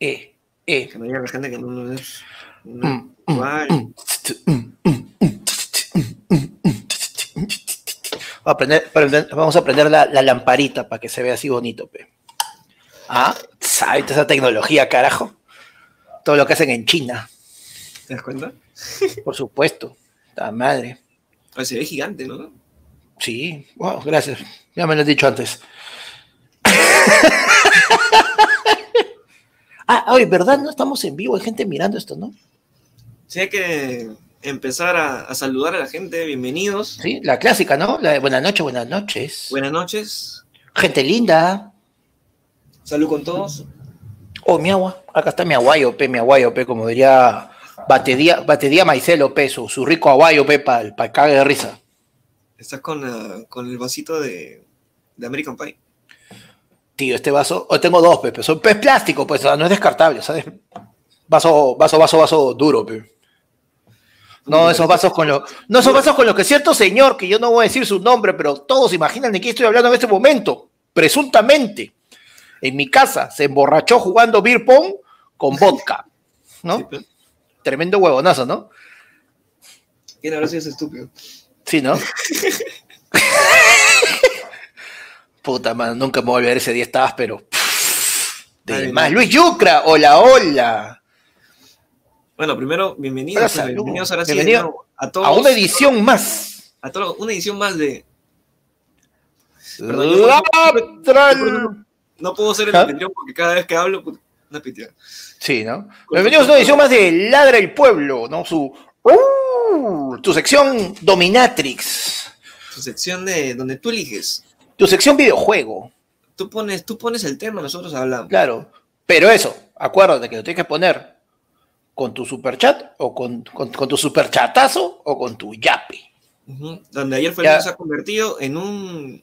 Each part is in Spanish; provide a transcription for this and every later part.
eh, eh. Que no diga la gente que no, no es. Mm, No, mm, mm, Vamos a aprender, aprender- vamos a aprender la, la lamparita para que se vea así bonito, pe. Ah, ¿sabes esa tecnología, carajo? Todo lo que hacen en China, ¿Te das cuenta? por supuesto. La madre. Pues se ve gigante, ¿no? Sí, wow, gracias. Ya me lo has dicho antes. Ah, oye, ¿verdad? No estamos en vivo, hay gente mirando esto, ¿no? Sí, hay que empezar a, a saludar a la gente. Bienvenidos. Sí, la clásica, ¿no? La de buenas noches, buenas noches. Buenas noches. Gente linda. Salud con todos. Oh, mi agua. Acá está mi aguayo, pe, mi aguayo, pe, como diría Batedía, Batedía Maicelo, pe, su, su rico aguayo, pe, para el cague de risa. Estás con, con el vasito de, de American Pie. Tío, este vaso, oh, tengo dos, pe, pero son pez plástico, pues, o sea, no es descartable, ¿sabes? Vaso, vaso, vaso, vaso duro, pe. No, esos vasos con los. No, esos vasos con los que cierto señor, que yo no voy a decir su nombre, pero todos imaginan de quién estoy hablando en este momento. Presuntamente, en mi casa se emborrachó jugando beer pong con vodka. ¿no? Sí, pues. Tremendo huevonazo, ¿no? ¿Quién habrá sido ese estúpido? Sí, ¿no? Puta madre, nunca me voy a olvidar ese día estabas, pero. De más. no. Luis Yucra, hola, hola. Bueno, primero, bienvenidos. Hola, pues, bienvenidos ahora sí de Bienvenido nuevo a todos. A una edición más. a todos- una edición más de. Perdón, yo- Latral. No puedo ser el ¿Ah? porque cada vez que hablo, puta, una piteada. Sí, ¿no? Bienvenidos a una edición más de Ladra el Pueblo, ¿no? Su. ¡Uh! tu sección Dominatrix. Su sección de donde tú eliges. Tu sección videojuego. Tú pones, tú pones el tema, nosotros hablamos. Claro. Pero eso, acuérdate que lo tienes que poner con tu superchat o con, con, con tu superchatazo o con tu yape. Ujú. Donde ayer Ya. se ha convertido en un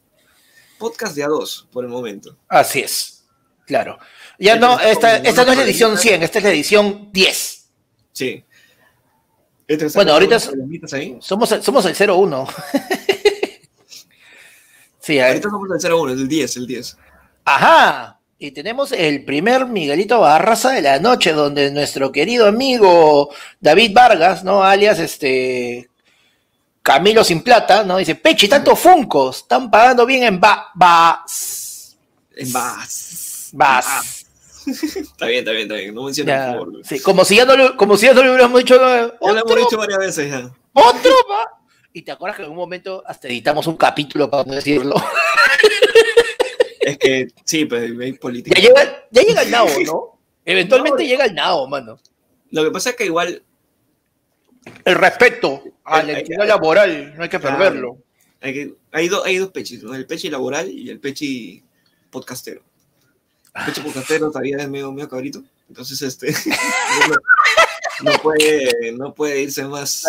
podcast de a dos por el momento. Así es. Claro. Ya no, esta, esta no es la edición probabilidad. 100, esta es la edición 10. Sí. Este Bueno, ahorita. Somos, el- somos el 01. sí. Ahorita somos el 01, el 10, el 10. Ajá. Y tenemos el primer Miguelito Barraza de la noche, donde nuestro querido amigo David Vargas, ¿no? Alias este Camilo Sin Plata, ¿no? Dice, Pechi, tantos funcos, están pagando bien en ba Bas. En Bas. Bas. Está bien, está bien, está bien. No menciones, por favor. sí, como si ya no lo, como si ya no lo hubiéramos dicho. ¿no? Ya lo hemos dicho varias veces ya. otro, va. Y te acuerdas que en un momento hasta editamos un capítulo para no decirlo. Es que sí, pues hay política. Ya llega, ya llega el nabo, ¿no? Eventualmente llega el nabo, mano. Lo que pasa es que igual El respeto a la entidad laboral, no hay que Claro. perderlo. hay, que- hay, do- hay dos pechis, ¿no? El pechi laboral y el pechi podcastero. El pechi podcastero todavía es medio, medio cabrito. Entonces, este. No, puede, no puede irse más.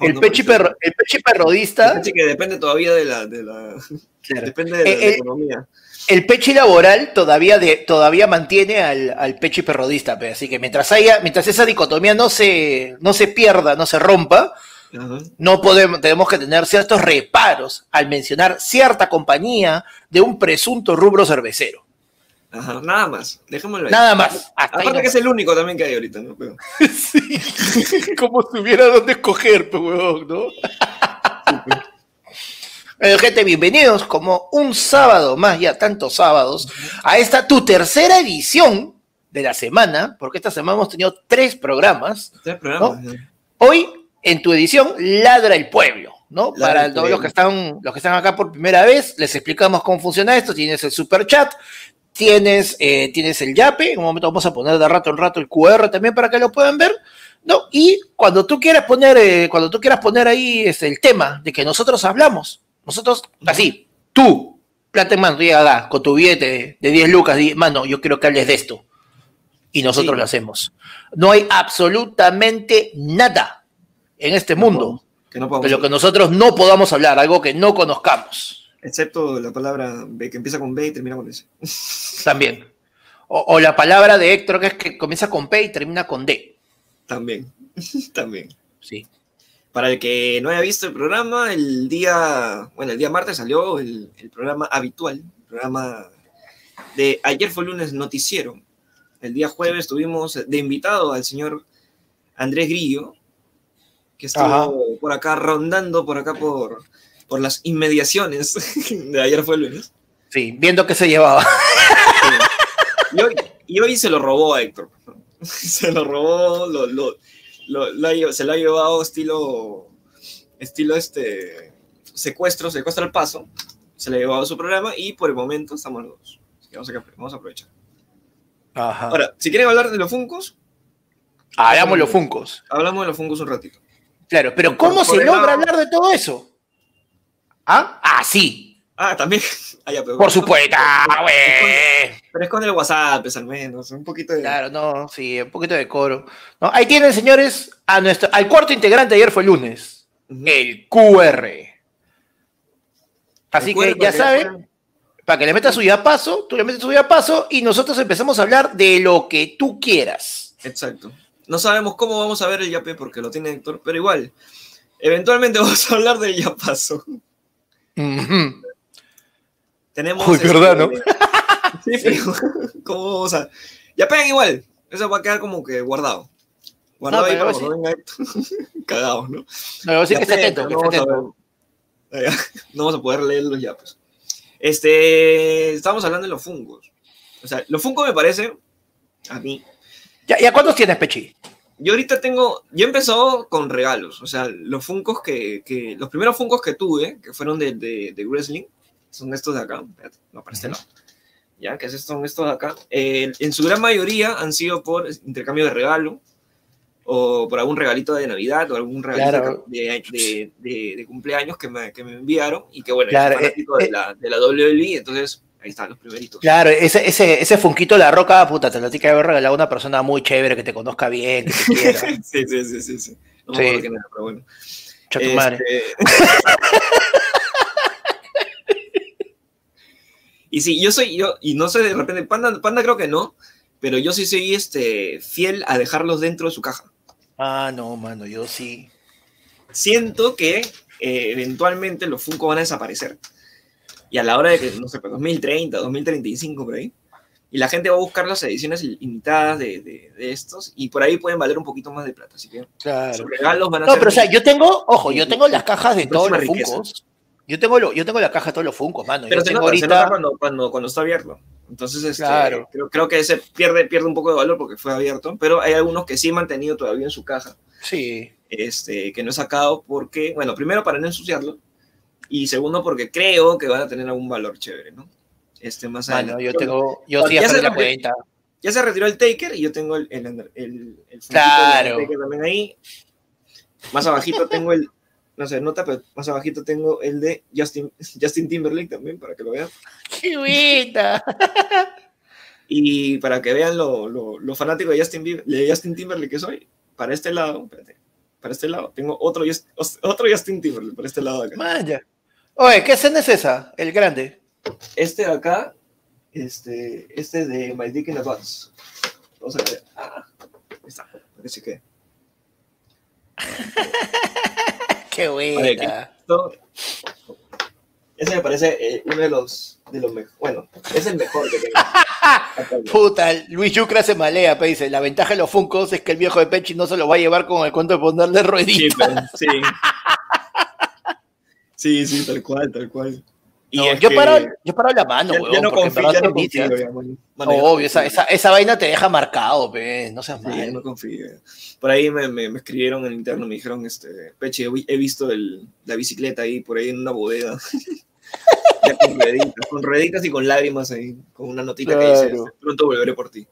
El pechi, perro, el pechi El perrodista, pechi que depende todavía de la. De la depende de la, Eh, de la eh, economía. el pechi laboral todavía, de, todavía mantiene al, al pechi perrodista, pe. así que mientras haya, mientras esa dicotomía no se, no se pierda, no se rompa, no podemos, tenemos que tener ciertos reparos al mencionar cierta compañía de un presunto rubro cervecero. Ajá, nada más. Dejémoslo ahí. Nada más. Hasta ahí Aparte que es el único también que hay ahorita, ¿no? Pero, Sí, como si hubiera dónde escoger, pues, huevón, ¿no? Bueno, gente, bienvenidos como un sábado más, ya tantos sábados, a esta tu tercera edición de la semana, porque esta semana hemos tenido tres programas. tres programas. Hoy, en tu edición, Ladra el Pueblo, ¿no? Ladra Para el todos los que, están, los que están acá por primera vez, les explicamos cómo funciona esto. Tienes el super chat, tienes, eh, tienes el yape, en un momento vamos a poner de rato en rato el QR también para que lo puedan ver, ¿no? Y cuando tú quieras poner, eh, cuando tú quieras poner ahí este, el tema de que nosotros hablamos, nosotros, así, tú, plata en mano, tú llegas acá, con tu billete de, de 10 lucas, di, mano, yo quiero que hables de esto. Y nosotros Sí. lo hacemos. No hay absolutamente nada en este mundo Que no de lo que nosotros no podamos hablar, algo que no conozcamos Excepto la palabra B, que empieza con B y termina con S. también. O, o la palabra de Héctor que es que comienza con P y termina con D. También. También. Sí. Para el que no haya visto el programa, el día, bueno, el día martes salió el, el programa habitual, el programa de ayer fue lunes noticiero, el día jueves tuvimos de invitado al señor Andrés Grillo, que estuvo Ajá. por acá rondando por acá por, por las inmediaciones de ayer fue el lunes. Sí, viendo que se llevaba. Y hoy, y hoy se lo robó a Héctor. Se lo robó, lo, lo- lo- lo se lo ha llevado estilo, estilo este, secuestro, secuestro al paso. Se le ha llevado a su programa y por el momento estamos los dos. Así que vamos a, vamos a aprovechar. Ajá. Ahora, si quieren hablar de los Funcos, Hagamos los funcos. hablamos de los Funcos un ratito. Claro, pero ¿cómo por se logra lado- hablar de todo eso? ¿Ah? Ah, sí. Ah, también. Ah, ya, pero- Por supuesto. Ah, güey. Pero es con el WhatsApp, pues, al menos. Un poquito de. Claro, no, sí, un poquito de coro. ¿No? Ahí tienen, señores, a nuestro, al cuarto integrante ayer fue el lunes. El QR. Así que ya saben, para que le metas su paso, tú le metes su paso y nosotros empezamos a hablar de lo que tú quieras. Exacto. No sabemos cómo vamos a ver el yape porque lo tiene Héctor, pero igual. Eventualmente vamos a hablar del yapazo. Ujú. Tenemos. Uy, verdad, ¿no? sí, pero. ¿Cómo vamos a.? Ya pegan igual. Eso va a quedar como que guardado. Guardado No, ahí pero para sí. cuando venga Héctor. Cagados, ¿no? No, sí que esté Yapea, atento, que no a atento. ver. No vamos a poder leer los yapes. Este. Estamos hablando de los fungos. O sea, los fungos me parece. A mí. ¿Ya, ¿Ya cuántos tienes, Pechi? Yo ahorita tengo, yo empezó con regalos, o sea, los funcos que, que los primeros funcos que tuve, que fueron de, de, de wrestling, son estos de acá, espérate, no, este lado, ya, que es- son estos de acá, Eh, en su gran mayoría han sido por intercambio de regalo, o por algún regalito de Navidad, o algún regalito Claro. de, de, de- cumpleaños que me, que me enviaron, y que bueno, Claro, soy fanático eh, de, la, de la WWE, entonces ahí están los primeritos. Claro, ese, ese, ese funquito de la roca, puta, te lo tiene que haber regalado una persona muy chévere que te conozca bien, que te quiera. sí, sí, sí, sí, sí. No me Sí. acuerdo quién era, pero bueno. Cha tu madre. Este- y sí, yo soy yo, y no sé, de repente, Panda, Panda creo que no, pero yo sí soy este, fiel a dejarlos dentro de su caja. Ah, no, mano, yo sí. Siento que eh, eventualmente los Funko van a desaparecer. Y a la hora de que, no sé, pues 2030, 2035, por ahí. Y la gente va a buscar las ediciones limitadas de, de- de estos, y por ahí pueden valer un poquito más de plata. Así que Claro. sus regalos van a No, ser. pero o sea, yo tengo, ojo, yo tengo las cajas de todos los próxima riqueza. funcos. Yo tengo, lo, yo tengo la caja de todos los funcos, mano. Pero yo se tengo nota, se ahorita. nota cuando, cuando, cuando está abierto. Entonces, este, Claro. creo, creo que ese pierde, pierde un poco de valor porque fue abierto, pero hay algunos que sí he mantenido todavía en su caja, Sí. este, que no he sacado porque, bueno, primero para no ensuciarlo y segundo porque creo que van a tener algún valor chévere, ¿no? Este, más Mano, adelante. yo tengo, yo sí Ya se la cuenta. Ya se retiró el Taker y yo tengo el, el, el, Claro. Taker también ahí. Más abajito tengo el, no sé, nota, pero más abajito tengo el de Justin, Justin Timberlake también, para que lo vean. ¡Qué bonita! Y para que vean lo, lo, lo fanático de Justin, Bieber- de Justin Timberlake que soy, para este lado, espérate, para este lado, tengo otro, otro Justin Timberlake, para este lado de acá. Manja. Oye, ¿qué escena es esa? El grande. Este de acá, este, este de My Dick in a Butts. Vamos a ver. Ah, ahí está, para que se quede. ¡Qué buena! Ese me parece eh, uno de los, de los mejores, bueno, es el mejor que tengo. Puta, Luis Yucra se malea, pe, dice. La ventaja de los funcos es que el viejo de Pechi no se lo va a llevar con el cuento de ponerle Sí, rueditas. pero- sí. Sí, sí, tal cual, tal cual. Y No, es yo, que- paro, yo paro la mano, ya, weón, ya no confío, ya no confío. Obvio, esa, esa, esa vaina te deja marcado, pe. No seas Sí, ya no mal. confío. Por ahí me, me, me escribieron en interno, me dijeron, este, Peche, he vi- he visto el, la bicicleta ahí por ahí en una bodega. ya con rueditas, con rueditas y con lágrimas ahí, con una notita que dice, Claro. "Este, pronto volveré por ti.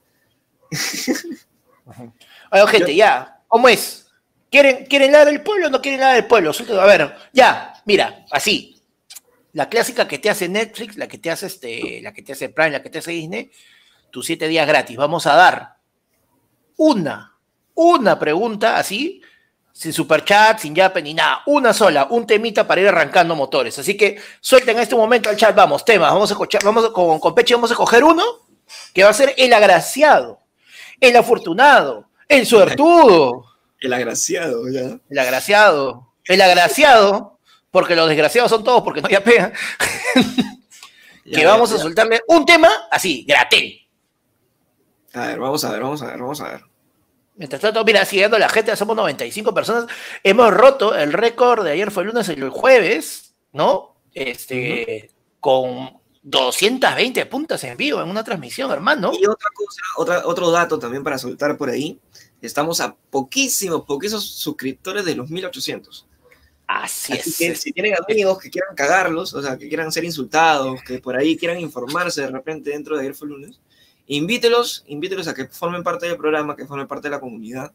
Oye, gente, ya. ¿Cómo es? ¿Quieren, ¿Quieren la del pueblo o no quieren la del pueblo? A ver, ya, mira, así. La clásica que te hace Netflix, la que te hace este, la que te hace Prime, la que te hace Disney, tus siete días gratis. Vamos a dar una, una pregunta así, sin superchat, sin yape ni nada, una sola, un temita para ir arrancando motores. Así que suelten en este momento al chat, vamos, temas, vamos a escuchar, vamos a- con, con Peche vamos a coger uno que va a ser el agraciado, el afortunado, el suertudo, El agraciado, ya. el agraciado, el agraciado, porque los desgraciados son todos porque no yapean, Ya, que vamos ya, a soltarle un tema así, gratel. A ver, vamos a ver, vamos a ver, vamos a ver. Mientras tanto, mira, siguiendo la gente, somos 95 personas. Hemos roto el récord de ayer fue el lunes y el jueves, ¿no? Este, con 220 puntas en vivo en una transmisión, hermano. Y otra cosa, otra, otro dato también para soltar por ahí. Estamos a poquísimos, poquísimos suscriptores de los 1800. Así, Así es. que si tienen amigos que quieran cagarlos, o sea, que quieran ser insultados, que por ahí quieran informarse de repente dentro de ayer fue lunes, invítelos, invítelos a que formen parte del programa, que formen parte de la comunidad.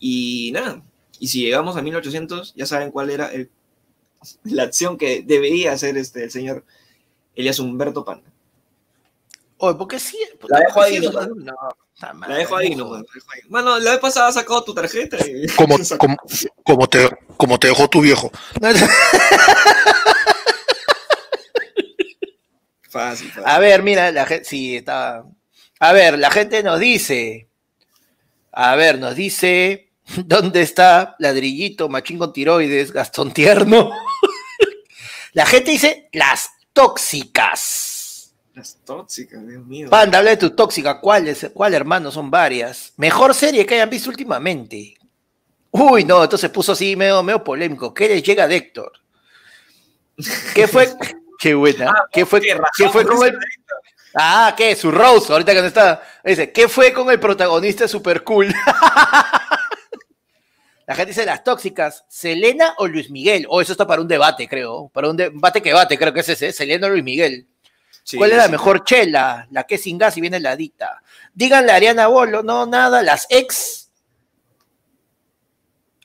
Y nada, y si llegamos a 1800, ya saben cuál era el- la acción que debería hacer este, el señor Elias Humberto Panda. Oye, ¿por qué sí? La dejo ahí, sí, ¿no? La dejo ahí, no la dejo ahí. Mano, la vez pasada sacado tu tarjeta. y- Como, como, como, te, como te dejó tu viejo. Fácil, fácil. A ver, mira, la gente, sí, está. A ver, la gente nos dice. A ver, nos dice. ¿Dónde está ladrillito, machín con tiroides, Gastón Tierno? la gente dice las tóxicas. Las tóxicas, Dios mío. Panda, habla de tu tóxica. ¿Cuál, es, ¿Cuál, hermano? Son varias. Mejor serie que hayan visto últimamente. Uy, no, entonces puso así medio, medio polémico. ¿Qué les llega de Héctor? ¿Qué fue? Qué buena. ¿Qué fue, qué ¿qué fue con el, Ah, ¿qué? Su Rose, ahorita que no está. Dice, ¿qué fue con el protagonista super cool? La gente dice las tóxicas, ¿Selena o Luis Miguel? O eso está para un debate, creo. Para un debate que bate, creo que es ese, Selena o Luis Miguel. Sí, ¿Cuál es la sí. mejor chela? La que es sin gas y viene heladita. Díganle a Ariana Bolo, no, nada, las ex.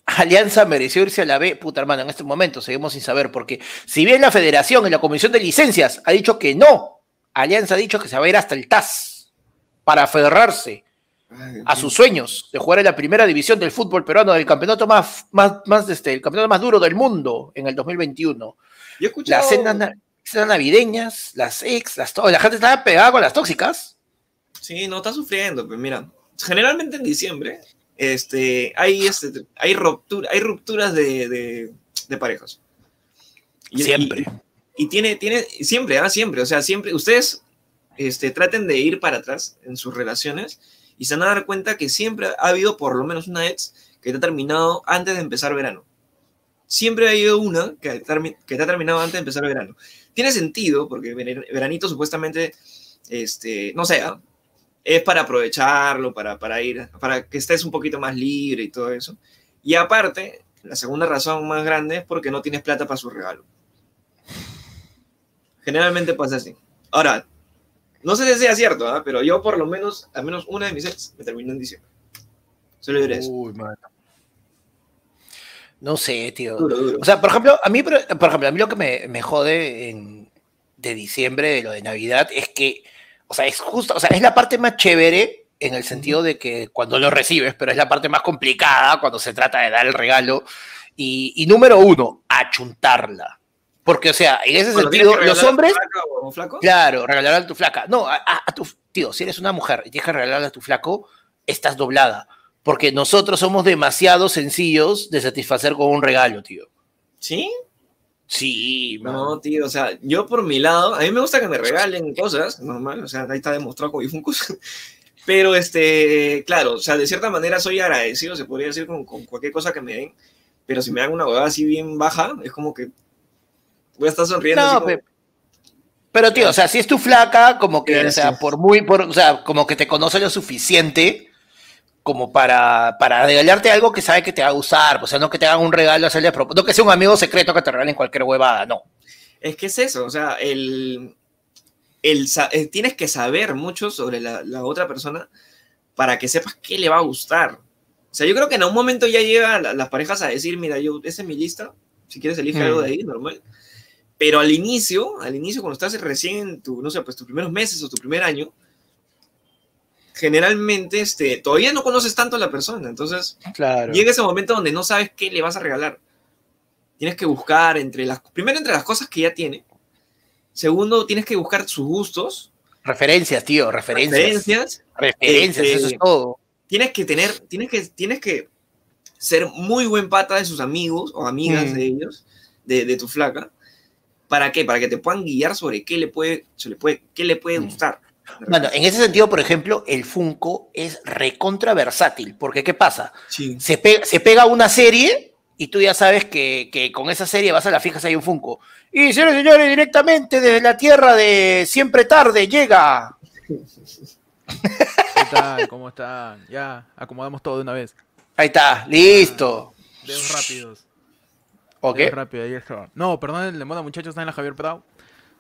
Alianza mereció irse a la B. Puta hermano, en este momento seguimos sin saber, porque si bien la federación y la comisión de licencias ha dicho que no, Alianza ha dicho que se va a ir hasta el TAS para aferrarse Ay, a sus sueños de jugar en la primera división del fútbol peruano, del campeonato más, más, más este, el campeonato más duro del mundo en el 2021 Yo he escuchado. Cenas navideñas, las ex, las la gente estaba pegada con las tóxicas. Sí, no, está sufriendo, pues mira. Generalmente en diciembre este, hay, este, hay, ruptura, hay rupturas de, de, de parejas. Y- Siempre. Y, y tiene, tiene, siempre, ah, siempre, o sea, siempre, ustedes este, traten de ir para atrás en sus relaciones y se van a dar cuenta que siempre ha habido por lo menos una ex que te ha terminado antes de empezar verano. Siempre ha habido una que te ha terminado antes de empezar verano. Tiene sentido, porque ver- veranito supuestamente, este, no sé, es para aprovecharlo, para, para ir, para que estés un poquito más libre y todo eso. Y aparte, la segunda razón más grande es porque no tienes plata para su regalo. Generalmente pasa así. Ahora, no sé si sea cierto, ¿ah? pero yo por lo menos, al menos una de mis ex me terminó en diciembre. Solo diré eso. Uy. No sé, tío. Duro, duro. O sea, por ejemplo, a mí, por ejemplo, a mí lo que me, me jode en- de diciembre, de lo de Navidad, es que, o sea, es justo, o sea, es la parte más chévere en el sentido de que cuando lo recibes, pero es la parte más complicada cuando se trata de dar el regalo. Y, y número uno, achuntarla. Porque, o sea, en ese Cuando sentido, los regalar hombres, flaca o flaco, Claro, regalarle a tu flaca. No, a, a- a tu tío, si eres una mujer y tienes que regalarle a tu flaco, estás doblada. Porque nosotros somos demasiado sencillos de satisfacer con un regalo, tío. ¿Sí? Sí, man. No, tío, o sea, yo por mi lado, a mí me gusta que me regalen cosas, normal, o sea, ahí está demostrado con Funcos. Pero, este, claro, o sea, de cierta manera soy agradecido, se podría decir, con, con cualquier cosa que me den. Pero si me dan una huevada así bien baja, es como que voy a estar sonriendo. No, así como- pe- pero tío, o sea, si es tu flaca, como que, o sea, Gracias. por muy, por, o sea, como que te conoce lo suficiente como para, para regalarte algo que sabe que te va a usar, o sea, no que te hagan un regalo, hacerle propósito, no que sea un amigo secreto que te regalen cualquier huevada, no. Es que es eso, o sea, el, el, sa- eh, tienes que saber mucho sobre la, la otra persona para que sepas qué le va a gustar. O sea, yo creo que en un momento ya llega la- las parejas a decir, mira, yo, esa es mi lista, si quieres elige Mm. algo de ahí, normal. Pero al inicio, al inicio, cuando estás recién en tu, no sé, pues tus primeros meses o tu primer año, generalmente este, todavía no conoces tanto a la persona, entonces Claro. llega ese momento donde no sabes qué le vas a regalar. Tienes que buscar entre las, primero entre las cosas que ya tiene, segundo tienes que buscar sus gustos, Referencias, tío, referencias. referencias, Referencias, Este, eso es todo. tienes que tener, tienes que, tienes que ser muy buen pata de sus amigos o amigas Mm. de ellos, de, de tu flaca. ¿Para qué? Para que te puedan guiar sobre qué le puede, se le puede, qué le puede Mm. gustar. Bueno, en ese sentido, por ejemplo, el Funko es recontra versátil, porque ¿qué pasa? Sí. Se, pe- se pega una serie y tú ya sabes que, que con esa serie vas a la fija si hay un Funko. Y señores y señores, directamente desde la tierra de siempre tarde llega. ¿Qué tal? ¿Cómo están? Ya, acomodamos todo de una vez. Ahí está, listo. Dedos rápidos. ¿Ok? Dedos rápidos, ahí está. No, perdón, el moda muchacho está en la Javier Prado.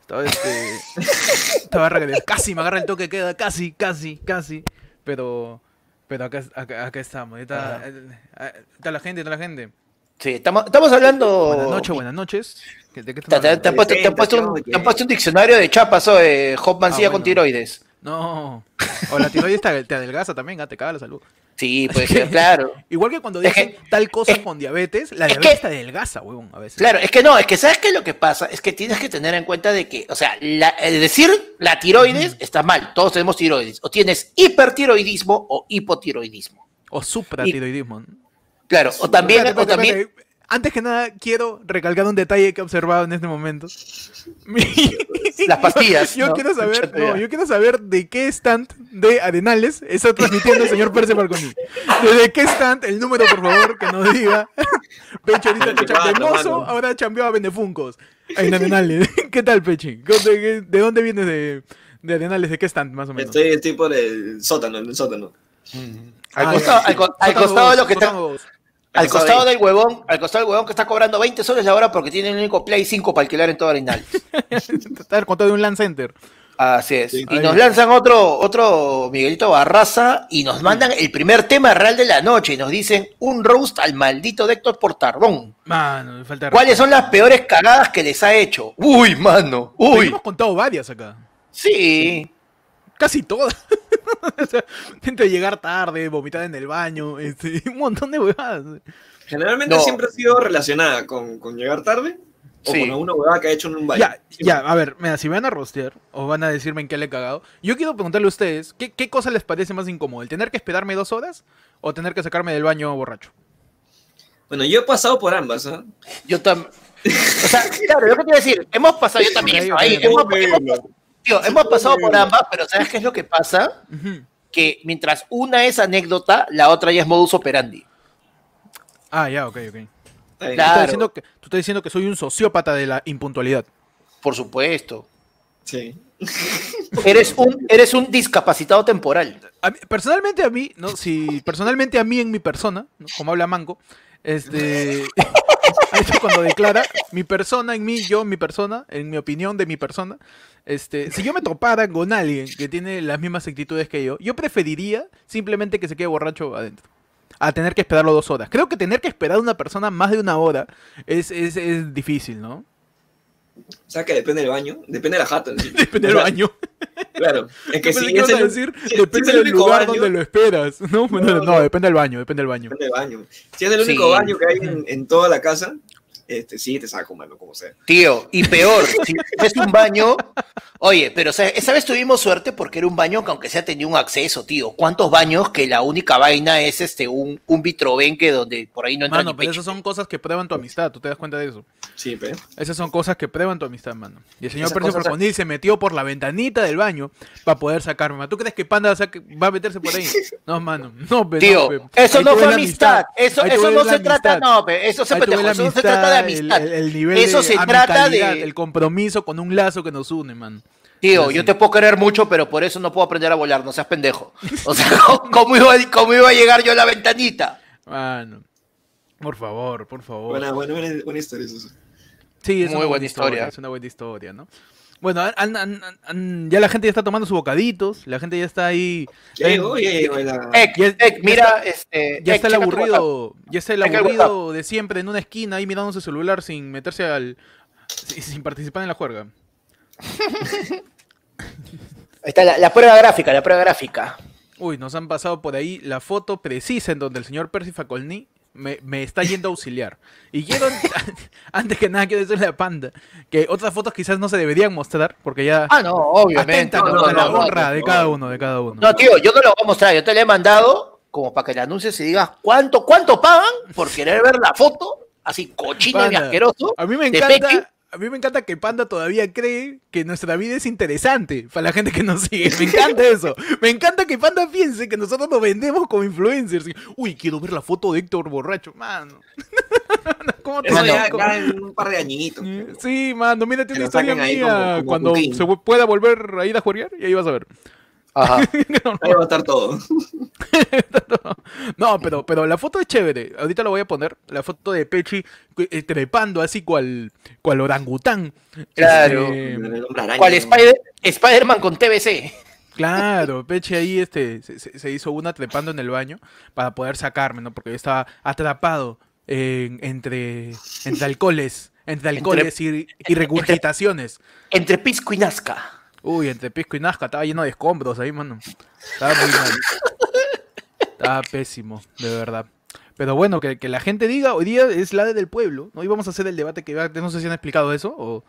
Estaba este. estaba Casi me agarra el toque, queda casi, casi, casi. Pero. Pero acá, acá, acá estamos. Está, eh, eh, está la gente, está la gente. Sí, estamos, estamos hablando. Buenas noches, buenas noches. ¿Qué- ¿De qué Te, han hablando? puesto, te han puesto un, diccionario de chapas, o de Hop Mancilla Ah, con tiroides. No. O la tiroides te, te adelgaza también, ah, te caga la salud. Sí, puede ser, claro. Igual que cuando Es dicen que- tal cosa es- con diabetes, la es diabetes que- te adelgaza, huevón, a veces. Claro, es que no, es que ¿sabes qué es lo que pasa? Es que tienes que tener en cuenta de que, o sea, la- el decir la tiroides está mal, todos tenemos tiroides. O tienes hipertiroidismo o hipotiroidismo. O supratiroidismo. ¿no? Claro, o también, Espérate, o también. Antes que nada, quiero recalcar un detalle que he observado en este momento. Las pastillas, Yo ¿no? quiero saber, no, yo quiero saber de qué stand de Arenales está transmitiendo el señor Percy Falconi. ¿Desde qué stand? El número, por favor, que nos diga. Peche ahorita que cha- de 24, mozo, mano. ahora chambeó a Vendefuncos. En Arenales. ¿Qué tal, Peche? ¿De, dónde vienes de, de Arenales? ¿De qué stand, más o menos? Estoy, estoy por el sótano, en el sótano. al Ah, costado, al costado de dos, lo que está, sótano dos. Al costado costado de- del huevón, al costado del huevón que está cobrando 20 soles la hora porque tiene el único Play 5 para alquilar en todo Arenal. Está al contado de un Land Center. Así es. Sí. Y nos lanzan otro, otro Miguelito Barraza y nos mandan el primer tema real de la noche y nos dicen un roast al maldito de Héctor Portardón. Mano, me falta. ¿Cuáles son las peores cagadas que les ha hecho? Uy, mano, Uy. uy. Hemos contado varias acá. Sí. Casi todas. o sea, entre llegar tarde, vomitar en el baño, este, un montón de huevadas. Generalmente No. siempre ha sido relacionada con, con llegar tarde o Sí. con alguna huevada que ha hecho en un baño. Ya, ya, a ver, mira, si me van a rostear o van a decirme en qué le he cagado, yo quiero preguntarle a ustedes, ¿qué, qué cosa les parece más incómodo? ¿El tener que esperarme dos horas o tener que sacarme del baño borracho? Bueno, yo he pasado por ambas, ¿ah? Yo también. O sea, claro, yo que te iba a decir, hemos pasado, yo también, ahí, hemos, hemos- tío, hemos pasado por ambas, pero ¿sabes qué es lo que pasa? Que mientras una es anécdota, la otra ya es modus operandi. Ah, ya, ok, ok. Claro. Tú, estás diciendo que, tú estás diciendo que soy un sociópata de la impuntualidad. Por supuesto. Sí. Eres un, eres un discapacitado temporal. A mí- personalmente a mí, ¿no? Si personalmente a mí en mi persona, ¿no? como habla Manco, este esto cuando declara mi persona en mí, yo en mi persona, en mi opinión de mi persona, este, si yo me topara con alguien que tiene las mismas actitudes que yo, yo preferiría simplemente que se quede borracho adentro. A tener que esperarlo dos horas. Creo que tener que esperar a una persona más de una hora es, es, es difícil, ¿no? O sea que depende del baño, depende de la jata. ¿sí? Depende O del sea, baño. Claro. Es que si es el, decir, si- si depende es el del único lugar baño, donde lo esperas. No, no, No, no, no. depende del baño, depende del baño. depende del baño. Si es el único Sí. baño que hay en, en toda la casa, este, sí te saco, mano, como sea. Tío, y peor, si es un baño. Oye, pero o sea, esa vez tuvimos suerte porque era un baño que aunque sea tenía un acceso, tío. ¿Cuántos baños que la única vaina es este un, un vitrobenque donde por ahí no entra Mano, ni pero pecho? esas son cosas que prueban tu amistad, ¿tú te das cuenta de eso? Sí, pero. Esas son cosas que prueban tu amistad, mano. Y el señor Percio cosas- se metió por la ventanita del baño para poder sacarme. ¿Tú crees que Panda va a meterse por ahí? No, mano. No, pe, Tío, no, pe. eso Ahí no fue amistad. Eso, eso no se trata, no, pe, eso se, eso no se trata de amistad, amistad. El, el nivel eso de se trata de. el compromiso con un lazo que nos une, man. Tío, yo te puedo querer mucho, pero por eso no puedo aprender a volar, no seas pendejo. O sea, ¿cómo, iba, a- cómo iba a llegar yo a la ventanita? Mano. Por favor, por favor. Buena, buena, buena, buena historia eso. Sí, es Muy una buena historia. Es una buena historia, ¿no? Bueno, han- ya la gente ya está tomando sus bocaditos, la gente ya está ahí. Ya llegó, ya llegó la- Ek, Ya- Ek, ya mira, este. Ya Ek, está el aburrido, ya está el aburrido de siempre en una esquina ahí mirando su celular sin meterse al. sin sin participar en la juerga. Ahí está la, la prueba gráfica, la prueba gráfica. Uy, nos han pasado por ahí la foto precisa en donde el señor Percy Facolny me, me está yendo a auxiliar. Y quiero, antes que nada, quiero decirle a Panda que otras fotos quizás no se deberían mostrar porque ya Ah, no, obviamente. No, no, la honra de cada uno, de cada uno. No, tío, yo no lo voy a mostrar. Yo te lo he mandado como para que le anuncies y digas cuánto, cuánto pagan por querer ver la foto, así cochino y asqueroso. A mí me encanta. A mí me encanta que Panda todavía cree que nuestra vida es interesante para la gente que nos sigue. Me encanta eso. Me encanta que Panda piense que nosotros nos vendemos como influencers. Uy, quiero ver la foto de Héctor borracho. Mano. ¿Cómo te Eso ya, ya en un par de añitos. Sí, mano, mírate Que una historia mía. como- como Cuando Cuquín. se pueda volver a ir a jugar, y ahí vas a ver. Ajá. Ahí va a estar todo. No, pero, pero la foto es chévere. Ahorita lo voy a poner. La foto de Pechi eh, trepando así cual, cual orangután. Claro. Este, El hombre araña, ¿Cuál ¿no? Spider- Spider-Man con TBC? claro, Pechi ahí este, se, hizo una trepando en el baño para poder sacarme, ¿no? Porque yo estaba atrapado en- entre, entre alcoholes. Entre alcoholes y, y regurgitaciones. Entre Pisco y Nazca. Uy, entre Pisco y Nazca estaba lleno de escombros ahí, mano. Estaba muy mal. Estaba pésimo, de verdad. Pero bueno, que, que la gente diga, hoy día es la del pueblo, ¿no? Y vamos a hacer el debate que va, no sé si han explicado eso o...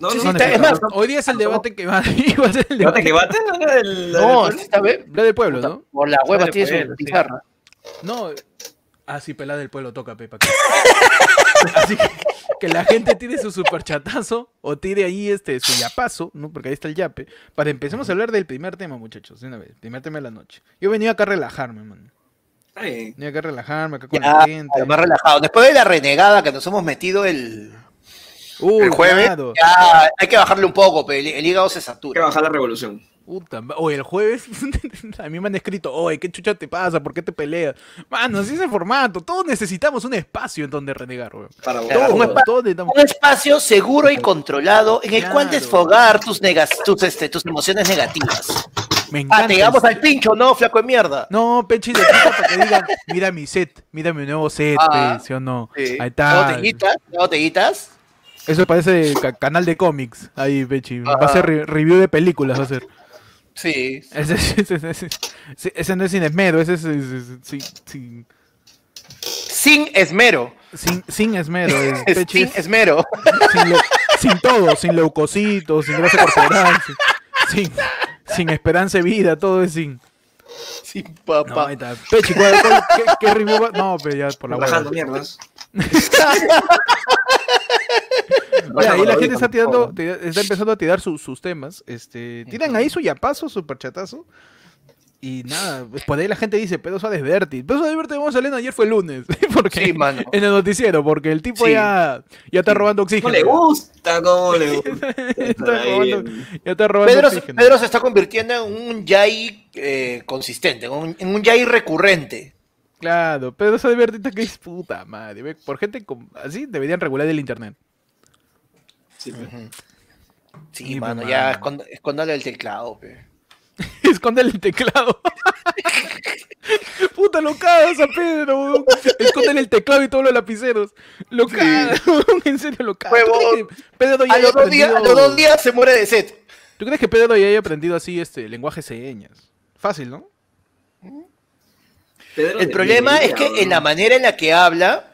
No, Sí, no, sí, no, está- es no, más, no, Hoy día es el debate que va, iba a ser el ¿Debate debate que bate? ¿No el- No, el- esta vez. la del pueblo, ¿no? Por las huevas tiene su pizarra. No, ah, sí, pelada del pueblo toca, Pepa. Así que, que la gente tire su superchatazo o tire ahí este su yapazo, ¿no? Porque ahí está el yape. Para empecemos a hablar del primer tema, muchachos, de una vez. Primer tema de la noche. Yo venía acá a relajarme, man. Venía acá a relajarme, acá con Ya, la gente. más relajado. Después de la renegada que nos hemos metido el, Uy, el jueves, claro. ya hay que bajarle un poco, pero el, el hígado se Hay que satura. bajar la revolución. Puta, oye, el jueves a mí me han escrito, oye, ¿qué chucha te pasa? ¿Por qué te peleas? Mano, así es el formato. Todos necesitamos un espacio en donde renegar, weón. Para Claro, un espa- todos necesitamos- Un espacio seguro y controlado en el cual desfogar tus, negas, tus, este, tus emociones negativas. Me encanta. Ah, te llegamos al pincho, ¿no, flaco de mierda? No, Pechi de puta para que digan, mira mi set, mira mi nuevo set, Ah, pe, ¿sí o no? Sí. Ahí está. Botellitas, botellitas. Eso parece ca- canal de cómics. Ahí, Pechi. Va a ser re- review de películas, va a ser. Sí. Ese, ese- ese- ese- ese no es sin esmero, ese es, sin, sin, Sin esmero. sin, sin esmero. es- Pechi sin es- esmero. sin, todo, sin leucocitos, sin grasa corporal, sin, sin, sin esperanza de vida, todo es sin. Sin No, papá. ahí está. Pechi, ¿cuál, cuál- qué, qué review va? No, pero ya por la. Bajando mierdas. Mira, ahí la gente está tirando, está empezando a tirar su- sus temas. Este, tiran ahí su yapazo, su perchatazo. Y nada, pues por ahí la gente dice, Pedro Suárez Berti. Pedro Suárez Berti vamos a leer ayer fue el lunes. porque Sí, mano. En el noticiero, porque el tipo Sí. ya, ya está robando No oxígeno. le gusta, ¿cómo le gusta? Está robando- ya está robando Pedro, se- oxígeno. Pedro se está convirtiendo en un Yai eh, consistente, en un, Yai recurrente. Claro, Pedro Berti está que es puta madre. Por gente con- así deberían regular el internet. Sí, pues. Sí, Sí, mano, ya escond- escóndale el teclado. pe. Escóndele el teclado. Puta, lo cagas a Pedro. Escóndele el teclado y todos los lapiceros. Lo cagas, weón. En serio, lo cagas. ¿Tú Huevón. crees que Pedro ya A los, dos días, a los aprendido- dos días se muere de sed. ¿Tú crees que Pedro ya haya aprendido así este lenguaje señas? Fácil, ¿no? Pedro El problema es que en la manera en la que habla.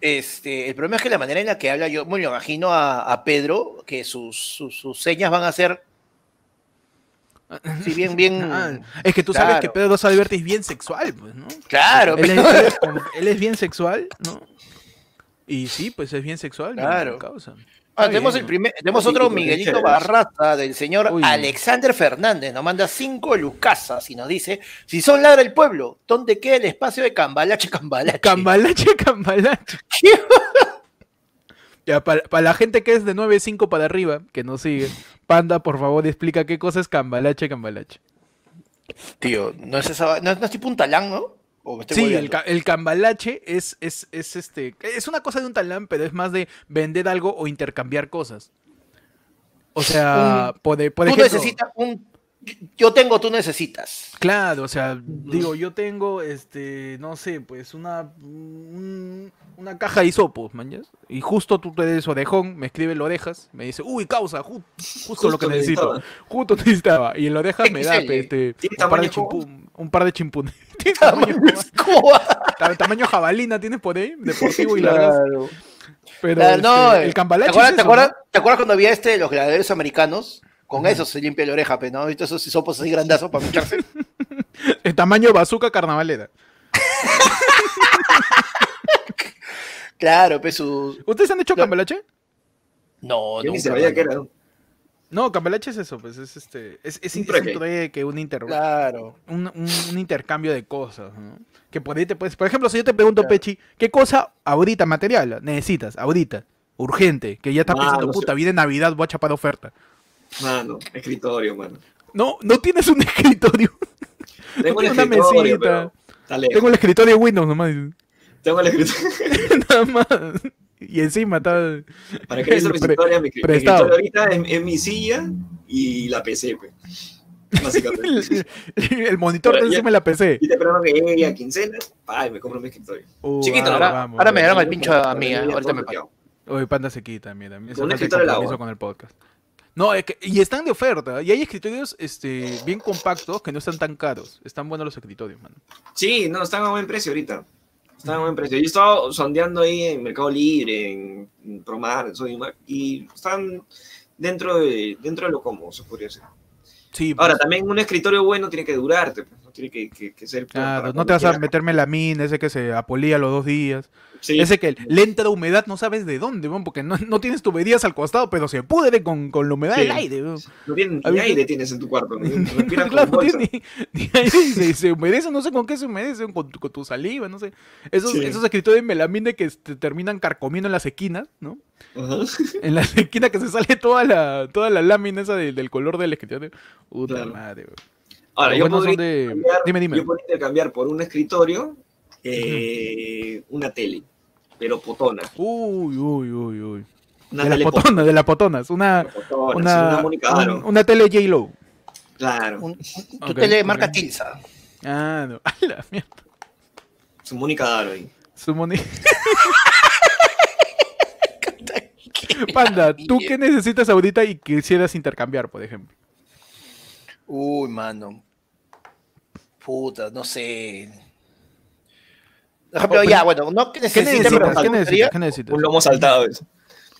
Este, el problema es que la manera en la que habla, yo me lo imagino a, a Pedro, que sus, sus, sus señas van a ser, sí, bien, bien, Ah, es que tú sabes que Pedro Salverte es bien sexual, pues, ¿no? claro, Él es, pero- él es él es bien sexual, ¿no? Y sí, pues es bien sexual. Claro. causa. Ah, tenemos bien, el primer, tenemos otro Miguelito. Barraza del señor Uy. Alexander Fernández, nos manda cinco lucasas y nos dice, si son ladra el pueblo, ¿dónde queda el espacio de Cambalache Cambalache? Cambalache, cambalache. Para, la gente que es de 9.5 para arriba, que nos sigue, Panda, por favor, explica qué cosa es cambalache, cambalache. Tío, no es esa, no, no es tipo un talán, ¿no? ¿O me estoy Sí, el, cambalache es, es, es este. Es una cosa de un talán, pero es más de vender algo o intercambiar cosas. O sea, de- por Tú ejemplo. necesitas un... Yo tengo, tú necesitas. Claro, o sea, digo, yo tengo, este, no sé, pues una, un- una caja de hisopos, mañas. Y justo tú te des orejón, me escribe el orejas, me dice, uy, causa, ju- justo, lo que necesito. necesitaba. Justo necesitaba. Y el orejas me da, este, ¿Tiene un par de chimpún, un par de chimpunes. Tiene tamaño, jabalina tienes por ahí, deportivo y largas. Claro. Pero Claro, no, este, eh, el cambalache ¿Te acuerdas, es te eso, acuerdas- ¿no? te acuerdas cuando había este de los gladiadores americanos? Con eso se limpia la oreja, pe, ¿no? ¿Viste esos hisopos así grandazos para pincharse? El tamaño bazooka carnavalera. Claro, pues su. ¿Ustedes han hecho Lo- cambalache? No, Yo ni nunca, sabía que era. No, cambalache es eso, pues es este. Es, es, Un es un trueque, un. Claro. un, un- un intercambio de cosas, ¿no? Que por ahí te puedes, por ejemplo, si yo te pregunto, Claro. Pechi, ¿qué cosa ahorita material necesitas? Ahorita, urgente, que ya estás Ah, pensando, no sé. puta, viene Navidad, voy a chapar oferta. Mano, escritorio, mano. No, no tienes un escritorio. Tengo un Tengo una escritorio, mesita. pero. Tengo el escritorio de Windows nomás. Tengo el escritorio. Nada más. Y encima está. Para que veas mi escritorio, mi, escritorio ahorita es, es mi silla y la PC, pues. Básicamente. El, el monitor Pero de encima de la PC. Y te esperando que llegue a quincena, ay, me compro mi escritorio. Uh, Chiquito, ahora Ahora, vamos, ahora me dieron el pincho a mí, ¿eh? ahorita me pago. Oye, panda se quita. Con un escritorio compromiso agua. con el podcast. No, es que, y están de oferta. Y hay escritorios este, bien compactos que no están tan caros. Están buenos los escritorios, mano. Sí, no, están a buen precio ahorita. Están a buen precio. Yo he estado sondeando ahí en Mercado Libre, en, en Promar, en Sodimac, y están dentro de, dentro de lo cómodo, se podría decir. Sí, Ahora, pues, también un escritorio bueno tiene que durarte, pues, no tiene que, que- que ser... claro, no te vas a quieras. meter melamina, ese que se apolía los dos días. Sí, Ese que le entra humedad, no sabes de dónde, porque no, no tienes tuberías al costado, pero se pudre con, con la humedad Sí. del aire. no ¿Has ni aire tienes en tu cuarto, ¿no? respiras Claro, con no bolsa. tiene ni, ni aire y se, se humedece, no sé con qué se humedece, con, tu- con tu saliva, no sé. Esos, Sí. esos escritorios de melamina que te terminan carcomiendo en las esquinas, ¿no? En la esquina que se sale toda la, toda la lámina esa de- del color del escritorio. Puta Claro. madre, weón. Ahora, yo podría, de- cambiar, Dime, dime. yo podría intercambiar por un escritorio eh, una tele, pero potona. Uy, uy, uy, uy. Una De las tele potonas, de las potonas. Una, potona, una, una Mónica un- una tele J-Lo. Claro, Un- un- tu tele marca Tilsa. Ah, no. A la mierda. su Mónica Daro ahí. Su moni- Panda, ¿tú qué necesitas ahorita y quisieras intercambiar, por ejemplo? Uy, mano. Puta, no sé. Por ejemplo, ya, bueno, no que ¿Qué necesite, necesitas? pero ¿Qué necesitas? ¿Qué necesitas? Un lomo saltado eso.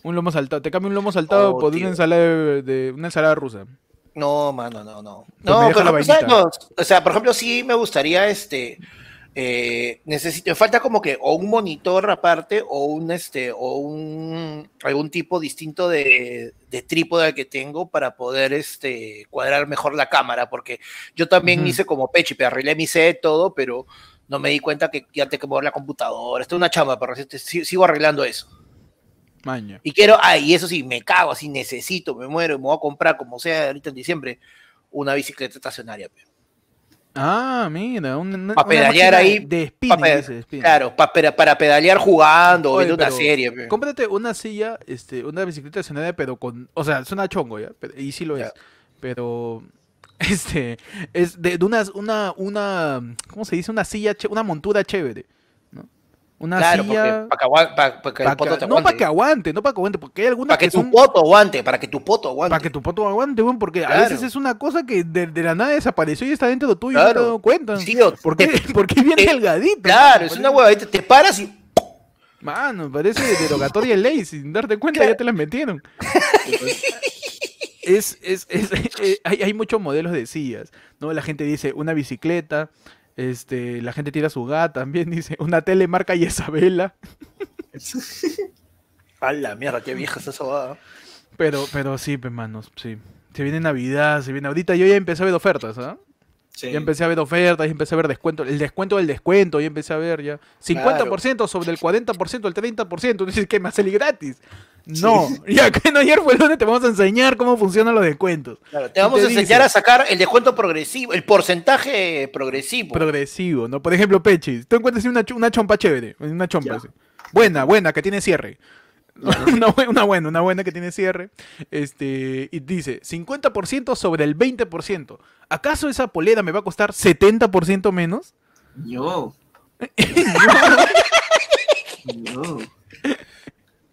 Un lomo saltado. Te cambio un lomo saltado Oh, por tío. una ensalada de, de- una ensalada rusa. No, mano, no, no. Pues No, pero la pues, o sea, por ejemplo, sí me gustaría este eh, necesito, me falta como que o un monitor aparte o un este o un algún tipo distinto de, de trípode al que tengo para poder este cuadrar mejor la cámara, porque yo también hice como Pechi, pero arreglé mi set todo, pero no me di cuenta que ya tengo que mover la computadora. Esto es una chamba, pero sigo arreglando eso. Maña. Y quiero, ay, eso sí, me cago, así necesito, me muero, me voy a comprar, como sea, ahorita en diciembre, una bicicleta estacionaria. pe. Ah, mira. Un, una- Pa' una pedalear ahí, De spinning, Pa' pe- dice, de spinning. Claro, pa- para, para pedalear jugando Oye, viendo una pero serie. pe. Cómprate una silla, este, una bicicleta estacionaria, pero con. O sea, suena chongo, ¿ya? Pero- y sí lo es. Pero. Este. Es de, de una, una. Una. ¿Cómo se dice? Una silla. Una montura chévere. Una Claro, silla. para que, agua- pa- pa' que pa' el poto que- te no para que aguante, no para que aguante, porque hay algunas Para que que tu son. poto aguante, para que tu poto aguante. Para que tu poto aguante, weón, porque a veces es una cosa que de, de la nada desapareció y está dentro de tuyo y no te dado cuenta. Sí, o- ¿Por qué? te- Porque es bien te- delgadito. Claro, es una huevadita, te paras y Mano, parece derogatoria de ley, sin darte cuenta ya te las metieron. es, es, es- eh, hay, hay muchos modelos de sillas, ¿no? La gente dice una bicicleta, este, la gente tira su gata, también dice una tele marca Isabela, A la mierda, qué vieja es esa huevada. pero, pero sí, pues, manos, sí. Se viene Navidad, se viene ahorita, yo ya empecé a ver ofertas, ¿ah? Sí. Ya empecé a ver ofertas, ya empecé a ver descuento, el descuento del descuento, ya empecé a ver ya 50% sobre el 40%, el 30%, dices que me sale gratis. No, ya que no ayer fue el lunes te vamos a enseñar cómo funcionan los descuentos. Claro, te vamos te a enseñar dice? a sacar el descuento progresivo, el porcentaje progresivo. Progresivo, ¿no? Por ejemplo, Pechi, tú encuentras una, una chompa chévere, una chompa así. Buena, buena, que tiene cierre. una, bue- una buena, una buena que tiene cierre. Este, y dice, 50% sobre el 20%. ¿Acaso esa polera me va a costar 70% menos? No. no.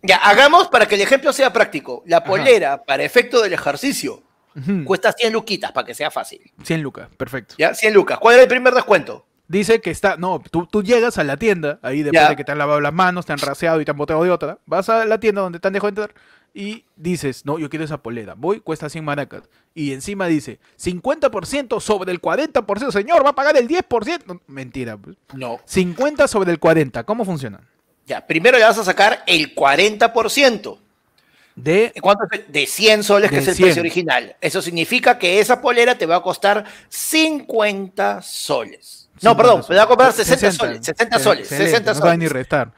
Ya, hagamos para que el ejemplo sea práctico. La polera, para efecto del ejercicio, cuesta 100 luquitas, para que sea fácil. 100 lucas, perfecto. ¿Ya? 100 lucas. ¿Cuál era el primer descuento? Dice que está, no, tú, tú llegas a la tienda, ahí después de que te han lavado las manos, te han raseado y te han botado de otra, vas a la tienda donde te han dejado entrar y dices, no, yo quiero esa polera, voy, cuesta 100 maracas. Y encima dice, 50% sobre el 40%, señor, va a pagar el 10%. No, mentira, pues. No. 50 sobre el 40, ¿cómo funciona? Ya, primero le vas a sacar el 40%. De ¿De ¿Cuánto? De 100 soles, que es el 100. precio original. Eso significa que esa polera te va a costar 50 soles. No, 50 perdón, te va a cobrar soles. 60 soles. 60 soles. Excelente, 60 No saben ni soles. restar.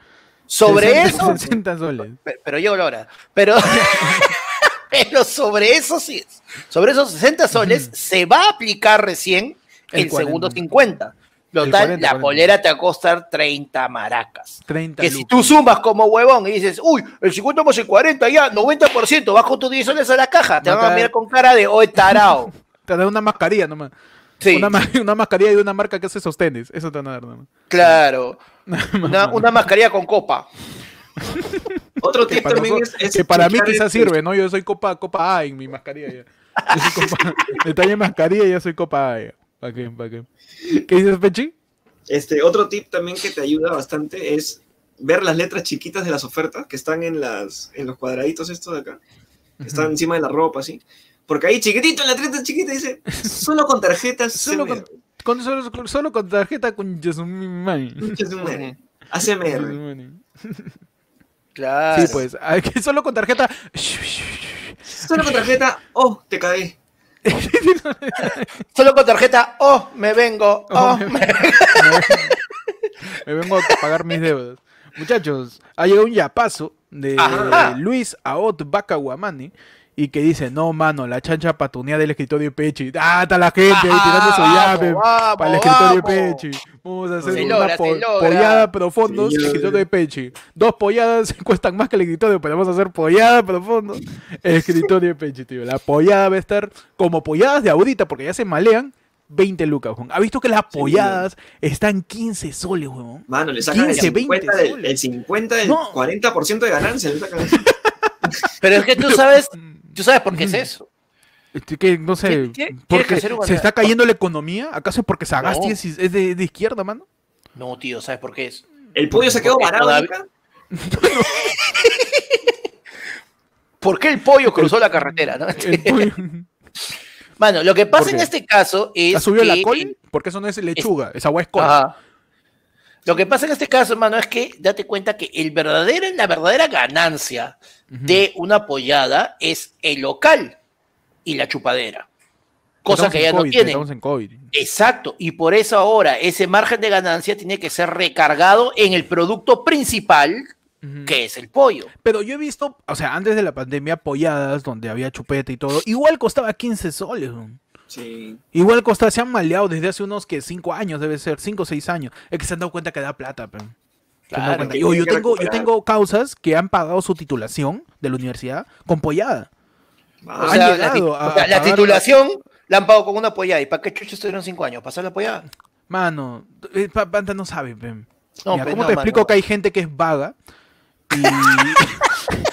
Sobre 60 eso, 60 soles. Pe- pero llegó la hora. Pero, pero sobre eso sí, sobre esos 60 soles se va a aplicar recién el, El 40. segundo 50. Lo tal, 40, la 40. polera te va a costar 30 maracas. 30 Que si lucas. tú sumas como huevón y dices, uy, el 50 más el 40 ya, 90%, bajo tus 10 soles a la caja, te No, van a mirar con cara de, oh, tarao. Te dan una mascarilla nomás. Sí, Una, ma- una mascarilla de una marca que hace sostenes. Eso te van a dar nomás. claro. Una, una mascarilla con copa. Otro tip para, también nosotros- es, es que para mí quizás este- sirve, ¿no? Yo soy copa, copa A en mi mascarilla ya. Yo soy copa, detalle mascarilla y yo soy copa A ya. ¿Para qué? ¿Para qué? ¿Qué dices, Pechi? Este, otro tip también que te ayuda bastante es ver las letras chiquitas de las ofertas que están en, las, en los cuadraditos estos de acá, que están encima de la ropa, así. Porque ahí chiquitito, en la letra chiquita dice, solo con tarjetas Solo con, con- solo, solo con tarjeta con CMR. ACMR. Claro. Sí, pues. Solo con tarjeta. Solo con tarjeta, oh, te cagué. Solo con tarjeta, oh, me vengo, oh, Oh, me- Me vengo a pagar mis deudas. Muchachos, ha llegado un yapazo de Ajá. Luis Aot Bacaguamani y que dice, no, mano, la chancha patunea del escritorio de Pechi. Ah, está la gente ahí tirando su llave para el escritorio vamos. de Pechi. Vamos a hacer Se una logra, po- pollada profundo Señor. escritorio de Pechi. Dos polladas cuestan más que el escritorio, pero vamos a hacer pollada profundo el escritorio de Pechi, tío. La pollada va a estar como polladas de ahorita, porque ya se malean. 20 lucas, weón. ¿Ha visto que las Sí, polladas están 15 soles, weón? Mano, le sacan 15, el 50, 20 del, el 50 del No. 40% de ganancia. Le sacan. Pero es que tú sabes, tú sabes por qué es eso. Que no sé, porque hacer una- se está cayendo la economía. ¿Acaso es porque Sagasti No. es, es de, de izquierda, mano? No, tío, ¿sabes por qué es? El pollo se quedó varado todavía- acá. ¿Por qué el pollo cruzó la carretera? no? El pollo- Mano, lo que pasa ¿Por en qué? este caso es. ¿Ha subido la que- col? Porque eso no es lechuga, esa agua es col. Ajá. Lo que pasa en este caso, hermano, es que date cuenta que el verdadero, la verdadera ganancia de una pollada es el local y la chupadera. Cosa Estamos que ya no tienen. Estamos en COVID. Exacto, y por eso ahora ese margen de ganancia tiene que ser recargado en el producto principal, que es el pollo. Pero yo he visto, o sea, antes de la pandemia, polladas donde había chupeta y todo, igual costaba 15 soles. weón. Sí. Igual costaba, se han maleado desde hace unos que 5 años, debe ser, 5 o 6 años. Es que se han dado cuenta que da plata, pero. Claro, que Yo, tengo, yo tengo causas que han pagado su titulación de la universidad con pollada. Ah, sea, la, o sea, titulación la han pagado con una pollada. ¿Y para qué chucha estuvieron cinco años? ¿Pasar la pollada? Mano, eh, pa- Panta no sabe. No, Mira, ¿cómo no, te mano. explico que hay gente que es vaga? Y...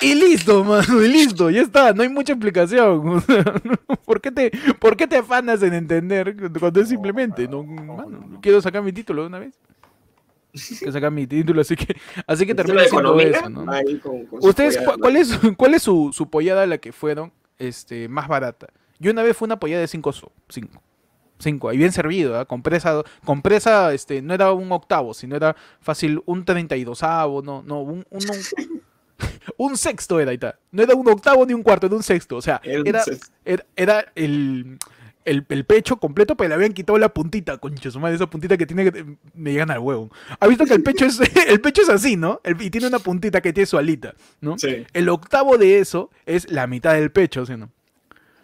y listo, mano, y listo, ya está, no hay mucha explicación. o sea, ¿Por qué te, por qué te afanas en entender cuando es simplemente? No, mano, quiero sacar mi título de una vez. Quiero sacar mi título, así que, así que haciendo economía, eso, ¿no? ahí con- con su ¿Ustedes pollada, cuál es, cuál es su, su pollada a la que fueron este, más barata? Yo una vez fue una pollada de 5 so, 5. 5, y bien servido, ¿ah? con presa, con presa, este, no era un octavo, sino era fácil un 32 no, no, un, un, un, un sexto era, ahí está. No era un octavo ni un cuarto, era un sexto, o sea, Era era, el, el, el pecho completo, pero le habían quitado la puntita, concha su madre, esa puntita que tiene que me llegan al huevo. ¿Ha visto que el pecho es, el pecho es así, ¿no? El- y tiene una puntita que tiene su alita, ¿no? Sí, El octavo de eso es la mitad del pecho, ¿sí no?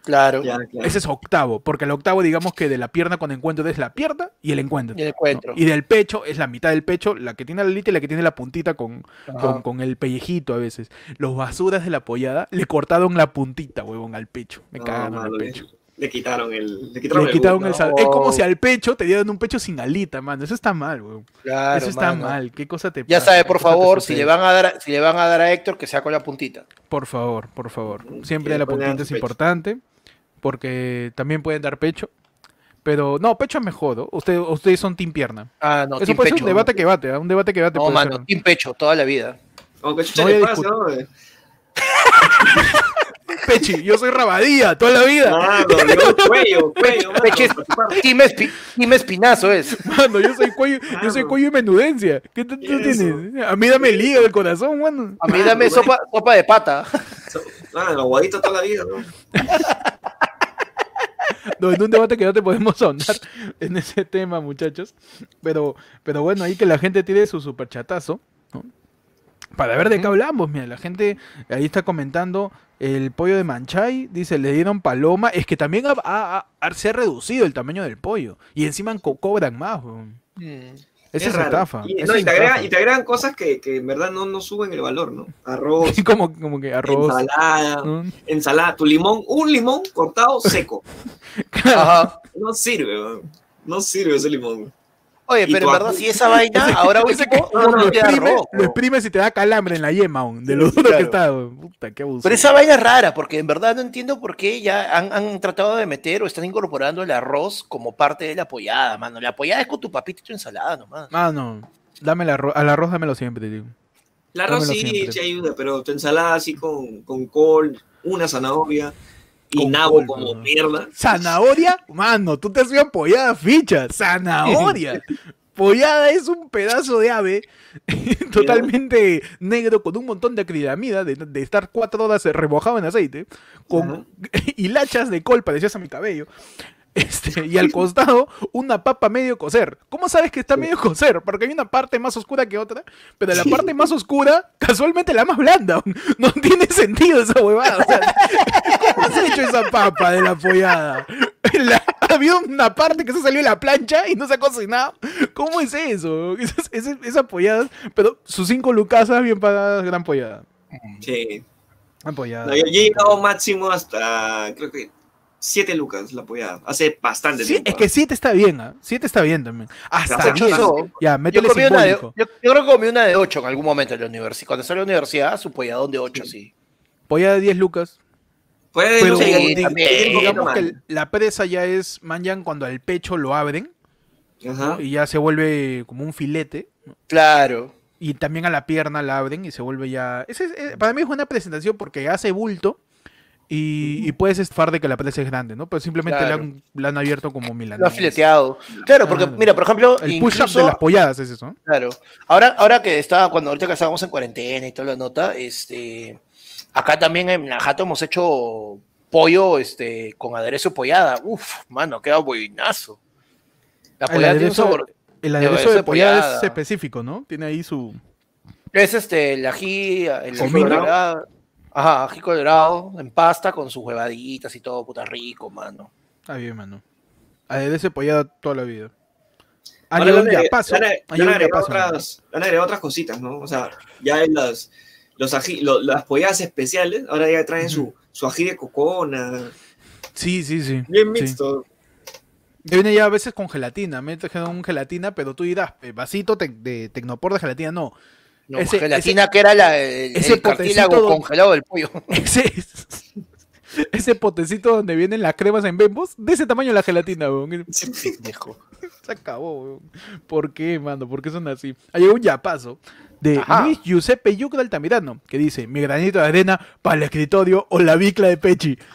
Claro. ya, claro. Ese es octavo, porque el octavo, digamos que de la pierna con encuentro es la pierna y el encuentro. Y el encuentro. ¿no? Y del pecho es la mitad del pecho, la que tiene la alita y la que tiene la puntita con, con, con el pellejito a veces. Los basuras de la pollada le cortaron la puntita, huevón, al pecho. Me No, cagaron le- pecho. Le quitaron el. Le quitaron Le el quitaron el sal- Es como si al pecho te dieran un pecho sin alita, mano. Eso está mal, huevón. Claro, Eso está mano. mal. ¿Qué cosa te Ya sabe, ¿Qué por favor, si le van a dar, si le van a dar a Héctor, que sea con la puntita. Por favor, por favor. Siempre la puntita es importante. Porque también pueden dar pecho. Pero no, pecho es mejor. ¿no? Ustedes, ustedes son team pierna. Ah, no, Eso team puede ser pecho. un debate que bate, ¿ah? un debate que bate. No, mano, ser. team pecho, toda la vida. Aunque chucha No voy le a pasa, Pechi, yo soy Rabadía toda la vida. Mano, yo cuello, cuello, Peche es-. Team, Espi- Team Espinazo es. Mano, yo soy cuello, yo soy cuello y menudencia. ¿Qué tú, tienes? A mí dame el hígado del corazón, mano. A mí dame sopa, sopa de pata. Mano, aguadito toda la vida, ¿no? No, en un debate que no te podemos ahondar en ese tema, muchachos. Pero, pero bueno, ahí que la gente tire su superchatazo. ¿no? Para ver de qué hablamos, mira, la gente ahí está comentando el pollo de Manchay, dice, le dieron paloma, es que también ha- ha- ha- se ha reducido el tamaño del pollo y encima co- cobran más. weón. Esa es, raro. estafa. Y, esa no, y es te agregan, estafa. y te agregan cosas que, que en verdad no, no suben el valor, ¿no? Arroz, como, como que arroz. ensalada, ¿no? ensalada, tu limón, un limón cortado seco. Ajá. No sirve, weón. No sirve ese limón. Oye, pero en verdad, si esa vaina, ahora último, lo, exprime, lo exprimes y te da calambre en la yema, aún, de lo duro que está. Puta, qué abuso. Pero esa vaina es rara, porque en verdad no entiendo por qué ya han, han tratado de meter o están incorporando el arroz como parte de la apoyada, mano. La apoyada es con tu papita y tu ensalada nomás. Mano, dame el arroz, al arroz dámelo siempre, tío. El arroz Dámelo sí, siempre. sí ayuda, pero tu ensalada así con, con col, una zanahoria y Con nabo col, como mierda. ¿Zanahoria? Mano, tú te has ido pollada ficha. ¡Zanahoria! Pollada es un pedazo de ave totalmente negro con un montón de acrilamida de, de estar cuatro horas remojado en aceite, con hilachas de col parecidas a mi cabello. Este, y al costado una papa medio cocer. ¿Cómo sabes que está medio cocer? Porque hay una parte más oscura que otra, pero la parte más oscura, casualmente la más blanda. No tiene sentido esa huevada. o sea, ¿Cómo has hecho esa papa de la pollada? La- había una parte que se salió de la plancha y no se ha cocinado. ¿Cómo es eso? Esas, esas, esas polladas, pero sus cinco lucasas bien pagadas, gran pollada. Sí. Gran pollada. No, yo, yo he llegado máximo hasta, creo que, 7 lucas la apoyada. Hace bastante Sí, tiempo. es que 7 está bien, ¿ah? 7 está bien también. Hasta hecho 10. eso. Ya, Yo, métele comí una de, simbólico. yo, yo creo que comí una de 8 en algún momento en la universidad. Cuando salí a la universidad, su polladón de 8, sí. Pollada de 10 lucas. Puede Pero sí, di- también. di- digamos que la presa ya es manjan cuando al pecho lo abren Ajá. y ya se vuelve como un filete. ¿no? Claro. Y también a la pierna la abren y se vuelve ya. ese es- eh, para mí es buena presentación porque hace bulto y, y puedes estafar de que la presa es grande, ¿no? Pero simplemente Claro. la, han, la han abierto como Lo ha milanesa. fileteado. Claro, porque, Claro. mira, por ejemplo, El push-up incluso- de las polladas es eso. ¿no? Claro. Ahora, ahora que estaba, cuando ahorita que estábamos en cuarentena y toda la nota, este, acá también en la jato hemos hecho pollo, este, con aderezo pollada. Uf, mano, queda buenazo. La El pollada tiene un aderezo, sabor. el de aderezo aderezo de pollada es pollada. específico, ¿no? Tiene ahí su. Es este, el ají, el colorado. Ajá, ají colorado, en pasta, con sus huevaditas y todo, puta rico, mano. Ah, bien, mano. Aderezo de pollada toda la vida. Han yapazo. agregado- ¿no? otras, cositas, ¿no? O sea, ya en las, los ají, lo- las polladas especiales, ahora ya traen su, su ají de cocona, Sí, sí, sí. bien sí. mixto. Ya Viene ya a veces con gelatina. Me trajeron un gelatina, pero tú dirás, "Eh, vasito te- de tecnopor de gelatina. No. No, Ese- gelatina que era la, el, ese el cartílago congelado del pollo. Ese, ese potecito donde vienen las cremas en bembos, de ese tamaño la gelatina, weón. Se acabó, weón. ¿Por qué, mano? ¿Por qué son así? Ha llegado un yapazo de Ajá. Luis Giuseppe Yucra Altamirano, que dice, mi granito de arena para el escritorio o la bicla de Pechi.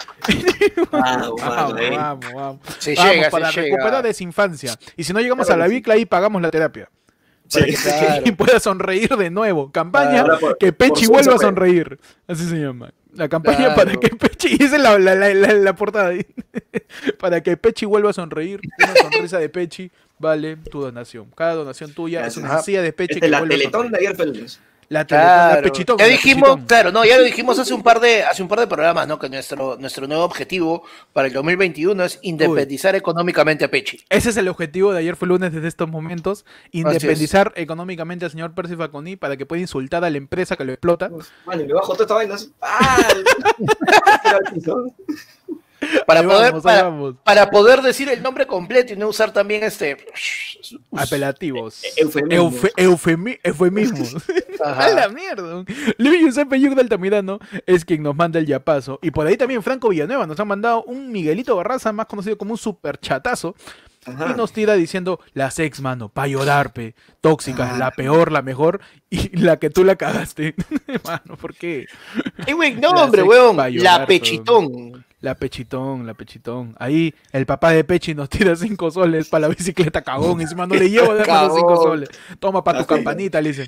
Ah, Vamos, eh. vamos, vamos. Se Vamos, llega, para se recuperar llega. esa infancia. Y si no llegamos Claro a la bicla, ahí pagamos la terapia. Sí. Para que Claro. Pueda sonreír de nuevo. Campaña por- que Pechi por vuelva a sonreír. Así se llama. La campaña Claro. para que Pechi. y Esa es la, la, la, la- la portada ahí. para que Pechi vuelva a sonreír. Una sonrisa de Pechi vale tu donación. Cada donación tuya es una silla de Pechi Esta que es la vuelve a teletón sonreír. de ayer feliz. La Claro. pechitón. ya dijimos, pechitón. claro, no, ya lo dijimos hace un par de, hace un par de programas, ¿no? Que nuestro, nuestro nuevo objetivo para el 2021 es independizar económicamente a Pechi. Ese es el objetivo de ayer fue lunes desde estos momentos. Independizar económicamente al señor Percy Faconi para que pueda insultar a la empresa que lo explota. Y me bajo toda esta vaina. ¡Ah! Para Ahí poder, vamos, para, para poder decir el nombre completo y no usar también este. Apelativos. Eufemismos. Eufe- eufemi- eufemismos. Ajá. A la mierda. Luis Giuseppe Yugda Altamirano es quien nos manda el yapazo. Y por ahí también Franco Villanueva nos ha mandado un Miguelito Barraza, más conocido como un super chatazo. Ajá. Y nos tira diciendo, la sex, mano, pa' llorar, pe. Tóxica, la peor, la mejor, y la que tú la cagaste. mano, ¿por qué? Ay, güey, no, La hombre, sex weón. llorar, La pechitón. La pechitón, la pechitón. Ahí el papá de Pechi nos tira cinco soles para la bicicleta, cagón. Encima no le llevo de los cinco soles. Toma para tu Así. campanita, le dice.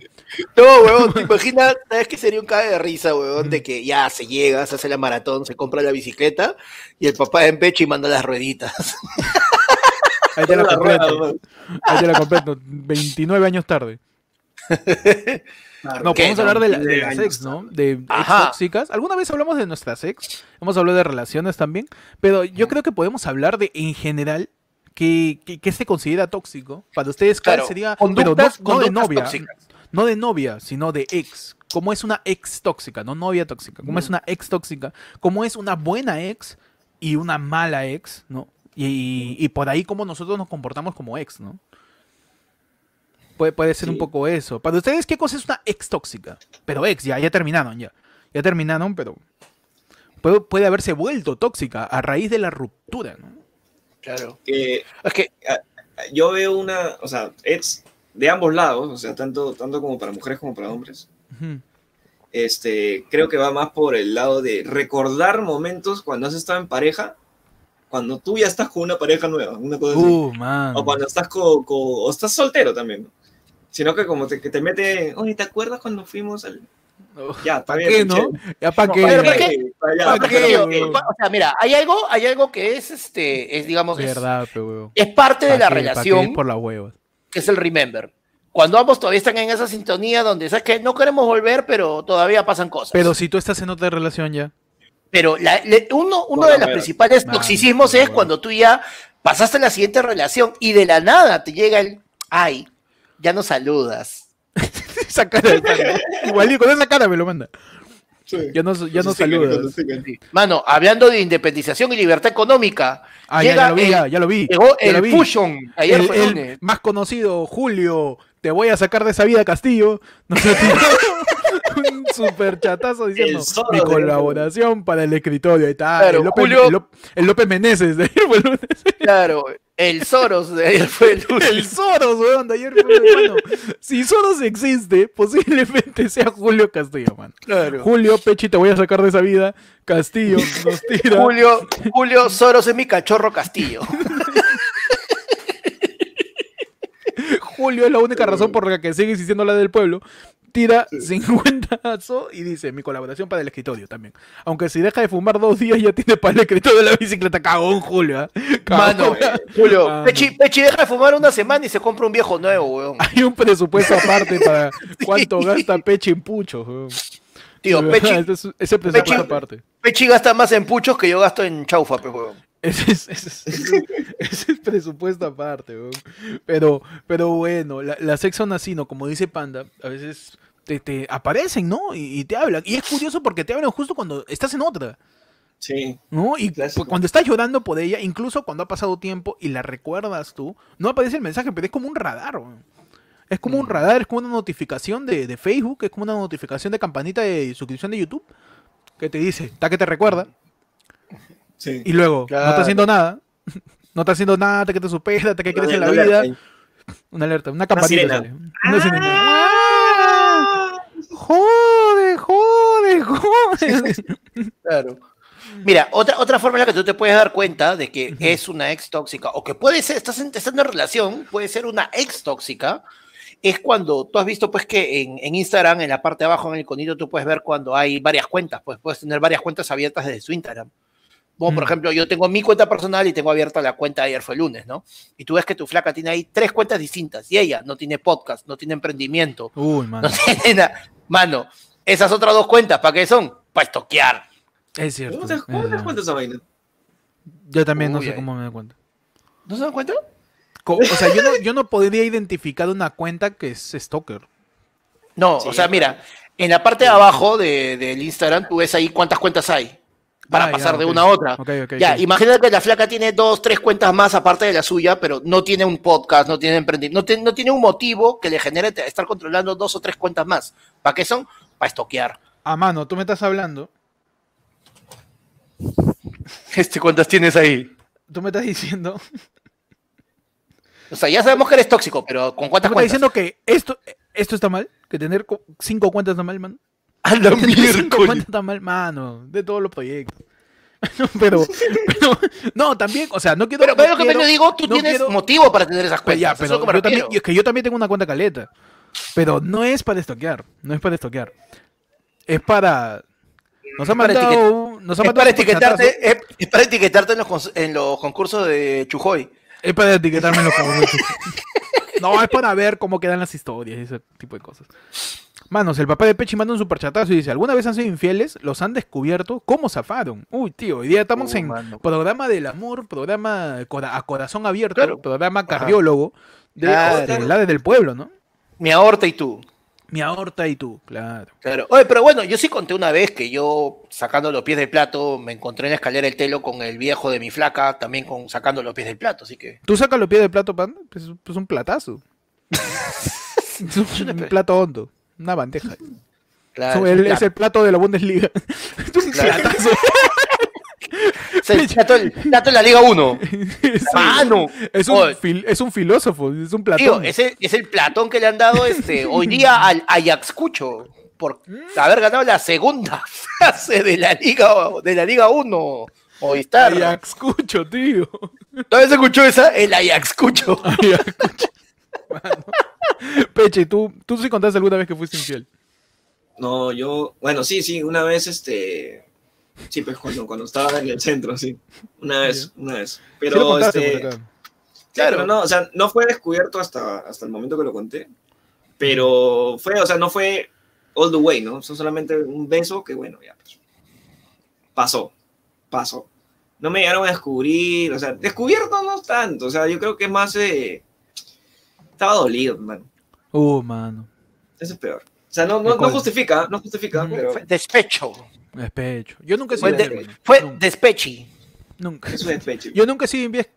No, weón, te imaginas, ¿sabes qué sería un cague de risa, weón? De que ya se llega, se hace la maratón, se compra la bicicleta y el papá en pecho y manda las rueditas. Ahí te la completo. Ahí te la completo. 29 años tarde. No, podemos hablar de la, de De las ex, ¿no? De ex tóxicas. ¿Alguna vez hablamos de nuestras ex? Hemos hablado de relaciones también. Pero yo creo que podemos hablar de, en general, que, que, que se considera tóxico. Para ustedes, ¿cuál Claro, sería? Pero no, conductas- no de novia. tóxicas. No de novia, sino de ex. ¿Cómo es una ex tóxica? No novia tóxica. ¿Cómo es una ex tóxica? ¿Cómo es una buena ex y una mala ex? ¿No? Y, y- y por ahí cómo nosotros nos comportamos como ex, ¿no? Puede, puede ser un poco eso. Para ustedes, ¿qué cosa es una ex tóxica? Pero ex, ya, ya terminaron, ya. Ya terminaron, pero puede, puede haberse vuelto tóxica a raíz de la ruptura, ¿no? Claro. Es que, yo veo una, o sea, es de ambos lados, o sea, tanto, tanto como para mujeres como para hombres. Este, creo que va más por el lado de recordar momentos cuando has estado en pareja, cuando tú ya estás con una pareja nueva, una cosa así. Uh, man. O cuando estás con, con- o estás soltero también, ¿no? Sino que como te, que te mete, oye, ¿te acuerdas cuando fuimos al... Ya, está ¿Para bien, qué, no? ¿Ya para No, qué? ¿para qué? o sea, mira, hay algo, hay algo que es este, es digamos, es, Verdad, pero es parte de ¿Pa' la qué? Relación, Por las huevas. que es el remember. Cuando ambos todavía están en esa sintonía donde, ¿sabes que No queremos volver, pero todavía pasan cosas. Pero si tú estás en otra relación ya. Pero la- le- uno, uno de los principales toxicismos es cuando tú ya pasaste a la siguiente relación y de la nada te llega el, ay, ya no saludas. esa cara de pana. Igual con esa cara me lo manda. Sí. Ya no, ya no sí saludas. sí Mano, hablando de independización y libertad económica, Ah, ya, llega ya lo vi, el- ya, ya lo vi. llegó ya lo el vi. Fusion. Ayer El, fue el más conocido, Julio, te voy a sacar de esa vida, Castillo. Nos ha tirado un super chatazo diciendo El mi de- colaboración para el escritorio. Ahí está. Claro, el, López, Julio- el, López, el Meneses de el. Claro, el Soros de ayer fue el lunes. El Soros, weón, de ayer fue el bueno, Si Soros existe, posiblemente sea Julio Castillo, man. Claro. Julio, Pechi, te voy a sacar de esa vida. Castillo nos tira. Julio, Julio Soros es mi cachorro Castillo. Julio es la única razón por la que sigue existiendo la del pueblo. Tira 50 y dice mi colaboración para el escritorio también. Aunque si deja de fumar dos días ya tiene para el escritorio de la bicicleta. Cagón, Julio. ¿ah? Mano. Julio, Mano. Pechi, Pechi deja de fumar una semana y se compra un viejo nuevo, weón. Hay un presupuesto aparte para cuánto gasta Pechi en puchos. weón. Tío, Pechi, ese, es- ese presupuesto Pechi- aparte. Pechi gasta más en puchos que yo gasto en chaufa, pues, weón. Ese es, ese es- ese es- presupuesto aparte. Pero, pero bueno, la- las ex son así, ¿no? Como dice Panda, a veces te, te aparecen, ¿no? Y, y te hablan. Y es curioso porque te hablan justo cuando estás en otra, Sí. ¿no? Y Clásico. cuando estás llorando por ella, incluso cuando ha pasado tiempo y la recuerdas tú, no aparece el mensaje, pero es como un radar. Es como un Mm. radar, es como una notificación de, de Facebook, es como una notificación de campanita de suscripción de YouTube que te dice, está que te recuerda. Sí. Y luego, no está haciendo nada. No está haciendo nada, te que te supera, te que quieres en la No, vida. Una alerta, una campanita. sirena. sale. Una sirena. Jode, jode, jode. Claro. Mira, otra, otra forma en la que tú te puedes dar cuenta de que es una ex tóxica, o que puede ser, estás en, estás en una relación, puede ser una ex tóxica, es cuando tú has visto pues que en, en Instagram, en la parte de abajo, en el iconito, tú puedes ver cuando hay varias cuentas, pues puedes tener varias cuentas abiertas desde su Instagram. Como por Mm. ejemplo, yo tengo mi cuenta personal y tengo abierta la cuenta de ayer fue lunes, ¿no? Y tú ves que tu flaca tiene ahí tres cuentas distintas y ella no tiene podcast, no tiene emprendimiento, Uy, no mano. tiene nada. Mano, esas otras dos cuentas, ¿para qué son? Para estoquear. Es cierto. ¿Cómo te, cómo te cuenta esa vaina? Yo también no sé ay. cómo me doy cuenta. ¿No se dan cuenta? Co- O sea, yo no, yo no podría identificar una cuenta que es stalker. No, Sí, o sea, mira, en la parte de abajo de- del Instagram tú ves ahí cuántas cuentas hay para Ah, ya, pasar de ok. una a otra. Ok, ok, ya, imagínate que la flaca tiene dos, tres cuentas más aparte de la suya, pero no tiene un podcast, no tiene emprendimiento, no, tiene- no tiene un motivo que le genere estar controlando dos o tres cuentas más. ¿Para qué son? Para estoquear. Ah, mano, tú me estás hablando. Este, ¿Cuántas tienes ahí? Tú me estás diciendo O sea, ya sabemos que eres tóxico, pero ¿con cuántas ¿Estás cuentas? diciendo que esto, esto está mal? ¿Que tener co- cinco cuentas está mal, mano? A la Tener cinco miércoles. está mal, mano, de todos los proyectos. pero, pero, no, también, o sea, no quiero... Pero, pero no lo que quiero- te digo, tú no tienes quiero- motivo para tener esas cuentas. ya, es pero me yo también, es que yo también tengo una cuenta caleta. Pero no es para estoquear, no es para estoquear. Es para... Nos ha mandado, nos ha Es para, etiquetarte, es, es para etiquetarte en los, en los concursos de Chujoy. Es para etiquetarme en los favoritos. No, es para ver cómo quedan las historias y ese tipo de cosas. Manos, el papá de Pechi manda un superchatazo y dice, ¿alguna vez han sido infieles? ¿Los han descubierto? ¿Cómo zafaron? Uy, tío, hoy día estamos Oh, en mano. programa del amor, programa a corazón abierto, Claro. programa cardiólogo de, Claro. de la del pueblo, ¿no? Mi aorta y tú. Mi aorta y tú, claro. Claro. Oye, pero bueno, yo sí conté una vez que yo, sacando los pies del plato, me encontré en la escalera del telo con el viejo de mi flaca, también con sacando los pies del plato, así que. ¿Tú sacas los pies del plato, pan? Pues es pues un platazo. es un plato hondo, una bandeja. Claro, Es el- es es el plato de la Bundesliga. Es Claro. el plato, el plato de la Liga 1. Sí. Mano. Es un, fil- es un filósofo, es un platón. es el, es el platón que le han dado este hoy día al Ayaxcucho por haber ganado la segunda fase de la Liga de la Liga 1. Movistar. Ayaxcucho, tío. ¿Todavía se escuchó esa? El Ayaxcucho. Ayaxcucho. Mano. Peche, ¿tú, tú sí contaste alguna vez que fuiste infiel. No, yo, bueno, sí, sí, una vez, este, sí, pues cuando, cuando estaba en el centro, sí, una vez, una vez. Sí Pero, contaste este. Sí, Claro. pero no, o sea, no fue descubierto hasta, hasta el momento que lo conté. Pero fue, o sea, no fue all the way, ¿no? O sea, solamente un beso que, bueno, ya, pues, pasó, pasó. No me llegaron a descubrir, o sea, descubierto no tanto, o sea, yo creo que es más, eh, estaba dolido, hermano. Uh, mano. Eso es peor. O sea, no, ¿De no, no justifica, no justifica, Ujú. pero Fue despecho. Despecho. Yo nunca he Fue, sido de- fue Nunca. despechi. Nunca. es despecho. Yo nunca he sido imbé-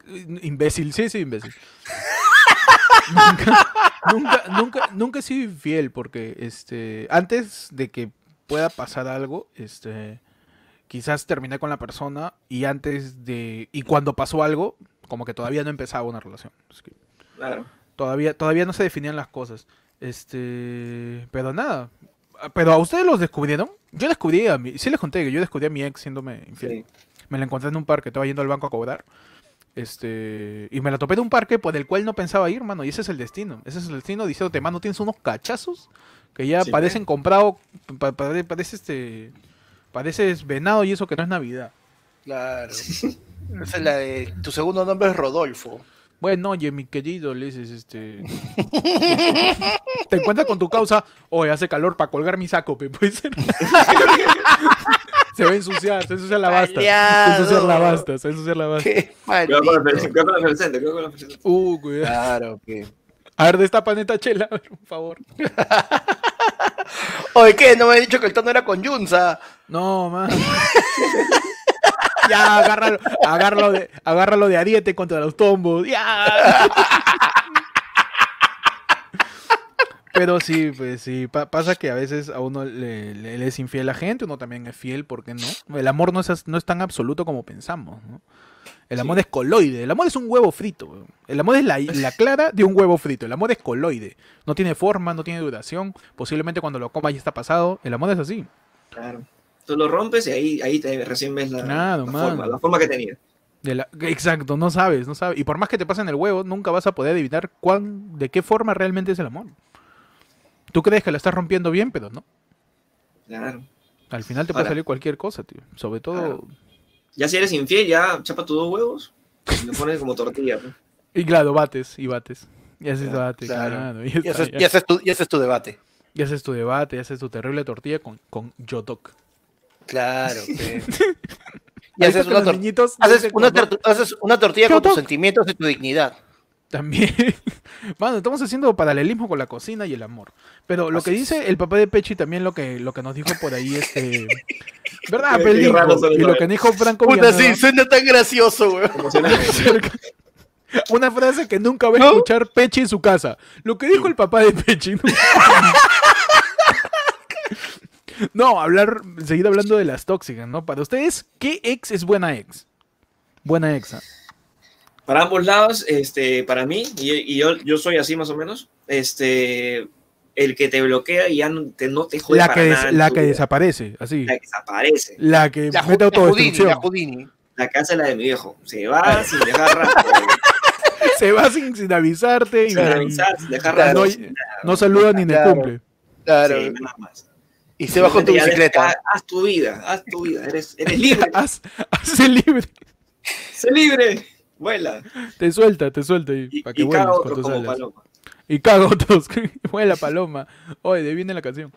imbécil, sí, sí, imbécil. nunca, nunca, nunca, nunca he sido infiel porque este, antes de que pueda pasar algo, este, quizás terminé con la persona y antes de, y cuando pasó algo, como que todavía no empezaba una relación. Es que Claro. Todavía, todavía no se definían las cosas. Este, pero nada. Pero a ustedes los descubrieron. Yo descubrí a mi, sí les conté que yo descubrí a mi ex siéndome infiel. Sí. Me la encontré en un parque, estaba yendo al banco a cobrar. Este, y me la topé de un parque por el cual no pensaba ir, mano. Y ese es el destino. Ese es el destino diciéndote, mano, tienes unos cachazos que ya Sí, parecen comprados. pa- pa- parece este. Pareces venado y eso que no es Navidad. Claro. Esa es la de. Tu segundo nombre es Rodolfo. Bueno, oye, mi querido, le dices, este. Te encuentras con tu causa. Oye, hace calor para colgar mi saco, pe, puede ser. se va a ensuciar, se va a ensuciar la basta. Se va a ensuciar la basta, se va a ensuciar la basta. Qué Cuidado con la con la. Uh, cuidado. Claro, que. A ver, destapa neta chela, a ver, por favor. Oye, ¿qué? No me he dicho que el tono era con Yunza. No, man. ya, agárralo, agárralo de, agárralo de ariete contra los tombos. Ya. Pero sí, pues sí, pa- pasa que a veces a uno le, le- le es infiel a la gente, uno también es fiel, ¿por qué no? El amor no es, no es tan absoluto como pensamos, ¿no? El amor es coloide, el amor es un huevo frito, el amor es la, la clara de un huevo frito, el amor es coloide, no tiene forma, no tiene duración, posiblemente cuando lo comas ya está pasado, el amor es así. Claro. Tú lo rompes y ahí, ahí te, recién ves la, Claro, la mano. forma, la forma que tenía. De la- exacto, no sabes, no sabes. Y por más que te pasen el huevo, nunca vas a poder adivinar cuán, de qué forma realmente es el amor. Tú crees que la estás rompiendo bien, pero no. Claro. Al final te puede Ahora. salir cualquier cosa, tío. Sobre todo. Claro. Ya si eres infiel, ya chapa tus dos huevos y lo pones como tortilla. pues. Y claro, bates y bates. Y haces Claro, debate, claro. claro. Y, Y está, ese, es- ya. y ese es tu, y ese es tu debate. Y haces tu debate, y haces tu terrible tortilla con, con yotok. Claro. que- Y haces una, los tor- niñitos haces una haces tortilla con tus sentimientos y tu dignidad. También. Mano, estamos haciendo paralelismo con la cocina y el amor. Pero lo que dice el papá de Pechi también lo que, lo que nos dijo por ahí, este. ¿Verdad, Y lo que dijo Franco Puta, Villanueva. sí, suena tan gracioso. Emocionante. Una frase que nunca va a ¿No? escuchar Pechi en su casa. Lo que dijo el papá de Pechi. No, No, hablar, seguir hablando de las tóxicas, ¿no? Para ustedes, ¿qué ex es buena ex? Buena ex. ¿ah? Para ambos lados, este, para mí, y, y yo, yo soy así más o menos, este, el que te bloquea y ya no te, no te jode La para que, des- nada la que vida. desaparece, así. La que desaparece. La que La, mete Ju- la Houdini, autodestrucción. la Houdini. La que hace la de mi viejo. Se va sin dejar rastro. Se va sin, sin avisarte y sin avisar, sin dejar rastro. no, saluda ni en el cumple. Claro. Sí, nada más. Y se con tu bicicleta. Haz tu vida, haz tu vida. Eres, eres libre. Haz, hazse libre. sé libre. Vuela. Te suelta, te suelta y, Y, para que y vuelas otro como paloma. Y caga otros. Vuela paloma. Oye, de viene la canción.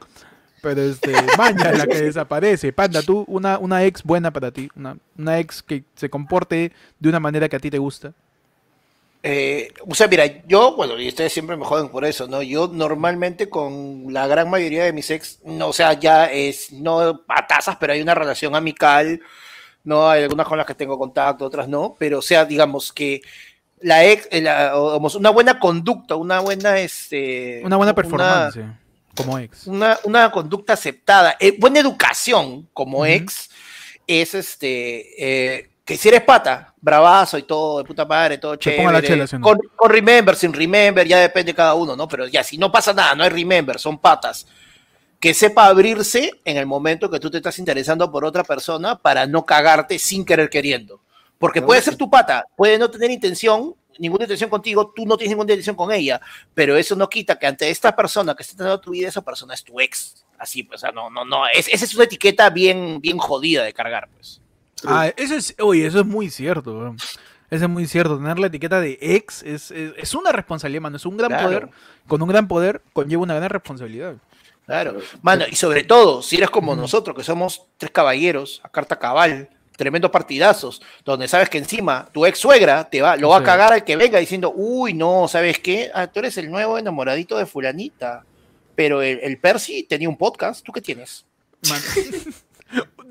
Pero este, Maña, la que desaparece. Panda, tú, una, una ex buena para ti. Una, una ex que se comporte de una manera que a ti te gusta. Eh, o sea, mira, yo, bueno, y ustedes siempre me joden por eso, ¿no? Yo normalmente con la gran mayoría de mis ex, no, o sea, ya es, no a tasas, pero hay una relación amical, ¿no? Hay algunas con las que tengo contacto, otras no, pero o sea, digamos que la ex, eh, la- una buena conducta, una buena, este... Una buena performance como ex. una, una conducta aceptada, eh, buena educación como ex, es este, eh, que si eres pata, bravazo y todo, de puta madre, todo ponga la chévere, chela, ¿sí o no? con, con remember, sin remember, ya depende de cada uno, ¿no? Pero ya, si no pasa nada, no hay remember, son patas. Que sepa abrirse en el momento que tú te estás interesando por otra persona para no cagarte sin querer queriendo. Porque puede ser tu pata, puede no tener intención, ninguna intención contigo, tú no tienes ninguna intención con ella, pero eso no quita que ante esta persona que está teniendo tu vida, esa persona es tu ex. Así, pues, o sea, no, no, no, es, esa es una etiqueta bien, bien jodida de cargar, pues. Ah, eso es, oye, eso es muy cierto. Eso es muy cierto. Tener la etiqueta de ex es, es, es una responsabilidad, mano. Es un gran Claro. poder. Con un gran poder conlleva una gran responsabilidad. Claro. Mano, y sobre todo, si eres como nosotros, que somos tres caballeros, a carta cabal, tremendos partidazos, donde sabes que encima tu ex suegra te va, lo va a cagar al que venga diciendo, uy, no, ¿sabes qué? Ah, tú eres el nuevo enamoradito de fulanita. Pero el, el Percy tenía un podcast, ¿tú qué tienes?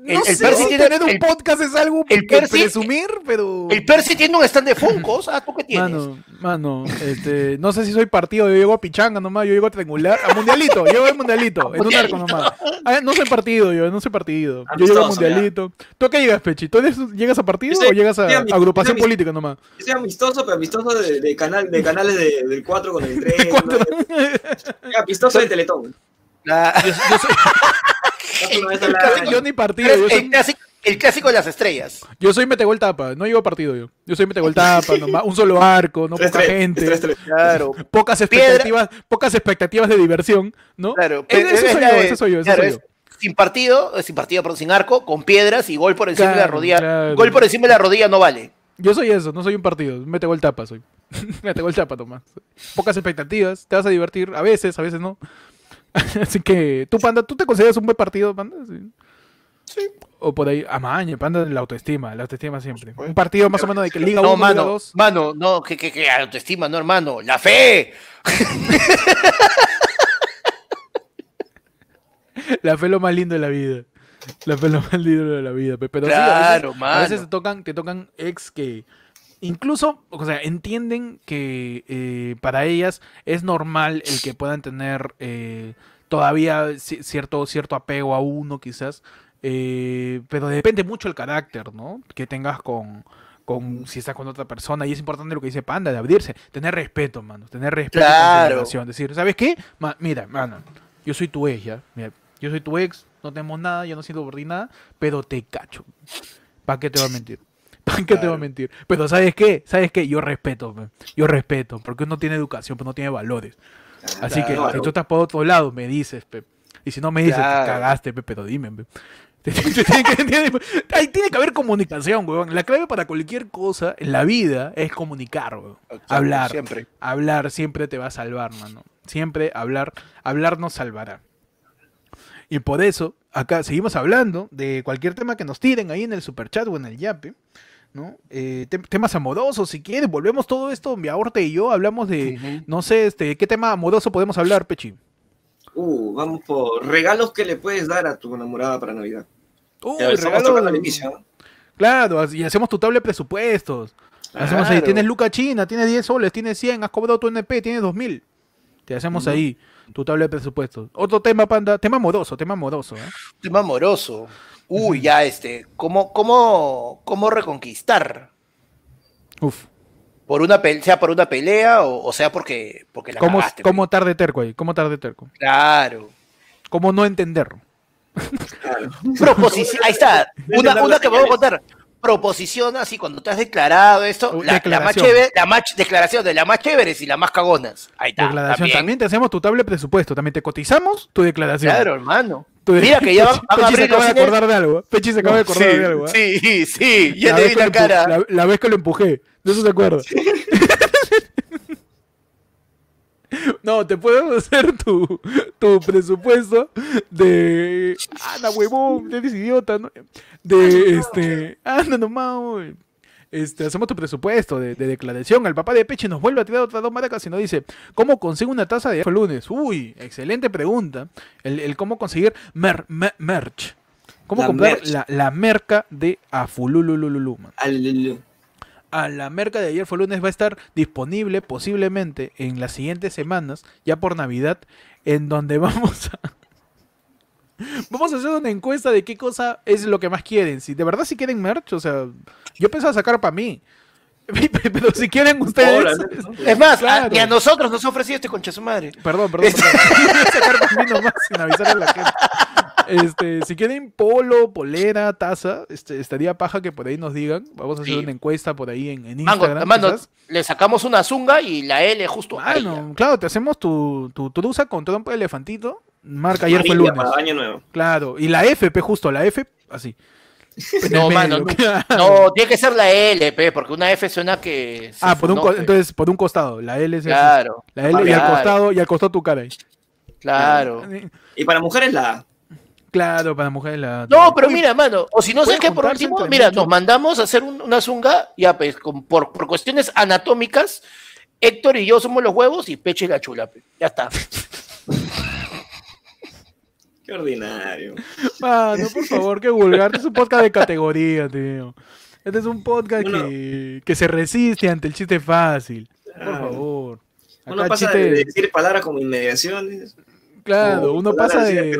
El- no el sé Percy si tiene- tener un el- podcast es algo el que Percy- presumir, pero... El Percy tiene un stand de Funkos, ¿ah, tú qué tienes? Mano, mano, este, no sé si soy partido, yo llego a pichanga nomás, yo llego a triangular, a mundialito, llego al mundialito, en un arco nomás. Ah, no soy partido, yo no soy partido. Yo llego al Amistoso, ya. mundialito. ¿Tú a qué llegas, Pechi? ¿Tú eres- llegas a partido soy- o llegas a agrupación política nomás? Yo soy amistoso, pero amistoso de, de canal, de canales de- del 4 con el 3. Cuatro. Amistoso de Teletón. Yo, yo soy- Yo ni partido, yo el, soy, clásico, el clásico de las estrellas. yo soy metegol tapa, no llego a partido yo. Yo soy metegol tapa, nomás, un solo arco, no Tres, poca tres, gente, tres, tres. Claro, pocas Piedra. expectativas, pocas expectativas de diversión, ¿no? claro. Ese- ese Es soy yo, de- ese soy yo, claro, soy es yo. Sin partido, sin partido, perdón, sin arco, con piedras y gol por encima de la rodilla. claro. Gol por encima de la rodilla no vale. Yo soy eso, no soy un partido, metegol tapa soy. metegol tapa nomás. Pocas expectativas, te vas a divertir, a veces, a veces no. Así que, tú, Panda, ¿tú te consideras un buen partido, Panda? Sí. O por ahí, amaña, Panda, la autoestima, la autoestima siempre. Un partido más o menos de que Liga 1, No, Liga mano, 2. mano, no, que, que, que autoestima, no, hermano. La fe. La fe es lo más lindo de la vida. La fe es lo más lindo de la vida. pe. Pero sí, a Claro, veces, a veces mano. te tocan, te tocan ex que incluso, o sea, entienden que eh, para ellas es normal el que puedan tener eh, todavía ci- cierto, cierto apego a uno, quizás. eh, pero depende mucho el carácter, ¿no? Que tengas con, con si estás con otra persona. Y es importante lo que dice Panda, de abrirse. Tener respeto, mano. Tener respeto Claro. consideración. Decir, ¿sabes qué? Ma- mira, mano, yo soy tu ex, ¿ya? Mira, yo soy tu ex, no tenemos nada, yo no siento por ti nada, pero te cacho. ¿Para qué te va a mentir? ¿Para qué te va a mentir? Pero ¿sabes qué? ¿Sabes qué? Yo respeto, pe. yo respeto, porque uno tiene educación, pero no tiene valores. Así que Claro. si tú estás por otro lado, me dices, pe. Y si no me dices, te cagaste, pe, pero dime, pe. Tiene, que, tiene que haber comunicación, weón. La clave para cualquier cosa en la vida es comunicar, weón. Hablar. Siempre. Hablar siempre te va a salvar, mano. Siempre hablar, hablar nos salvará. Y por eso, acá seguimos hablando de cualquier tema que nos tiren ahí en el superchat o en el yape, ¿no? Eh, tem- temas amorosos, si quieren, volvemos todo esto, mi aborte y yo hablamos de, no sé, este, ¿qué tema amoroso podemos hablar, Pechi? Uh, vamos por regalos que le puedes dar a tu enamorada para Navidad. Uy, Ya, estamos regalo- tocando al inicio, ¿no? Claro, y hacemos tu tabla de presupuestos. Hacemos ahí, tienes Luca China, tienes 10 soles, tienes 100, has cobrado tu NP, tienes 2000. Te hacemos ahí tu tabla de presupuestos. Otro tema, panda, tema amoroso, tema amoroso. ¿eh? Tema amoroso. Uy, ya este, ¿cómo, cómo, cómo reconquistar? Uf. Por una pelea, sea por una pelea o, o sea porque, porque la ¿Cómo, cagaste, cómo tarde terco ahí? ¿Cómo tarde terco? Claro. ¿Cómo no entenderlo? Claro. Proposición, ahí está. A Una, una que puedo señales. contar. Proposición así cuando te has declarado esto, Oh, la, la más declaración. chévere, la más declaración de las más chéveres y las más cagonas. Ahí está. Declaración. también. También. te hacemos tu tabla de presupuesto. También te cotizamos tu declaración. Claro, hermano. Tu- Mira que ya van, van a Pechi se acaba de cines. acordar de algo. Pechi se acaba de acordar sí, de algo. ¿eh? Sí, sí, ya La te vi la cara. La, la vez que lo empujé. De eso se acuerda. No, te podemos hacer tu, tu presupuesto de. Anda, huevón, eres idiota, ¿no? De este. Anda nomás, güey. Este, hacemos tu presupuesto de, de declaración. El papá de Peche nos vuelve a tirar otras dos maracas y nos dice: ¿Cómo consigo una taza de lunes? Uy, excelente pregunta. El, el cómo conseguir mer- mer- merch. ¿Cómo La comprar merch. la, la merca de Afululululu, man? Al- a la merca de ayer fue lunes va a estar disponible posiblemente en las siguientes semanas, ya por Navidad, en donde vamos a... Vamos a hacer una encuesta de qué cosa es lo que más quieren. Si de verdad si quieren merch, o sea, yo pensaba sacar para mí. Pero si quieren ustedes... Es más, Claro. a, ni a nosotros nos ha ofrecido este concha su madre. Perdón, perdón, perdón. Voy a sacar para mí nomás sin avisar a la gente. Este, si quieren polo, polera, taza, este, estaría paja que por ahí nos digan. Vamos a hacer Sí. una encuesta por ahí en, en Mango, Instagram. mano, le sacamos una zunga y la L justo. Mano, claro, te hacemos tu, tu truza con trompa de elefantito. Marca ayer fue lunes. para año nuevo. Claro, y la F, pe, justo, la F, así. No, mano, no. tiene que ser la L, pe, porque una F suena que. Ah, por un, entonces, por un costado, la L es. Claro, La L y al costado, y al costado tu cara ahí. claro. Y para mujeres la A. Claro, para mujeres la. No, pero mira, mano, o si no sé qué, por último, mira, muchos. nos mandamos a hacer un- una zunga, ya pues, con- por, por cuestiones anatómicas, Héctor y yo somos los huevos y Peche la chula, pe. ya está. Qué ordinario. Mano, por favor, qué vulgar. Este es un podcast de categoría, tío. Este es un podcast que, que se resiste ante el chiste fácil. Por favor. Uno pasa chiste- de decir palabras como inmediaciones. Claro, uno pasa de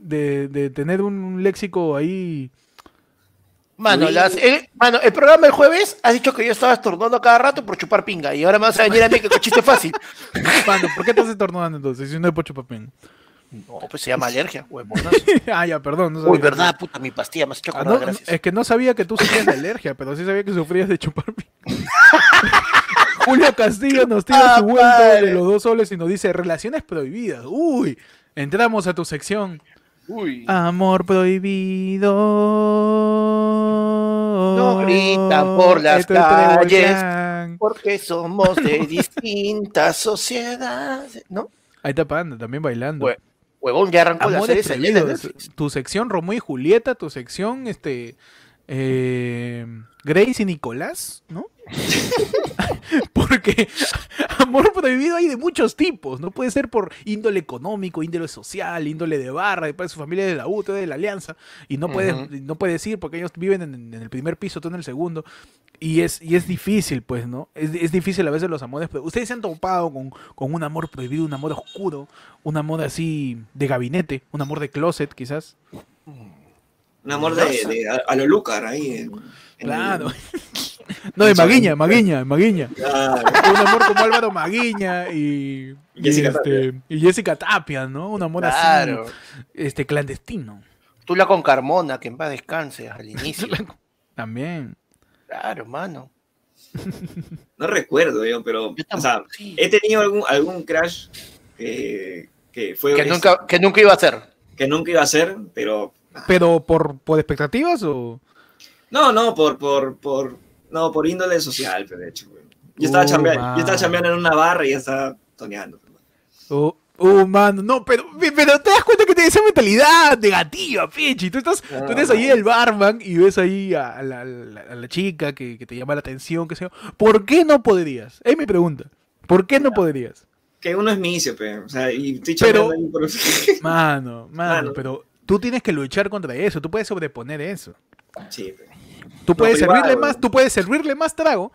de, de, tener un léxico ahí. Mano, las- el, mano, el programa el jueves has dicho que yo estaba estornudando cada rato por chupar pinga y ahora me vas a venir a mí que con chiste fácil. Mano, ¿por qué estás estornudando entonces? Si no es pocho papel. No, pues se llama alergia, huevonazo. ah, ya, perdón. No sabía. Uy, verdad, puta, mi pastilla me has hecho Ah, no, gracias. es que no sabía que tú sufrías de alergia, pero sí sabía que sufrías de chupar. Julio Castillo nos tira Ah, su vuelto padre. de los dos soles y nos dice relaciones prohibidas. Uy, entramos a tu sección. Uy. Amor prohibido. No gritan por las calles. Porque somos de distintas sociedades, ¿no? Ahí está Panda, también bailando. Huevón, ya arrancó la serie de. Netflix. Tu sección Romeo y Julieta, tu sección este eh, Grace y Nicolás, ¿no? Porque amor prohibido hay de muchos tipos, no puede ser por índole económico, índole social, índole de barra, después su familia es de la U, de la Alianza, y no puedes, Ujú. no puedes ir porque ellos viven en, en el primer piso, tú en el segundo, y es, y es difícil, pues, ¿no? Es, es difícil a veces los amores, pero ustedes se han topado con, con un amor prohibido, un amor oscuro, un amor así de gabinete, un amor de closet, quizás. Un amor de, de- a, a lo Lucar ahí. en Claro. No, de Maguiña. Maguiña, Maguiña. Claro. Un amor como Álvaro Maguiña y, y, Jessica este, y Jessica Tapia, ¿no? Un amor Claro. así, este, clandestino. Tú la con Carmona, que en paz descanse al inicio. También. claro, mano. No recuerdo yo, pero Yo o sea, he tenido algún, algún crash que, que fue Que nunca, que nunca iba a ser. que nunca iba a ser, pero ¿Pero por, por expectativas o...? No, no, por, por, por, no, por índole social, pero de hecho, güey. Yo estaba, Uh, chambeando, yo estaba chambeando en una barra y ya estaba toneando. pues, Oh, oh, mano, no, pero, pero te das cuenta que tienes esa mentalidad negativa, Pichi. Tú estás, tú eres ahí el barman y ves ahí a la, a la- a la chica que, que te llama la atención, que sea. ¿Por qué no podrías? Es mi pregunta. ¿Por qué no podrías? Que uno es misio, pero, o sea, y estoy Pero- ahí por... Mano, mano, Mano. pero tú tienes que luchar contra eso, tú puedes sobreponer eso. Sí, pe. Tú puedes privado, servirle más, tú puedes servirle más trago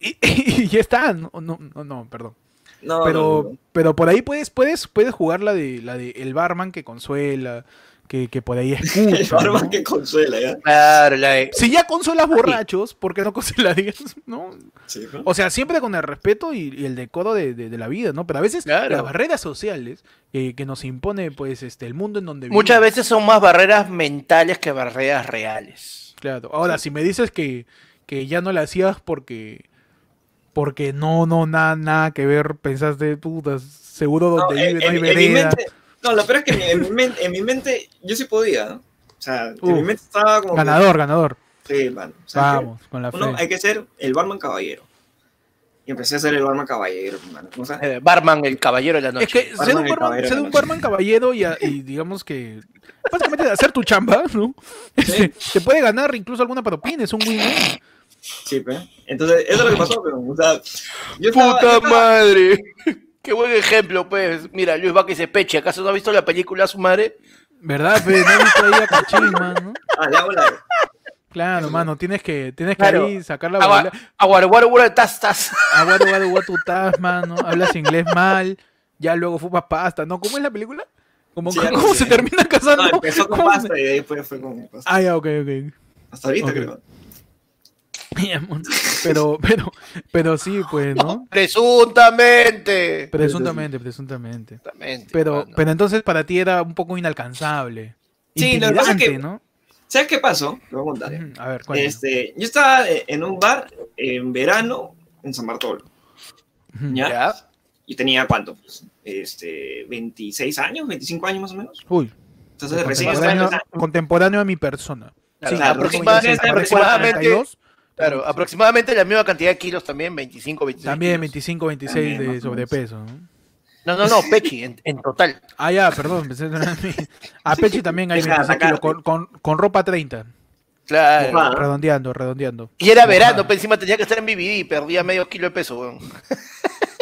y, y ya está. No, no, no, no, perdón. No, pero, no, no. pero por ahí puedes, puedes, puedes jugar la de la de el barman que consuela, que, que por ahí El escuchan. barman ¿no? que consuela, ¿ya? Claro, la de- Si ya consuelas borrachos, ¿por qué no consolarías? ¿No? Sí, ¿no? O sea, siempre con el respeto y, y el decoro de, de- de la vida, ¿no? Pero a veces Claro. las barreras sociales eh, que nos impone pues este el mundo en donde vivimos. Muchas veces son más barreras mentales que barreras reales. Claro. Ahora, si me dices que, que ya no la hacías porque porque no, no, nada, nada que ver, pensaste, puta, seguro No, donde en, vive no hay en- en mi vereda. mente, no, lo peor es que en mi, en mi men- en mi mente yo sí podía, ¿no? O sea, en mi mente estaba como. que- Ganador, ganador. sí, mano. O sea, que Vamos, con la fe. uno hay que ser el barman caballero. Y empecé a ser el barman caballero, hermano. O sea, Eh, Barman, el caballero de la noche. Es que Barman ser un barman, caballero ser de un la barman caballero y, a- y digamos que básicamente hacer tu chamba, ¿no? Este, te puede ganar incluso alguna propina, es un win-win. sí, pe. Entonces, eso es lo que pasó, pero, o sea, yo estaba, yo ¡Puta estaba- madre! Qué buen ejemplo, pues. Mira, Luis Vázquez se peche. ¿Acaso no ha visto la película su madre? ¿Verdad, fe? No he visto ahí a Cachín, mano. Ah, le hago la- Claro, mano, tienes que, tienes que Claro. ahí sacar la Agua, bola. agua, agua, agua, tas, tas. Tú estás, mano. Hablas inglés mal. Ya luego fumas pasta, ¿no? ¿Cómo es la película? ¿Cómo, Sí, cómo se termina casando? No, empezó con ¿Cómo se- pasta y después fue con pasta. Ah, ya, ok, ok. Hasta ahorita, ok. creo. Pero, pero, pero sí, pues, ¿no? Presuntamente. Presuntamente, presuntamente. Presuntamente, Pero, mano. pero entonces para ti era un poco inalcanzable. Sí, lo que pasa es que- ¿no? ¿Sabes qué pasó? Te voy a contar. A ver. Este, yo estaba eh, en un bar en verano en San Bartolo. ¿ya? ¿Ya? Y tenía cuánto? Pues, este, 26 años, 25 años más o menos. Uy, Entonces recién contemporáneo, contemporáneo a mi persona. Claro, Sí, estaba aproximadamente, 42, claro, aproximadamente la misma cantidad de kilos también, 25, 26. También kilos. 25, 26 También, de sobrepeso. ¿no? No, no, no, Pechi, en, en total. Ah, ya, perdón. pensé a Pechi también hay Deja de 26 kilos, con, con, con ropa 30. Claro. Redondeando, redondeando. Y era verano, Mojada. pues encima tenía que estar en BBD y perdía medio kilo de peso, weón.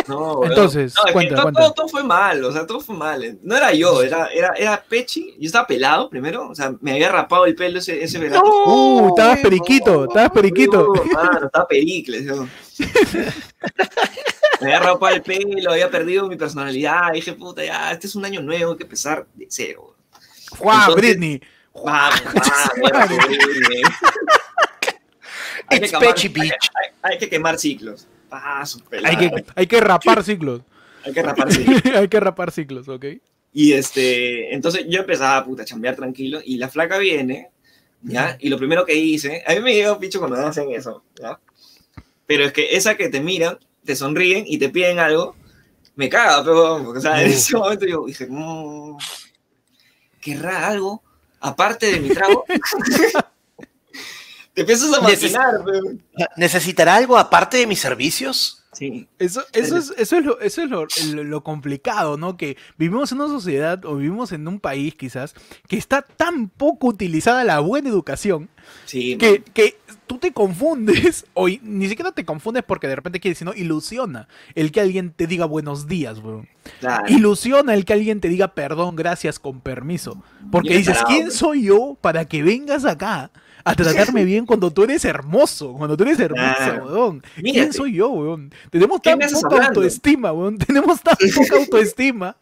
No. Entonces, No, cuenta, todo, cuenta. todo- todo fue mal, o sea, todo fue mal. No era yo, era, era, era Pechi. Yo estaba pelado primero, o sea, me había rapado el pelo ese, ese verano. Uh, estabas periquito, estabas periquito. Uh, mano, estaba pericles, yo. Me había rapado el pelo, había perdido mi personalidad. Dije, puta, ya, este es un año nuevo, hay que empezar de cero. ¡Guau, Entonces- Britney! Vamos, vamos, hay, que quemar, hay, que quemar ciclos. Hay que, hay que rapar ciclos. hay que rapar ciclos. hay que rapar ciclos, ¿ok? Y este, entonces yo empezaba puta, a chambear tranquilo y la flaca viene, ¿ya? Y lo primero que hice, a mí me llega picho cuando hacen eso, ¿ya? Pero es que esa que te miran, te sonríen y te piden algo, me caga, pero, porque, o sea, en ese momento yo dije, mmm, ¿querrá algo aparte de mi trago? te empiezas a Neces- imaginar, pero... ¿Necesitará algo aparte de mis servicios? Sí, Eso, eso, es, eso es, lo, eso es lo, lo- lo complicado, ¿no? Que vivimos en una sociedad o vivimos en un país quizás que está tan poco utilizada la buena educación sí, que, que tú te confundes, o ni siquiera te confundes porque de repente quieres, sino ilusiona el que alguien te diga buenos días, claro. Ilusiona el que alguien te diga perdón, gracias, con permiso. Porque dices, ¿quién soy yo para que vengas acá a tratarme bien cuando tú eres hermoso? Cuando tú eres hermosa, Claro. weón. ¿Quién Mírate. soy yo, weón? Tenemos ¿Qué tan poca hablando? autoestima, weón. Tenemos tan poca autoestima.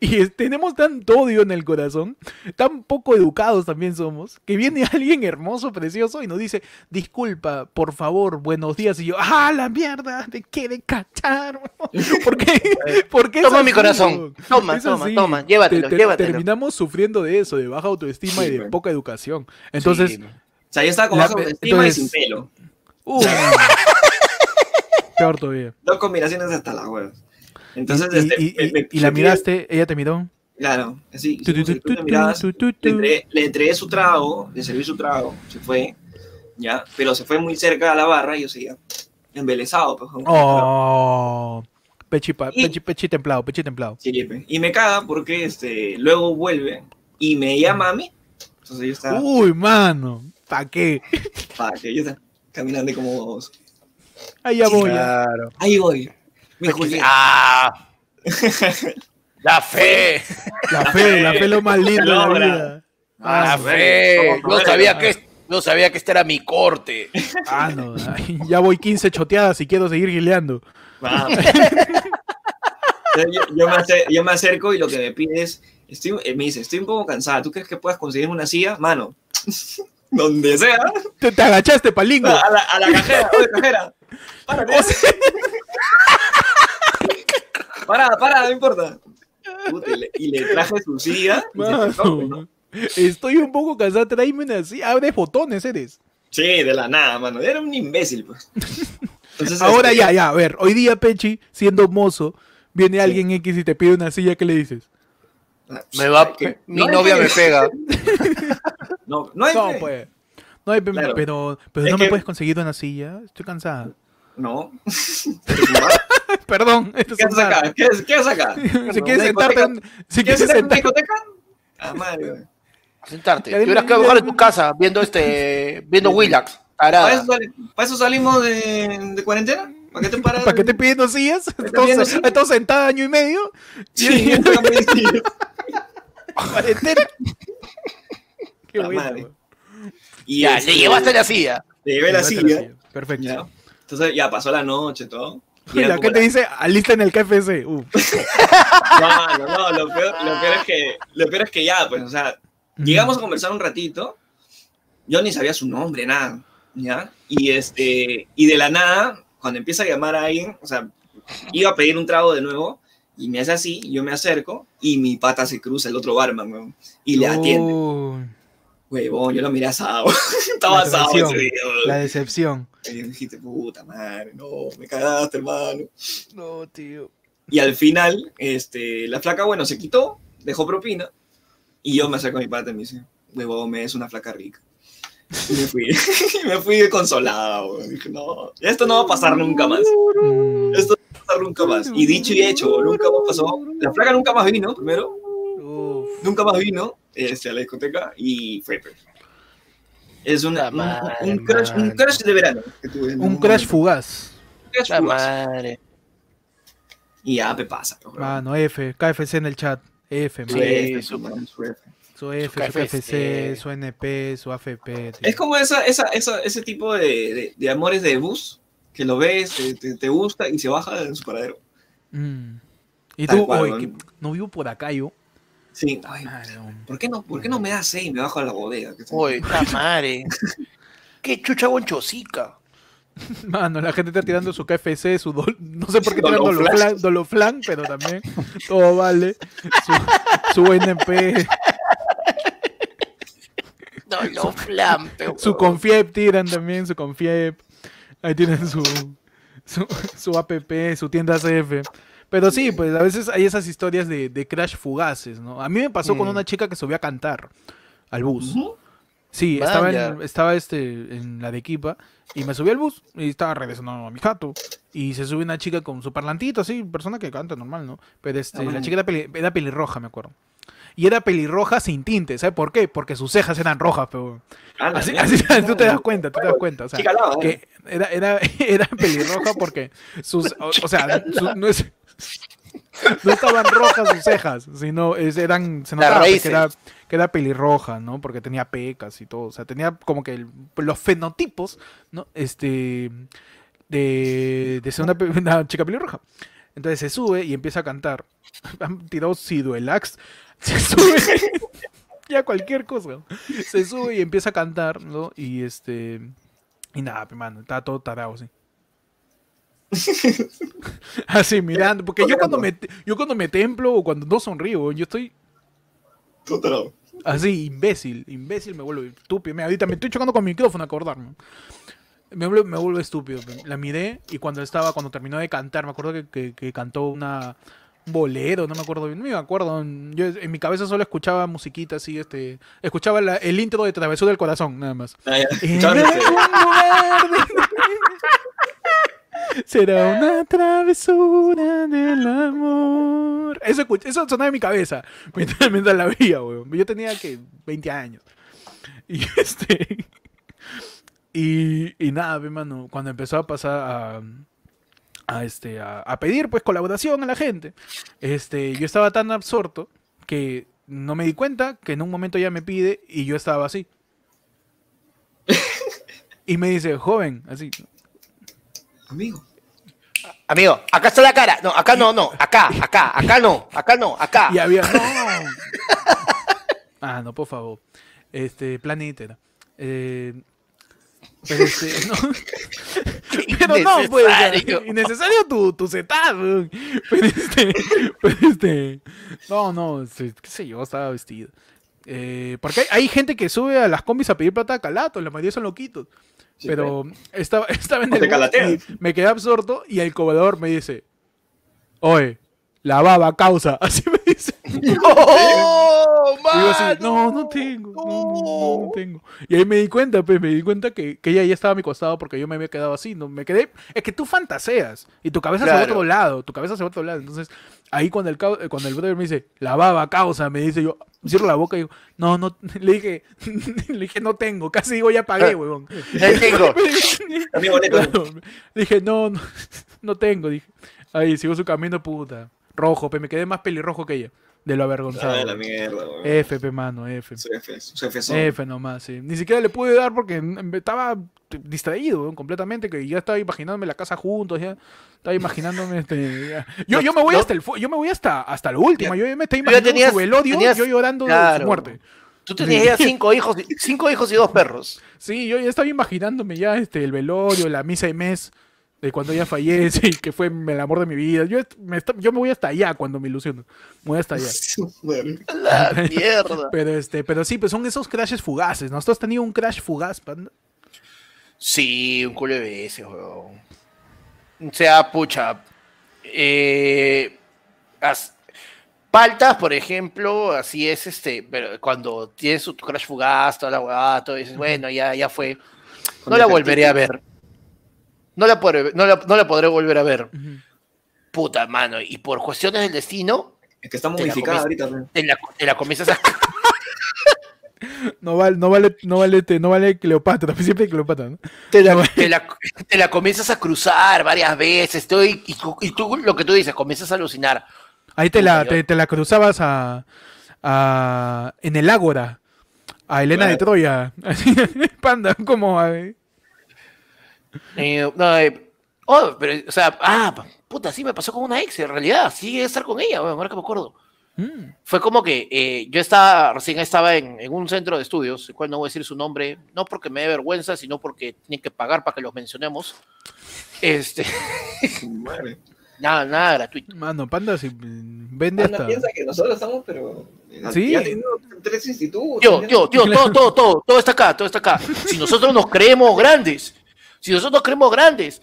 Y tenemos tanto odio en el corazón, tan poco educados también somos, que viene alguien hermoso, precioso, y nos dice, disculpa, por favor, buenos días. Y yo, ¡ah, la mierda! ¡Te quiere cachar! weón". ¿Por qué? ¿Por qué Toma mi corazón. Toma, toma, toma. Llévatelo, Te- te- llévatelo. Terminamos sufriendo de eso, de baja autoestima Sí, y de poca educación. Entonces, O sea, yo estaba con La- baja autoestima entonces- y sin pelo. uh, peor todavía. Dos combinaciones hasta las huevas. Entonces, y, este, y- me- y- me- y la miraste, ella te miró. Claro, así. Le entregué, su trago, le serví su trago, se fue, ya, pero se fue muy cerca a la barra y yo seguía embelesado. Pues, Oh, pechi, pechi, pechi templado, pechi templado. Sí, y me caga porque este, luego vuelve y me llama a mí. Entonces yo estaba, Uy, mano, ¿pa' qué? pa, que yo estaba caminando como vos. Ahí ya voy. Claro. Ahí voy. Mi Julián. ¡Ah! ¡La fe! La fe, la fe es lo más lindo de la vida. ¡La Ah, fe! ¿cómo Yo sabía no? que, yo sabía que esta era mi corte. Ah, no, ay, ya voy 15 choteadas y quiero seguir gileando. Yo, yo me acer- yo me acerco y lo que me pide es, estoy, eh, me dice, estoy un poco cansada, ¿tú crees que puedas conseguir una silla? Mano, donde sea, Te, te agachaste, palingo. a la, a la cajera, oye, cajera, párate. Parada, parada, no importa. Puta, y, le, y le traje su silla. estoy un poco cansado, tráeme una así. Abre botones, eres. Sí, de la nada, mano. Era un imbécil, pues. Entonces, Ahora este, ya, ya, a ver. Hoy día, Pechi, siendo mozo, viene alguien X y te pide una silla, ¿qué le dices? Me va, que- mi no novia me pega. No, no hay No, pues. No, hay- Claro. pero, pero Es no me que- puedes conseguir una silla. Estoy cansada. No. Perdón, esto ¿Qué haces acá? ¿Qué, qué haces acá? Si ¿Una quieres sentarte, en- si ¿Quieres sentarte? Ah, madre. Sentarte. Te hubieras quedado mejor en tu casa viendo este, viendo Willax. ¿Para eso, para eso salimos de, de cuarentena? ¿Para qué te paras? ¿para qué te pidiendo sillas? te Estás pidiendo sillas? estás sentada año y medio. Sí, me. Cuarentena. Qué bueno. Y Ya, este, le llevaste la silla. Le llevé la silla. Perfecto. Ya. Entonces ya pasó la noche todo. Y la que te dice, alista en el KFC. No, no, no, lo peor, lo peor es que, lo peor es que ya, pues, o sea, llegamos a conversar un ratito, yo ni sabía su nombre, nada, ¿ya? Y este, y de la nada, cuando empieza a llamar a alguien, o sea, iba a pedir un trago de nuevo, y me hace así, yo me acerco, y mi pata se cruza, el otro barman, weón, y le atiende. Huevón, yo lo miré asado, estaba asado ese día, la decepción. Y dijiste, puta madre, no, me cagaste, hermano. No, tío. Y al final, este, la flaca, bueno, se quitó, dejó propina, y yo me acerco a mi pata y me dice, huevón, me es una flaca rica. Y me fui, y me fui consolado. Dije, no, esto no va a pasar nunca más. Mm. Esto pasar nunca más. Y dicho y hecho, nunca más pasó. La flaca nunca más vino, primero, Uf. nunca más vino este, a la discoteca y fue. Es una- un, madre, un crush, un crush de verano. que tuve en Un un crash momento. fugaz. Un crush La fugaz. madre. Y ya, me pasa. pues. Mano, F, KFC en el chat. F. Sí, F, su- man, su F. Su F, su KFC. KFC, su NP, su AFP. tío. Es como esa, esa, esa- ese tipo de, de- de amores de bus que lo ves, te, te- te gusta y se baja en su paradero. Mm. Y Tal tú, cual, oye, weón. que no vivo por acá yo. Sí, ay. ¿por, qué no, ¿por qué no me das seis y me bajo a la bodega? La madre. Qué chucha guanchosica. Mano, la gente está tirando su KFC, su dol... no sé por qué tiran Doloflan. Doloflan, Doloflan, pero también todo vale. Su, su NP, No, lo flampe. su Confiep tiran también, su Confiep. Ahí tienen su, su, su APP, su tienda CF. Pero sí, pues a veces hay esas historias de, de crash fugaces, ¿no? A mí me pasó con una chica que subió a cantar al bus. Sí, estaba, en, estaba este, en la de equipa y me subí al bus y estaba regresando a mi jato. Y se sube una chica con su parlantito, así, persona que canta normal, ¿no? Pero este, Ah, bueno. la chica era, peli- era pelirroja, me acuerdo. Y era pelirroja sin tinte, ¿sabes por qué? Porque sus cejas eran rojas, pero... Ah, Así, así- tú te das cuenta, tú te das cuenta. O sea, ¿eh? que era, era, era pelirroja porque sus... O, o sea, su- no, es- no estaban rojas sus cejas, sino es- eran... Se notaba que era, que era pelirroja, ¿no? Porque tenía pecas y todo. O sea, tenía como que el- los fenotipos, ¿no? Este... De, de ser una, una chica pelirroja. Entonces se sube y empieza a cantar. Han tirado Siduelax. Se sube. ya cualquier cosa. Se sube y empieza a cantar, ¿no? Y este. Y nada, mano, estaba todo tarado así. así mirando. Porque yo cuando me yo cuando me templo o cuando no sonrío, yo estoy lo- así, imbécil. Imbécil me vuelvo estúpido. Mira, ahorita me estoy chocando con mi micrófono a acordarme. Me vuelvo, me vuelvo estúpido. La miré y cuando estaba, cuando terminó de cantar, me acuerdo que, que- que cantó una un bolero, no me acuerdo bien, no me acuerdo. Yo en mi cabeza solo escuchaba musiquita así, este, escuchaba la- el intro de Travesura del Corazón, nada más. Ah, Será una travesura del amor. Eso, eso sonaba en mi cabeza mientras, mientras la veía, weón. Yo tenía que 20 años. Y este. Y, y nada, mi mano, cuando empezó a pasar a, a, este, a, a pedir pues colaboración a la gente, este, yo estaba tan absorto que no me di cuenta que en un momento ella me pide y yo estaba así. Y me dice, joven, así, Amigo. Amigo, acá está la cara. No, acá no, no. Acá, acá, acá no. Acá no, acá. Y había. ¡No! Ah, no, por favor. Este, planeta era. Eh, pero este, no. Pero no, pues. Innecesario. Tu, tu setup. Pero este. Pero este. No, no, qué sé yo, estaba vestido. Eh, porque hay, hay gente que sube a las combis a pedir plata a calato, la mayoría son loquitos. Sí, pero estaba, estaba en el te me quedé absorto y el cobrador me dice, oye, la baba causa. Así me dice. No, no tengo, no, no, no, no tengo. Y ahí me di cuenta, pues, me di cuenta que, que ella ya estaba a mi costado porque yo me había quedado así, no me quedé, es que tú fantaseas y tu cabeza se va a otro lado, tu cabeza se va a otro lado, entonces ahí cuando el cuando el brother me dice, la baba causa, me dice yo, cierro la boca y digo, no, no, le dije, le dije, no tengo, casi digo, ya pagué, huevón. No tengo. Claro, dije, no, no, no tengo, dije. Ahí sigo su camino, puta. Rojo, pe, me quedé más pelirrojo que ella, de lo avergonzado. Ah, la mierda. F, mano, F. Su F, su F son. F nomás, sí. Ni siquiera le pude dar porque estaba distraído completamente, que ya estaba imaginándome la casa juntos, ya estaba imaginándome este. ya. Yo, yo me voy no. hasta el yo me voy hasta, hasta lo último, yo me estaba imaginando tenías- su velorio, tenías- yo llorando de su muerte. Tú tenías ya cinco hijos, cinco hijos y dos perros. Sí, yo ya estaba imaginándome ya este el velorio, la misa de mes de cuando ella fallece y que fue el amor de mi vida. Yo, me, yo me voy hasta allá cuando me ilusiono. Me voy hasta allá. La mierda. Pero este, pero sí, pues son esos crashes fugaces. ¿no? ¿Tú has tenido un crash fugaz, panda? Sí, un culo de veces, weón. O sea, pucha. Eh, as- Paltas, por ejemplo, así es este, pero cuando tienes tu crash fugaz, toda la huevada, todo dices, bueno, ya, ya fue. No la volveré a ver. No la, podré, no, la, no la podré volver a ver. Puta, mano. Y por cuestiones del destino, es que está modificada ahorita, te la, te la comienzas a... No vale, no vale, no vale, te- no vale Cleopatra, siempre hay Cleopatra, ¿no? te la, te la- te la comienzas a cruzar varias veces. Estoy, y, tú- y tú, lo que tú dices, comienzas a alucinar. Ahí te la, te, te la cruzabas a, a- en el Ágora, a Elena de. Troya, así, panda, como a- Eh, no, eh, oh, pero, o sea, ah, puta, sí me pasó con una ex, en realidad, sí, llegué a estar con ella, bueno, ahora que me acuerdo. Mm, Fue como que eh, yo estaba, recién estaba en, en un centro de estudios, el cual no voy a decir su nombre, no porque me dé vergüenza, sino porque tienen que pagar para que los mencionemos. Este, Madre. nada, nada gratuito. Mano, panda si vende hasta. piensa que nosotros estamos, pero. Sí. Tres institutos. Tío, ya- tío, tío, todo, todo, todo, todo está acá, todo está acá. Si nosotros nos creemos grandes, si nosotros nos creemos grandes,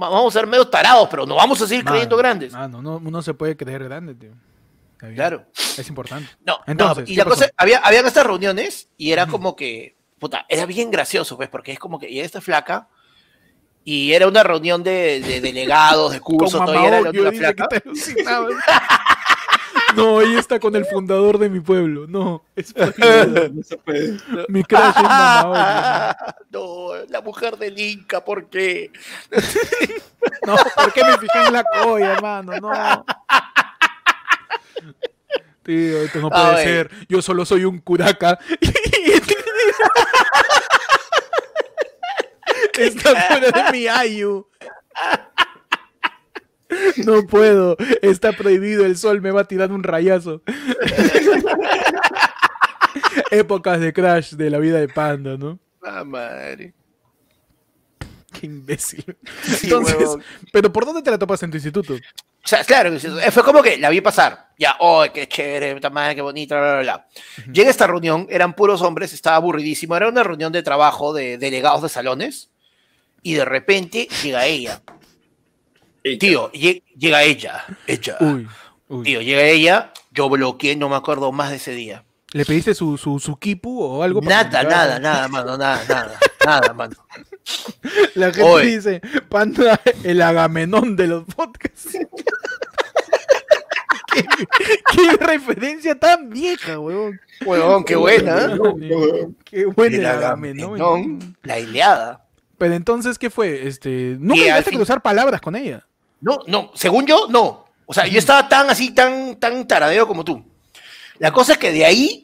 va- vamos a ser medio tarados, pero nos vamos a seguir Mano, creyendo grandes. Mano, no, uno se puede creer grande, tío. Claro. Es importante. No, Entonces, no, y ¿qué la pasó? cosa, había, habían estas reuniones y era como que, puta, era bien gracioso, pues, porque es como que, y esta flaca, y era una reunión de, de delegados, de curso, Con todo, y era la flaca. No, ella está con el fundador de mi pueblo. No, es prohibido. No se puede. mi crush es Mamaoyo. no, la mujer del Inca, ¿por qué? No, ¿por qué me fijé en la colla, hermano? No. Tío, esto no puede ser. Yo solo soy un curaca. Está fuera de mi ayu. No puedo. Está prohibido. El sol me va a tirar un rayazo. Épocas de crash de la vida de Panda, ¿no? Ah, madre. Qué imbécil. Sí, Entonces, huevón. ¿pero por dónde te la topas en tu instituto? O sea, claro, fue como que la vi pasar. Ya, oh, qué chévere, puta madre, qué bonita, bla, bla, bla. Llega esta reunión, eran puros hombres, estaba aburridísimo. Era una reunión de trabajo de delegados de salones. Y de repente llega ella. Tío, lle- llega ella. Ella. Uy, uy. Tío, llega ella. Yo bloqueé, no me acuerdo más de ese día. ¿Le pediste su, su, su kipu o algo? Nada, nada, nada, mano, nada, nada, nada, mano. La gente Oye. dice, Panda, el agamenón de los podcasts. ¿Qué, qué referencia tan vieja, weón. Huevón, qué buena. ¿eh? huevón. Qué buena el agamenón. La Ileada. Pero entonces, ¿qué fue? Este, ¿Nunca llegaste a cruzar palabras con ella? No, no, según yo, no. O sea, yo estaba tan así, tan, tan taradeo como tú. La cosa es que de ahí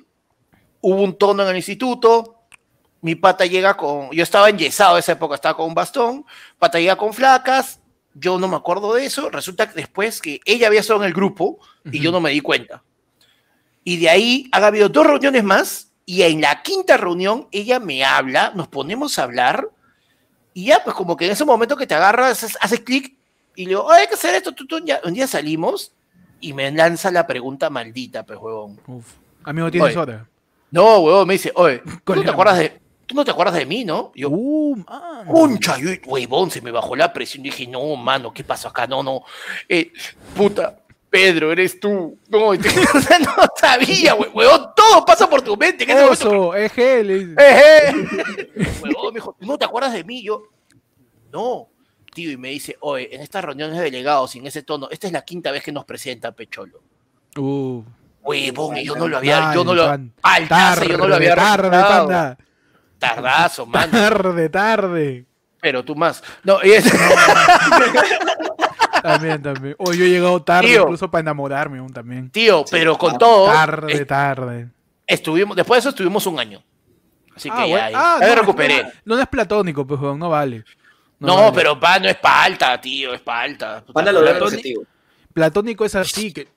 hubo un tono en el instituto. Mi pata llega con. Yo estaba enyesado esa época, estaba con un bastón. Pata llega con flacas. yo no me acuerdo de eso. Resulta que después que ella había estado en el grupo y yo Ujú. no me di cuenta. Y de ahí han habido dos reuniones más y en la quinta reunión ella me habla, nos ponemos a hablar y ya, pues como que en ese momento que te agarras, haces, haces clic y le digo, "Oh, hay que hacer esto, tú, tú, ya. un día salimos y me lanza la pregunta maldita, pues, huevón. Uf. Amigo, tienes Oye. hora. No, huevón, me dice, oye, ¿tú no te acuerdas de, tú no te acuerdas de mí, no? Y yo, Uh, mano. Concha, yo, huevón, se me bajó la presión. Dije, no, mano, ¿qué pasó acá? No, no. Eh, puta, Pedro, eres tú. No, y te- sabía, hue- huevón, todo pasa por tu mente. en ese momento. Oso, eje, le dice. Eh, eh. Huevón, me dijo, ¿tú no te acuerdas de mí? Yo, no. Y me dice, oye, en estas reuniones de delegados, en ese tono, esta es la quinta vez que nos presenta Pecholo. Uh, Huevón, y yo no lo había, yo no lo, pan. Altaza, yo no lo había tarde, panda. Tardazo, mano. Tarde, tarde. Pero tú más. No, y es- También, también. O yo he llegado tarde Tío. incluso para enamorarme aún también. tío, pero con todo. Tarde, eh, tarde. estuvimos, después de eso estuvimos un año. Así que Ah, ya, bueno. ya, Ah, ya me no, recuperé. No, no es platónico, pues, no vale. No, vale. pero pa, no es pa' alta, tío, es pa' alta. Puta Van a lograr el madre. objetivo. Platónico es así, que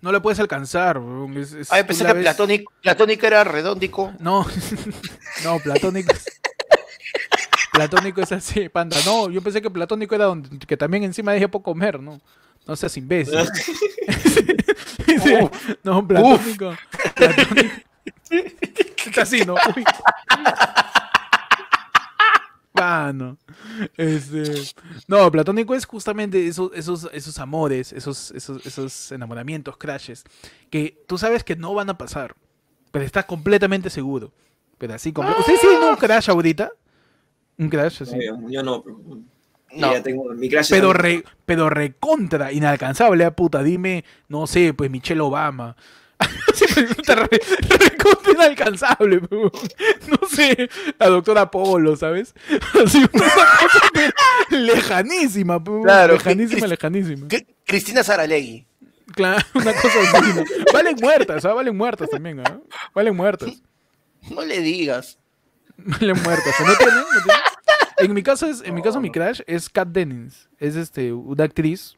no le puedes alcanzar. es- es- Ay, pensé que ves- platónico, platónico era redóndico. No, no, platónico. es- Platónico es así, panda. No, yo pensé que platónico era donde que también encima dejé por comer, ¿no? No seas imbécil. Sí, no, platónico. platónico. Está así, ¿no? Uy. Mano. Este, no, platónico es justamente esos, esos, esos amores, esos, esos, esos enamoramientos, crashes, que tú sabes que no van a pasar, pero estás completamente seguro. Pero así, comple- ¿Ustedes tienen un crash ahorita? Un crash así. No, yo, no, pero- No. Ya tengo mi crash. Pero, re, pero recontra, inalcanzable, ah, puta. Dime, no sé, pues Michelle Obama. Puta, re- inalcanzable, no sé, la doctora Polo, ¿sabes? Así, una cosa pero lejanísima, Claro, lejanísima, lejanísima. Cri- Cristina Saralegui. Claro, una cosa así. ¿no? Valen muertas, ¿ah? Valen muertas también, ¿ah? Valen muertas. No le digas. Valen muertas. ¿No tienen? ¿No tienen? En mi caso, es, en mi caso, mi crash es Kat Dennings. Es este, una actriz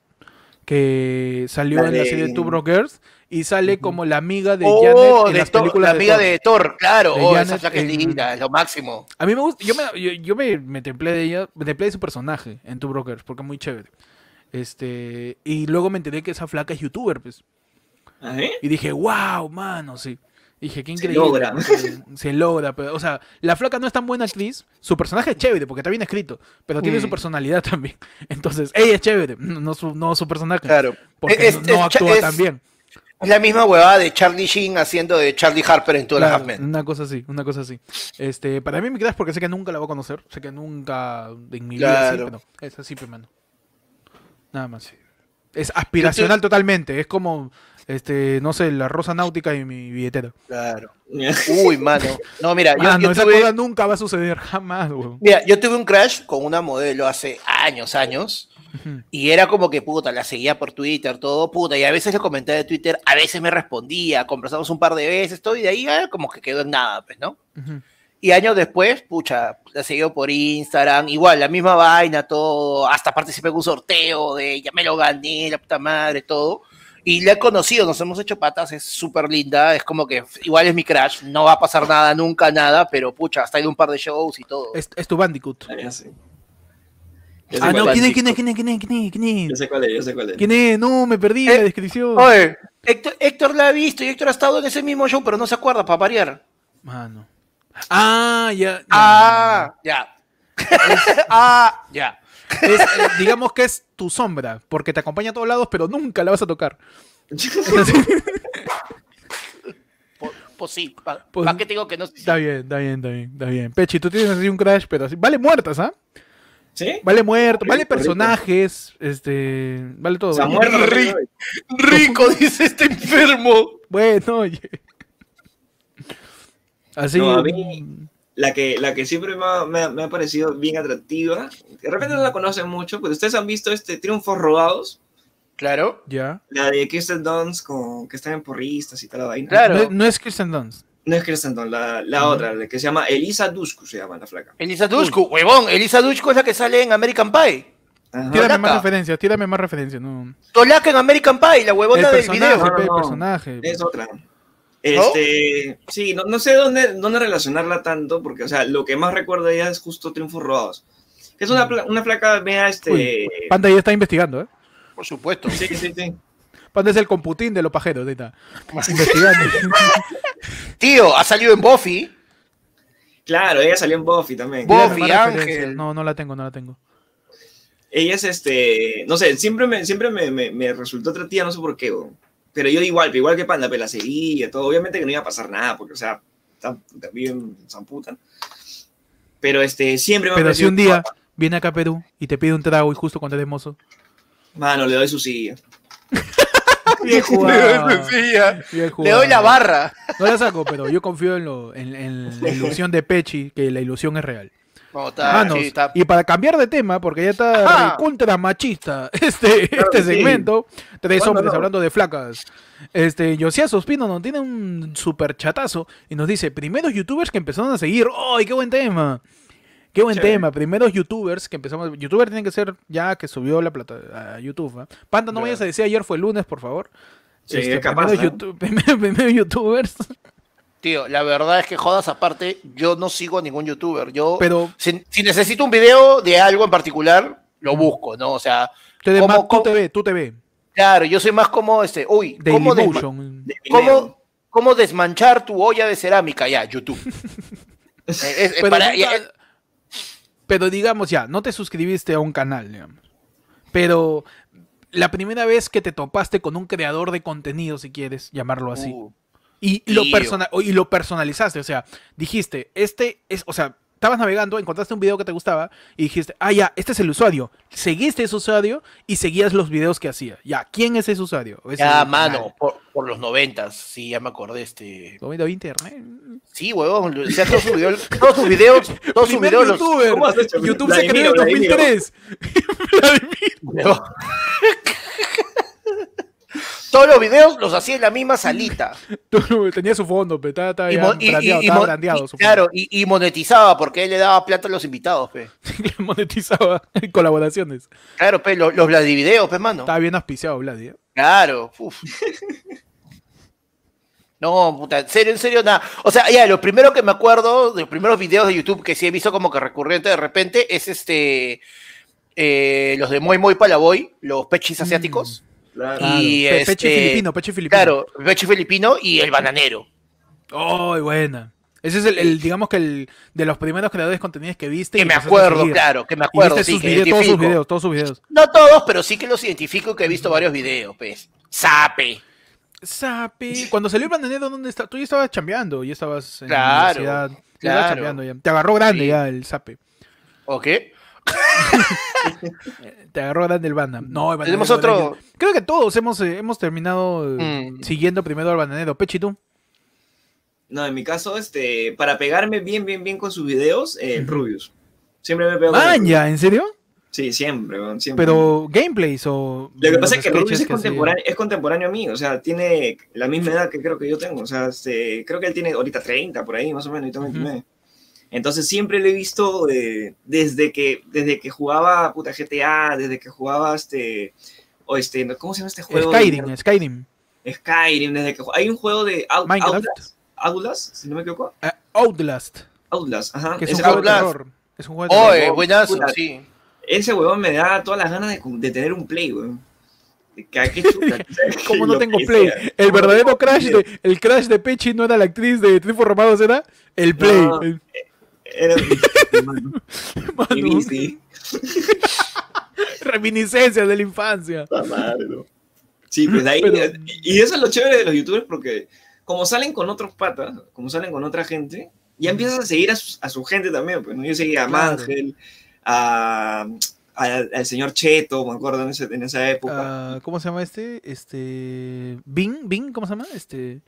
que salió en la de- serie Two Broke Girls y sale como la amiga de oh, Janet en de las Thor, películas la de amiga Thor. de Thor, claro. De oh, Janet esa flaca es linda, es lo máximo. A mí me gusta, yo me, yo, yo me, me templé de ella, me templé de su personaje en Two Broke Girls porque es muy chévere. Este, y luego me enteré que esa flaca es youtuber, pues. ¿Ah, eh? Y dije, wow, mano, sí. Dije, qué Se increíble. logra. porque Se logra. Pero, o sea, la flaca no es tan buena actriz. Su personaje es chévere porque está bien escrito. Pero tiene Mm. su personalidad también. Entonces, ella es chévere. No su, no su personaje. Claro. Porque Es- no, es- no es- actúa es- tan bien. Es la misma huevada de Charlie Sheen haciendo de Charlie Harper en a Claro, Half Men. una cosa así, una cosa así. Este, para mí me quedas porque sé que nunca la voy a conocer. Sé que nunca en mi vida así, Claro. pero es así. Nada más. Es aspiracional totalmente. Es como, este, no sé, la rosa náutica y mi billetera. Claro. Uy, mano. No, mira, yo, Mano, yo esa tuve, cosa nunca va a suceder jamás, weón. mira, yo tuve un crash con una modelo hace años, años. Y era como que, puta, la seguía por Twitter, todo, puta, y a veces le comentaba de Twitter, a veces me respondía, conversamos un par de veces, todo, y de ahí ah, como que quedó en nada, pues, ¿no? Y años después, pucha, la seguí por Instagram, igual, la misma vaina, todo, hasta participé en un sorteo de ya me lo gané, la puta madre, todo. Y la he conocido, nos hemos hecho patas, es súper linda, es como que igual es mi crash, no va a pasar nada, nunca nada, pero pucha, hasta ido a un par de shows y todo. Es, es tu Bandicoot. Ah, ya Ah, no, es. ¿quién es, quién es, quién es, quién es, quién es, quién Yo es? sé cuál es, yo sé cuál es. ¿Quién es? No, me perdí Eh, la descripción. Oye, Héctor, Héctor la ha visto y Héctor ha estado en ese mismo show, pero no se acuerda, para variar. Mano. Ah, ya. ya. Ah, ya. ah, ya. Es, eh, digamos que es tu sombra, porque te acompaña a todos lados, pero nunca la vas a tocar. Pues, pues sí, ¿para Pues- qué te digo que no? Está bien, está bien, está bien, está bien. Pechi, tú tienes así un crash, pero así. Vale muertas, ¿ah? ¿Sí? Vale muerto, vale rico. personajes, este. Vale todo. Muerto. Rico. Rico, dice este enfermo. Bueno, oye. Así. No, a mí- La que, la que siempre me ha, me ha- me ha parecido bien atractiva. De repente no la conocen mucho, pero ustedes han visto este Triunfos Robados. Claro. Ya. La de Kirsten Dunst con que están en porristas y tal la vaina. Claro. No, no es Kirsten Dunst. No es Dunst, la, la otra, la que se llama Elisa Dushku, se llama la flaca. Elisa Dushku, huevón. Elisa Dushku es la que sale en American Pie. Ajá. Tírame más referencias, tírame más referencias. No. Tolaka en American Pie, la huevona del video. No, el personaje. Es otra. Este, sí, no, no sé dónde, dónde relacionarla tanto, porque, o sea, lo que más recuerdo de ella es justo Triunfos Robados. Que es una, pla- una flaca, vea, este... Uy, Panda ya está investigando, ¿eh? Por supuesto. Sí, sí, sí. Panda es el computín de los pajeros, ahí está. Investigando. Tío, ha salido en Buffy. Claro, ella salió en Buffy también. Buffy. Ángel. No, no la tengo, no la tengo. Ella es, este, no sé, siempre me, siempre me, me, me resultó atractiva, no sé por qué, pero yo igual, igual que Panda, la seguía, todo, obviamente que no iba a pasar nada, porque, o sea, bien zamputa. Pero, este, siempre me ha Pero si un día guapa. viene acá a Perú y te pide un trago y justo cuando eres mozo. Mano, le doy su silla. Bien jugado. Bien Le doy la barra. No la saco, pero yo confío en, lo, en, en la ilusión de Pechi, que la ilusión es real. No, está, Manos, sí, está- y para cambiar de tema, porque ya está contra machista este, Claro este sí. segmento, tres ¿Cuándo hombres no? hablando de flacas. Este, Josías Ospino nos tiene un super chatazo y nos dice, primeros youtubers que empezaron a seguir, ¡ay, qué buen tema! Qué buen Chévere. tema, primeros youtubers que empezamos, youtuber tiene que ser ya que subió la plata a YouTube. ¿ah? Panda, no Ya. vayas a decir ayer fue el lunes, por favor. Sí, Este, es capaz, primeros, ¿no? primeros- primeros youtubers. Tío, la verdad es que jodas aparte, yo no sigo a ningún youtuber. Yo, Pero si, si necesito un video de algo en particular, lo busco, ¿no? O sea, tú, eres ¿Cómo- más- tú cómo- te ve, tú te ve. claro, yo soy más como este, uy, ¿cómo, desma-. De cómo, cómo desmanchar tu olla de cerámica? Ya, YouTube. Es- es- Pero, para- nunca- ya- pero digamos ya, no te suscribiste a un canal, digamos. Pero la primera vez que te topaste con un creador de contenido, si quieres llamarlo así, uh, y, lo y lo personalizaste, o sea, dijiste, este es, o sea, estabas navegando, encontraste un video que te gustaba y dijiste, ah, ya, este es el usuario. Seguiste ese usuario y seguías los videos que hacía. Ya, ¿quién es ese usuario? Ya, mano, por, por los noventas, sí, ya me acordé, este... De internet. Sí, huevón, o sea, todos sus videos, todos sus videos, todos sus videos los- youtuber. ¿Cómo has hecho? YouTube se creó en Vladimiro. 2003. Vladimir. Todos los videos los hacía en la misma salita. Tenía su fondo, pero estaba, estaba Y ya mo- y- brandeado, y- y estaba brandeado y- su fondo. claro, y, y monetizaba porque él le daba plata a los invitados, pe. Monetizaba en colaboraciones. Claro, pe, los, los Vladivideos, pe, mano. Estaba bien auspiciado, Vladi. ¿eh? Claro, uf. No, puta, en serio, en serio, nada. O sea, ya, lo primero que me acuerdo, de los primeros videos de YouTube que sí he visto como que recurrente de repente, es este, eh, los de Muy Muy Palaboy, los pechis asiáticos. Claro. Y Pe- Peche este, filipino, peche filipino. Claro, pechi filipino y el bananero. ¡Ay, buena! Ese es el, el, digamos que el de los primeros creadores de contenidos que viste. Que y me acuerdo, claro, que me acuerdo, viste sí, sus que videos, todos sus videos, todos sus videos. No todos, pero sí que los identifico y que he visto varios videos, pues. Sape. Sapi. Cuando salió el bananero, ¿dónde está? Tú ya estabas chambeando, ya estabas en Claro, la universidad. Ya claro. chambeando ya. Te agarró grande Sí. ya el sape. ¿O qué? Te agarró grande el banda. No, el bananero. Tenemos otro- Creo que todos hemos, eh, hemos terminado eh, Mm. siguiendo primero al bananero. Pechi, ¿tú? No, en mi caso, este, para pegarme bien, bien, bien con sus videos, eh. Rubius. Siempre me pego Maña, ¿en serio? Sí, siempre, siempre. Pero gameplays o. Lo que pasa es que Rubius es que contemporáneo, es contemporáneo a mí, o sea, tiene la misma edad que creo que yo tengo, o sea, este, creo que él tiene ahorita 30 por ahí, más o menos, y tengo Ujú. 29. Entonces siempre lo he visto eh, desde, que, desde que jugaba puta GTA, desde que jugaba este, o este, ¿cómo se llama este juego? Skyrim? Skyrim. Skyrim, desde que hay un juego de Out- Minecraft. Outlast, Outlast, si no me equivoco, Eh, Outlast, Outlast, ajá. que es un juego de Outlast. terror. Es un juego de terror. Oye, buenazo, sí. Ese huevón me da todas las ganas de, de tener un play, weón. Chuta, Como no tengo play. sea. El verdadero crash de, el crash de Pechi no era la actriz de Trifo Romados, era el play. No. El- Era mano, bici. reminiscencias de la infancia. Puta madre, ¿no? Sí, pues ahí. Pero- Y eso es lo chévere de los youtubers porque, como salen con otros patas, como salen con otra gente, ya empiezas a seguir a su, a su gente también. Pues, ¿no? Yo seguía a Claro. A, a- al señor Cheto, me acuerdo en, ese- en esa época. Ah, ¿Cómo se llama este? Este. Bing, Bing, ¿cómo se llama? Este.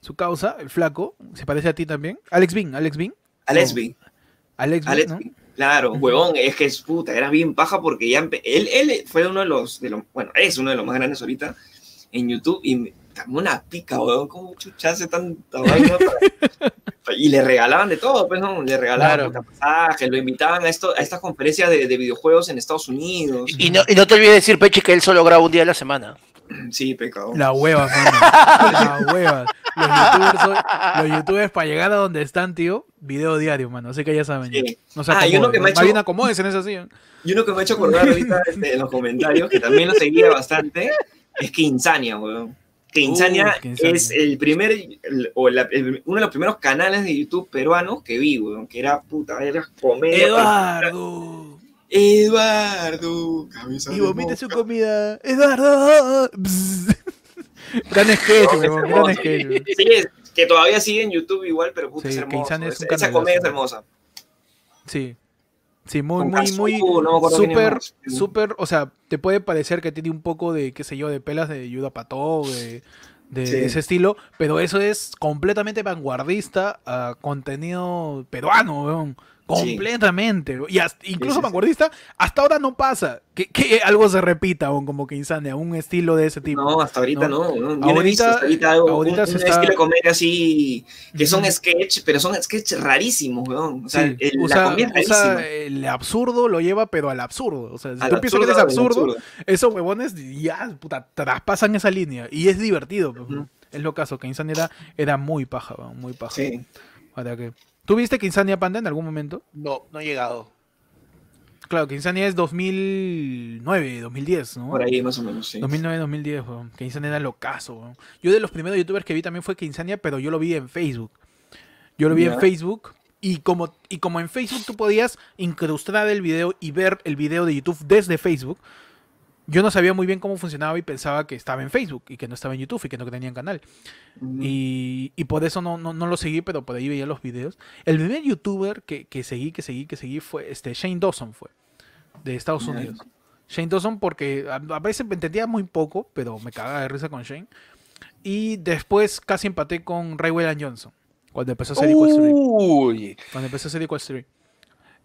Su causa, el flaco, se parece a ti también. Alex Bing, Alex Bing. a Lesbi. Alex Bing, Alex ¿no? Bing. Claro, huevón, es que es puta, era bien paja porque ya él, él fue uno de los, de los, bueno, es uno de los más grandes ahorita en YouTube y una pica, weón, ¿cómo chucha hace tanta vaina? para- Y le regalaban de todo, pues, ¿no? Le regalaban Claro. pasajes, lo invitaban a, esto, a estas conferencias de, de videojuegos en Estados Unidos. Y no, y no te olvides decir, Pechi, que él solo graba un día a la semana. Sí, pecado. La hueva, mano. La hueva. Los youtubers, hoy- los youtubers para llegar a donde están, tío, video diario, mano. Así que ya saben. Sí. No se Ah, y uno que me ha Más bien hecho- acomódense en esa silla. Y uno que me ha hecho acordar ahorita este, en los comentarios, que también lo seguía bastante, es que Insania, weón. Que Insania Uh, es el primer, el- o la- el- uno de los primeros canales de YouTube peruanos que vi, weón, que era puta, era comedia. Eduardo. Eduardo. cabeza Y vomite su comida. Eduardo. Gran sketch, Es weón. Gran hermoso. sketch. weón. Sí, es que todavía sigue en YouTube igual, pero puta, Sí, es hermoso. Es Esa- Esa comedia es hermosa. Sí. Sí, muy, muy, muy. no Súper, súper. O sea, te puede parecer que tiene un poco de, qué sé yo, de pelas de Yuda Pato, de, de Sí. ese estilo, pero eso es completamente vanguardista a contenido peruano, weón. Sí. Completamente. Y hasta- incluso sí, sí. vanguardista, hasta ahora no pasa que, que algo se repita, weón, como que Insania, un estilo de ese tipo. No, hasta ahorita No. no. no. He visto Ahorita- hasta ahorita algo, ahorita un, se un está- estilo de comedia así, que son sketch, pero son sketch rarísimos, weón. O sea, Sí, el- la usa, usa el absurdo lo lleva, pero al absurdo. O sea, si Al tú piensas que eres al absurdo, esos huevones ya, puta, traspasan esa línea. Y es divertido. pues, Ujú. Es lo caso, que Insania era, era muy paja, weón, muy paja. Sí. Para que... ¿Tú viste que Insania Panda en algún momento? No, no he llegado. Claro, que Insania es 2009, 2010, ¿no? Por ahí más o menos, sí. 2009, 2010, weón. Que Insania era locazo, weón. Yo de los primeros youtubers que vi también fue que Insania, pero yo lo vi en Facebook. Yo lo vi en. Facebook y como, y como en Facebook tú podías incrustar el video y ver el video de YouTube desde Facebook, yo no sabía muy bien cómo funcionaba y pensaba que estaba en Facebook y que no estaba en YouTube y que no tenían canal. Ujú. Y, y por eso no, no, no lo seguí, pero por ahí veía los videos. El primer youtuber que, que seguí, que seguí, que seguí fue este Shane Dawson fue, de Estados. Unidos. Shane Dawson porque a, a veces me entendía muy poco, pero me cagaba de risa con Shane. Y después casi empaté con Ray William Johnson, cuando empezó a hacer Equal Street. Uy. Cuando empecé a hacer Equal Street.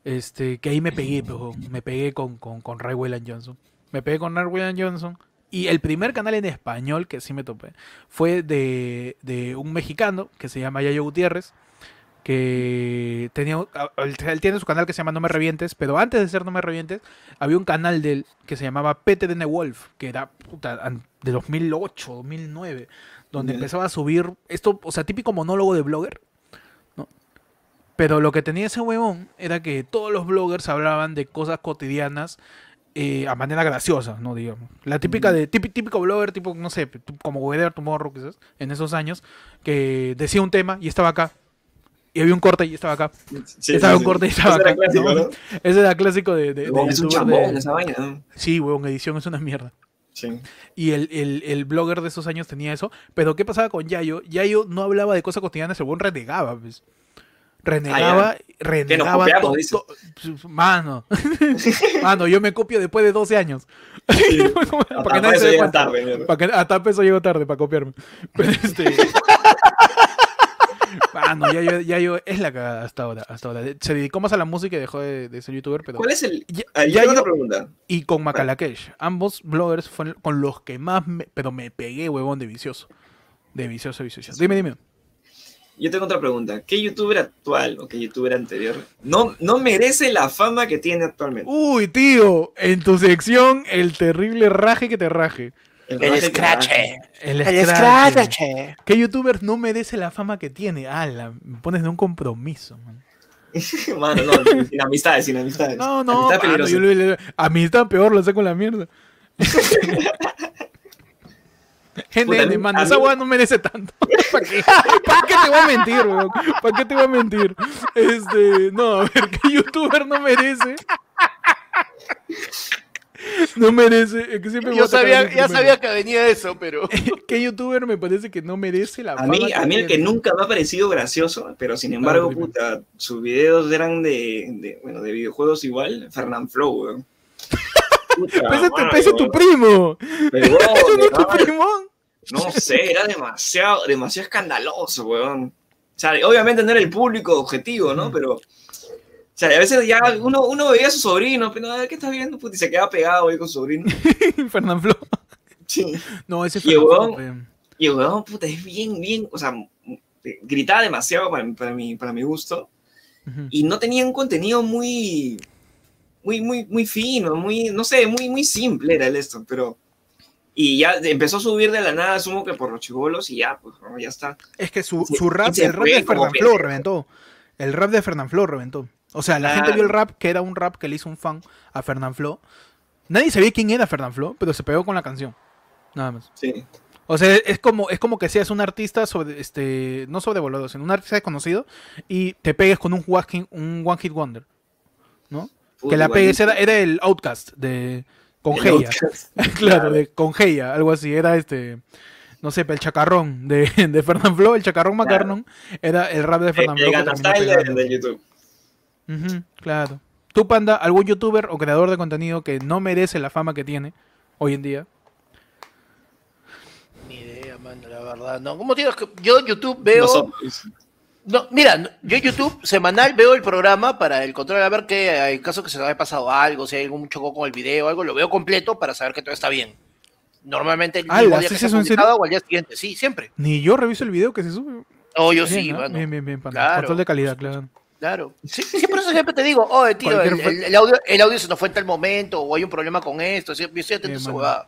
Este, que ahí me pegué, pero me pegué con, con, con Ray William Johnson. Me pegué con William Johnson. Y el primer canal en español que sí me topé fue de, de un mexicano que se llama Yayo Gutiérrez. Que tenía, él tiene su canal que se llama No Me Revientes, pero antes de ser No Me Revientes, había un canal de él que se llamaba PTDN Wolf, que era puta, de 2008, 2009, donde empezaba a subir esto, o sea, típico monólogo de blogger, ¿no? Pero lo que tenía ese huevón era que todos los bloggers hablaban de cosas cotidianas eh, a manera graciosa, ¿no? Digamos. La típica de, típi- típico blogger, tipo, no sé, como Weather Tomorrow, quizás, en esos años, que decía un tema y estaba acá. Y había un corte y estaba acá. Sí, estaba sí, un corte y estaba Ese era acá, clásico, ¿no? ¿no? Ese era clásico de, de, de Es un chambón de- esa vaina. ¿no? Sí, huevón, edición es una mierda. Sí. Y el, el, el blogger de esos años tenía eso. Pero ¿qué pasaba con Yayo? Yayo no hablaba de cosas cotidianas, el buen renegaba. Pues. Renegaba, renegaba. to- to- mano. mano, yo me copio después de 12 años. para Hasta que eso cuenta. tarde, mierda. Pa' que- hasta eso llego tarde para copiarme. Pero este. Mano, Yayo, Yayo es la cagada hasta ahora, hasta ahora. Se dedicó más a la música y dejó de, de ser youtuber, pero. ¿Cuál es el...? Ya- Ah, yo ya yo- una pregunta. y con Macalakesh. Ambos bloggers fueron con los que más me, pero me pegué, huevón, de vicioso. De vicioso, vicioso. Dime, dime. Yo tengo otra pregunta. ¿Qué youtuber actual o qué youtuber anterior no, no merece la fama que tiene actualmente? Uy, tío, en tu sección, el terrible raje que te raje. El que scratch. El, El scratch. ¿Qué youtuber no merece la fama que tiene? Ala, me pones de un compromiso, man. Mano, no, sin amistades, sin amistades. No, no, Amistad mano, yo amistad peor lo saco en la mierda. Gente, Puta, a mí- mano, esa weá no merece tanto. ¿Para qué? ¿Para qué te voy a mentir, weón? ¿Para qué te voy a mentir? Este, no, a ver, ¿qué youtuber no merece? No merece, es que siempre me Yo sabía, ya primero. sabía que venía eso, pero. ¿Qué youtuber me parece que no merece la A mí, a mí el que nunca me ha parecido gracioso, pero sin embargo, dime. puta, sus videos eran de, de, bueno, de videojuegos igual, Fernand Flow, weón. Puta Pese, madre, pese tu primo. Pero, ¿Eso no es tu primo? No sé, era demasiado, demasiado escandaloso, weón. O sea, obviamente no era el público objetivo, ¿no? Pero, o sea, a veces ya uno, uno veía a su sobrino, pero, "Ay, ¿qué estás viendo? Puta, y se quedaba pegado ahí con su sobrino. Fernand Flo. Sí. No, ese Y el pe. Y el huevón, puta, es bien, bien, o sea, gritaba demasiado para, para, mi, para mi gusto. Ujú. Y no tenía un contenido muy, muy, muy, muy fino, muy, no sé, muy, muy simple era el esto, pero... Y ya empezó a subir de la nada, asumo que por los chivolos, y ya, pues, ya está. Es que su, su rap, el rap de Fernanfloo pendejo. reventó. El rap de Fernanfloo reventó. O sea, la gente vio el rap, que era un rap que le hizo un fan a Fernanfloo. Nadie sabía quién era Fernanfloo, pero se pegó con la canción. Nada más. Sí. O sea, es como, es como que seas un artista sobre, este, no sobrevolado, sino un artista desconocido y te pegues con un one hit, un one hit wonder. ¿No? Que la pegues era, era el Outcast de con el. Outcast. claro, de con Heya, algo así. Era este, no sé, el chacarrón de, de Fernanfloo, el chacarrón Claro. Macarrón, era el rap de El, el que Gangnam terminó Style de, YouTube. Claro. ¿Tú, Panda, algún youtuber o creador de contenido que no merece la fama que tiene hoy en día? Ni idea, mano, la verdad. No, como digo, es que yo YouTube veo. Nosotros. No, mira, yo YouTube semanal veo el programa para el control a ver que en caso que se haya pasado algo, si hay algún choco con el video, algo, lo veo completo para saber que todo está bien. Normalmente el Ah, mismo ¿lo día que en publicado o al día siguiente, sí, siempre. Ni yo reviso el video que se sube. Oh, yo Bien, sí, ¿no? mano. Bien, bien, bien. Claro, Control de calidad, claro. Claro. Sí, sí, por eso siempre te digo, oh, tío, el, Cualquier el- el audio, el audio se nos fue en tal momento, o hay un problema con esto, yo estoy atento a huevada.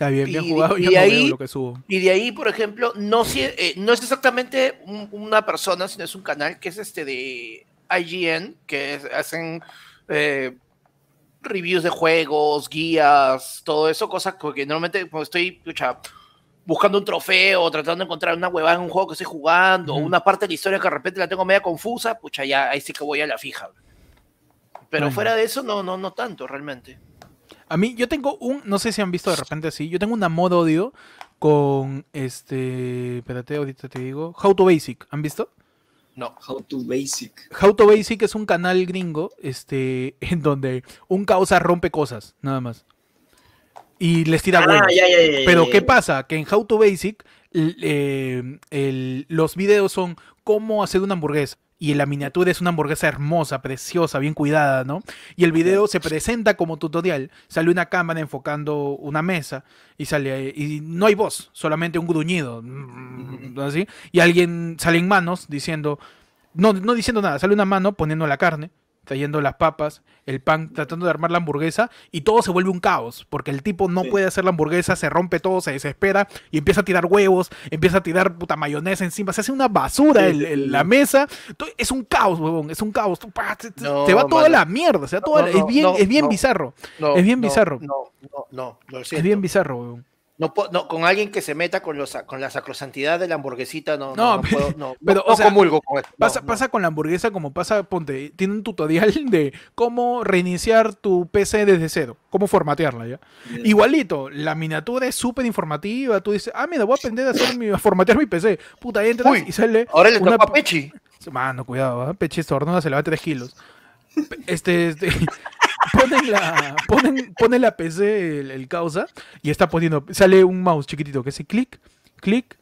Está bien, bien Y- jugado. y Yo no ahí- veo lo que subo. Y de ahí, por ejemplo, no, si- eh, no es exactamente un- una persona, sino es un canal que es este de IGN, que es- hacen eh, reviews de juegos, guías, todo eso, cosas que normalmente cuando estoy pucha, buscando un trofeo, tratando de encontrar una huevada en un juego que estoy jugando, o una parte de la historia que de repente la tengo media confusa, pucha, ya ahí sí que voy a la fija. Pero fuera de eso, no, no, no tanto realmente. A mí, yo tengo un, no sé si han visto de repente así, yo tengo un amor odio con este, espérate, ahorita te digo, How to Basic, ¿han visto? No. How to Basic. How to Basic es un canal gringo, este, en donde un causa rompe cosas, nada más. Y les tira huevos. Ah, ya, ya, ya, ya, Pero ¿qué pasa? Que en How to Basic eh, el- los videos son cómo hacer una hamburguesa. Y la miniatura es una hamburguesa hermosa, preciosa, bien cuidada, ¿no? Y el video se presenta como tutorial. Sale una cámara enfocando una mesa y sale y no hay voz, solamente un gruñido, mm, así. Y alguien sale en manos diciendo, no, no diciendo nada, sale una mano poniendo la carne, trayendo las papas, el pan, tratando de armar la hamburguesa y todo se vuelve un caos, porque el tipo no Sí. puede hacer la hamburguesa, se rompe todo, se desespera y empieza a tirar huevos, empieza a tirar puta mayonesa encima, se hace una basura Sí, en sí. la mesa, es un caos, huevón, es un caos, No, se va toda mano. la mierda, se va toda No, la- no, es bien, es bien bizarro, Es bien bizarro. No, no, no, lo es bien bizarro, huevón. No, con alguien que se meta con, los, con la sacrosantidad de la hamburguesita, no, No, no, no pero- puedo, no, pero, no- o no sea, comulgo con eso. no, Pasa, no. pasa con la hamburguesa como pasa, ponte, tiene un tutorial de cómo reiniciar tu PC desde cero, cómo formatearla, ¿ya? Igualito, la miniatura es súper informativa. Tú dices, ah, mira, voy a aprender a, hacer mi, a formatear mi PC. Puta, entras Uy, y sale. Ahora le una tocó a Pechi. Mano, cuidado, ¿ah? Peche estornuda, se le va 3 kilos. Este, este ponen la, ponen, ponen la PC el, el causa y está poniendo, sale un mouse chiquitito que hace clic, clic.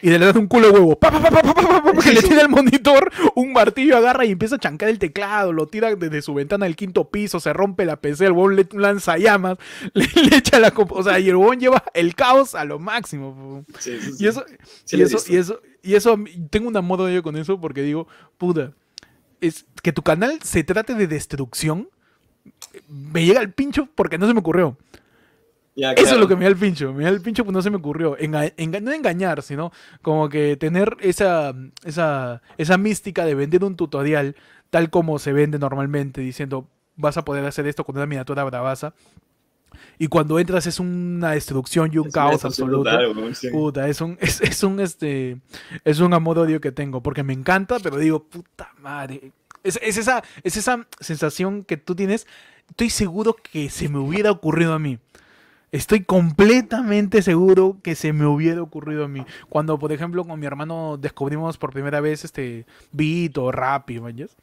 Y de la nada un culo de huevo. Pa, pa, pa, pa, pa, pa, pa, pa, que le tira el monitor, un martillo agarra y empieza a chancar el teclado, lo tira desde su ventana del quinto piso, se rompe la PC, el huevón le lanza llamas, le, le echa la o sea, y el huevón lleva el caos a lo máximo. Sí, sí. Y eso, Sí y eso, y eso, y eso, a mí- tengo un amor odio con eso porque digo, puta, es que tu canal se trate de destrucción, me llega al pincho porque no se me ocurrió. Eso es lo que me da el pincho, me da el pincho porque no se me ocurrió. Enga- enga- no engañar, sino como que tener esa, esa, esa mística de vender un tutorial tal como se vende normalmente, diciendo vas a poder hacer esto con una miniatura bravaza. Y cuando entras es una destrucción y un Es caos absoluto. sí. Puta, es un, es, es un este es un amor odio que tengo, porque me encanta, pero digo, puta madre. Es, es esa, es esa sensación que tú tienes. Estoy seguro que se me hubiera ocurrido a mí. Estoy completamente seguro que se me hubiera ocurrido a mí. Cuando, por ejemplo, con mi hermano descubrimos por primera vez este beat o rap, ¿mayas?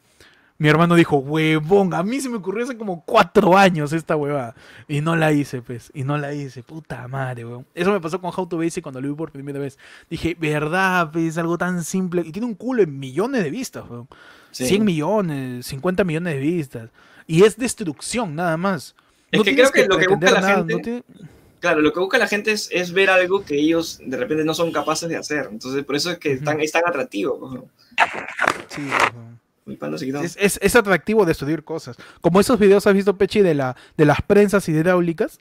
Mi hermano dijo, huevón, a mí se me ocurrió hace como cuatro años esta huevada. Y no la hice, pues. Y no la hice. Puta madre, weón. Eso me pasó con How to Basic cuando lo vi por primera vez. Dije, verdad, pues, algo tan simple. Y tiene un culo en millones de vistas, weón. Sí. 100 millones, 50 millones de vistas. Y es destrucción, nada más. Es que creo que lo que busca la gente- tiene- Claro, lo que busca la gente es, es ver algo que ellos de repente no son capaces de hacer. Entonces, por eso es que están, es tan atractivo. Sí, weón. Mi panda se quitó. es, es- es atractivo destruir cosas. Como esos videos has visto, Pechi, de, la, de las prensas hidráulicas.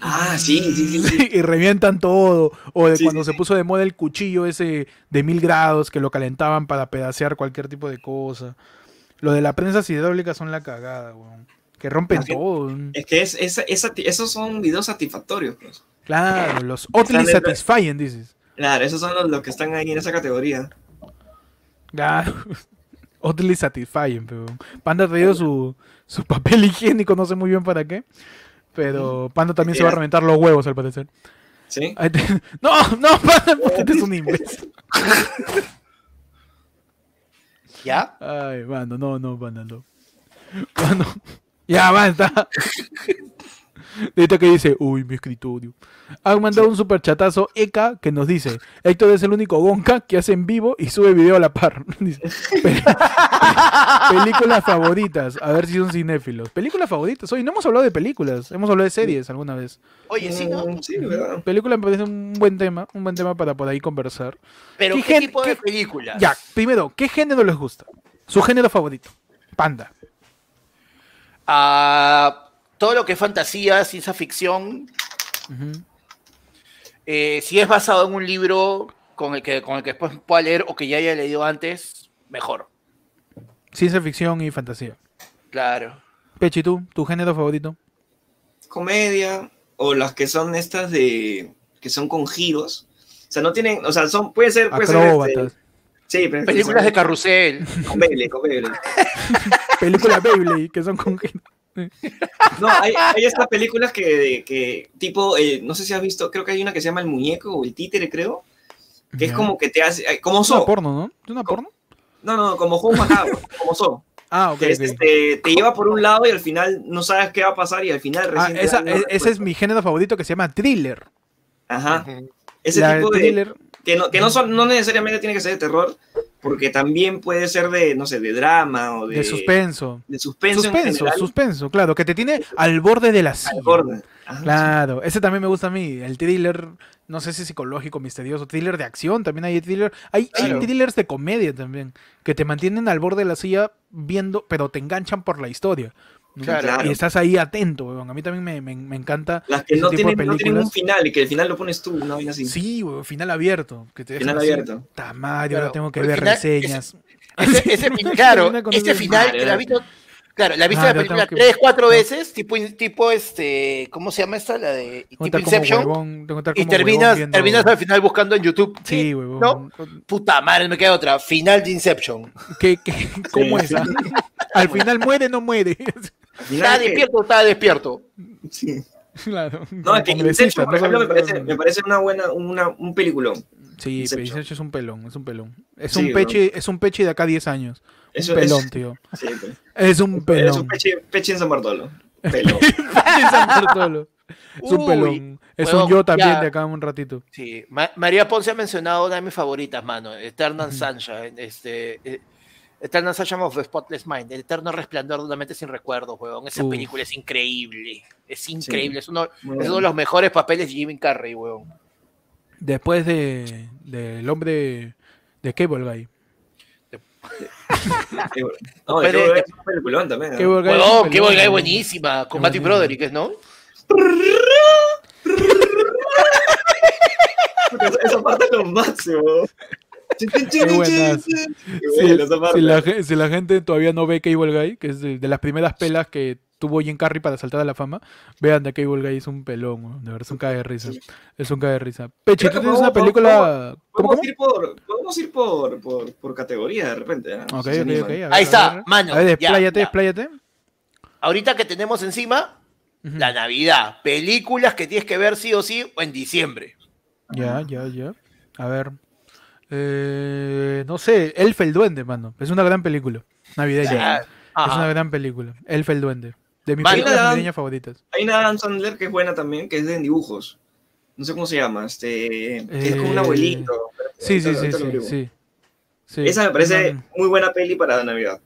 Ah, sí, sí, sí. sí. y revientan todo. O de Sí, cuando sí, se puso de moda el cuchillo ese de mil grados que lo calentaban para pedacear cualquier tipo de cosa. Lo de las prensas hidráulicas son la cagada, weón. Que rompen todo. Es que es, es- es sati- esos son videos satisfactorios. Pues. Claro, los oddly Están dentro- satisfying, dices. Claro, esos son los, los que están ahí en esa categoría. Claro. Oddly satisfying, pero Panda ha traído su, su papel higiénico, no sé muy bien para qué. Pero Panda también se va a reventar los huevos al parecer. ¿Sí? No, no, Panda, porque eres un imbécil. ¿Ya? Ay, mano, no, no, Panda, no. Ya, basta. Ahorita que dice, uy, mi escritorio. Han mandado un super chatazo Eka que nos dice, Héctor es el único Gonka que hace en vivo y sube video a la par. Dice, "Pe- películas favoritas, a ver si son cinéfilos. Películas favoritas, hoy no hemos hablado de películas, hemos hablado de series alguna vez. Oye, sí, ¿no? Mm, Sí, ¿verdad? Película me parece un buen tema, un buen tema para por ahí conversar. Pero ¿Qué ¿qué, tipo de qué- películas? Ya, primero, ¿qué género les gusta? Su género favorito. Panda. Ah, todo lo que es fantasía, ciencia ficción, eh, si es basado en un libro con el, que, con el que después pueda leer o que ya haya leído antes, mejor. Ciencia ficción y fantasía. Claro. Pechi, ¿tú? ¿Tu género favorito? Comedia, o las que son estas de. que son con giros. O sea, no tienen. O sea, son. Puede ser. Puede ser este, sí, pero. Películas de carrusel. Con Beyblade, con Beyblade. Películas Beyblade, que son con... No, hay, hay estas películas que, que tipo, eh, no sé si has visto, creo que hay una que se llama El Muñeco o El Títere, creo, que es como que te hace, eh, como Es una so, porno, ¿no? ¿Es una porno? no, no, como juego macabro, como so, Ah, ok, que es, ok. este, te lleva por un lado y al final no sabes qué va a pasar y al final Ah, recién esa, e- ese es mi género favorito que se llama thriller. Ajá, ese La tipo de, thriller, que no, que no, son, no necesariamente tiene que ser de terror, porque también puede ser de, no sé, de drama o de, de suspenso. de suspenso, en Suspenso, suspenso, claro, que te tiene al borde de la al silla. borde. Ajá, Claro, ese también me gusta a mí. El thriller, no sé si psicológico, misterioso, thriller de acción, también hay thriller. Hay, hay thrillers de comedia también, que te mantienen al borde de la silla viendo, pero te enganchan por la historia. ¿No? Claro. Claro. Y estás ahí atento, weón. A mí también me, me- me encanta. Las que ese no tipo de tienen, no tienen un final y que el final lo pones tú, una vaina así. Sí, weón, final abierto. Que te Final abierto. "Ta madre, Claro, ahora tengo que ver final- reseñas. Ese, claro, este ese- final, que la has visto, claro, la has visto Ah, la película que- tres, cuatro no. veces, tipo, tipo este, ¿cómo se llama esta? La de tipo Inception. huevón, Y terminas, viendo- terminas al final buscando en YouTube. Sí, huevón. ¿No? Puta madre, me queda otra. Final de Inception. ¿Qué, qué, ¿Cómo Sí. es? ah? Al final muere, no muere. Es que- despierto, está despierto. sí. claro. No, es que Inception, por ejemplo, me parece, me parece una buena, una, un peliculón. Sí, Inception. es un pelón, es un pelón. Es Sí, un peche, es un peche de acá a 10 años. Un es- pelón, tío. Sí, pues. Es un Es pelón. un peche, peche en San Bartolo. Pelón. En San Bartolo. Es un Uy, pelón. Es un yo también ya. de acá un ratito. Sí, Ma- María Ponce ha mencionado una de mis favoritas, mano. Eternal Sunshine. Este, eh, Eternal Sunshine of the Spotless Mind. El eterno resplandor de una mente sin recuerdos, huevón. Esa Uf. película es increíble. Es increíble. Es, uno, es de los mejores papeles de Jimmy Carrey, huevón. Después de del hombre de Cable Guy. No, Pero- Qué bueno, es un peliculón también. ¿no? Cable Guy es buenísima. Con Matthew. Broderick, ¿no? Esa, esa parte es lo máximo. Si, la, ge- si la gente todavía no ve Cable Guy, que es de, de las primeras pelas que tuvo Jim Carrey para saltar a la fama, vean de Cable Guy es un pelón, de verdad es un cae de risa. Es un cae de risa. Peche, Creo tú que tienes una podemos- película. ¿Cómo, Podemos cómo? ir por, podemos ir por, por, por categoría de repente. Ahí está, mano, A ver, ya, expláyate, ya. expláyate. Ahorita que tenemos encima, la Navidad. Películas que tienes que ver sí o sí o en diciembre. Ya, ya, ya. A ver. Eh, no sé, Elf el Duende, mano. Es una gran película. Navideña. Es una gran película. Elf el Duende. De mis películas navideñas favoritas. Hay una Adam Sandler que es buena también, que es de dibujos. No sé cómo se llama. Este, es como un Eh, abuelito. Sí, sí, sí, sí, averiguo. sí. Sí. Esa me parece muy buena peli para Navidad.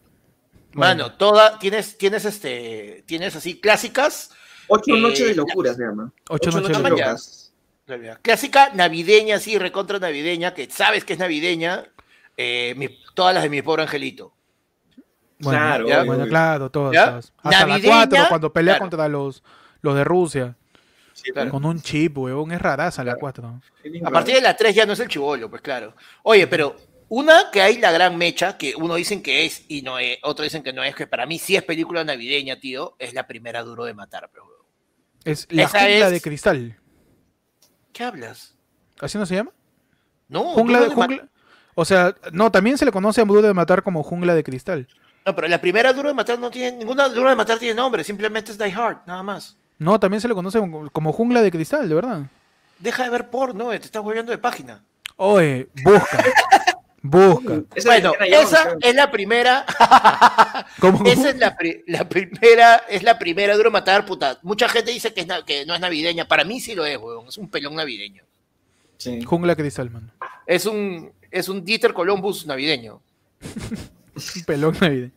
Mano, toda, tienes, tienes este, tienes así clásicas Ocho Eh, noches de locura se llama. Ocho Ocho noches de locura. Clásica navideña, sí, recontra navideña, que sabes que es navideña. eh, mi- todas las de mi pobre angelito. Bueno, Claro, claro, todas. ¿Ya? Hasta la Navideña, 4, cuando pelea claro. contra los, los de Rusia. Sí, claro. Con un chip, huevón. Es raraza la Claro. 4. Es bien A raro. partir de la 3 ya no es el chivolo, pues claro. Oye, pero una que hay la gran mecha, que uno dicen que es y no es, otro dicen que no es, que para mí sí es película navideña, tío, es la primera duro de matar, pero huevón. Es la Esa jungla es- de cristal. ¿Qué hablas? ¿Así no se llama? No, Jungla de jungla. O sea, no, también se le conoce a Duro de Matar como jungla de cristal. No, pero la primera duro de matar no tiene, ninguna duro de matar tiene nombre, simplemente es Die Hard, nada más. No, también se le conoce como, como jungla de cristal, de verdad. Deja de ver porno, eh, te estás volviendo de página. Oye, busca. busca. Esa Bueno, esa es la primera. ¿Cómo? Esa es la, pri- la primera, es la primera duro matar, puta. Mucha gente dice que, es na- que no es navideña. Para mí sí lo es, weón. Es un pelón navideño. Sí. Jungla mano. Es un, es un Dieter Columbus navideño. Un pelón navideño.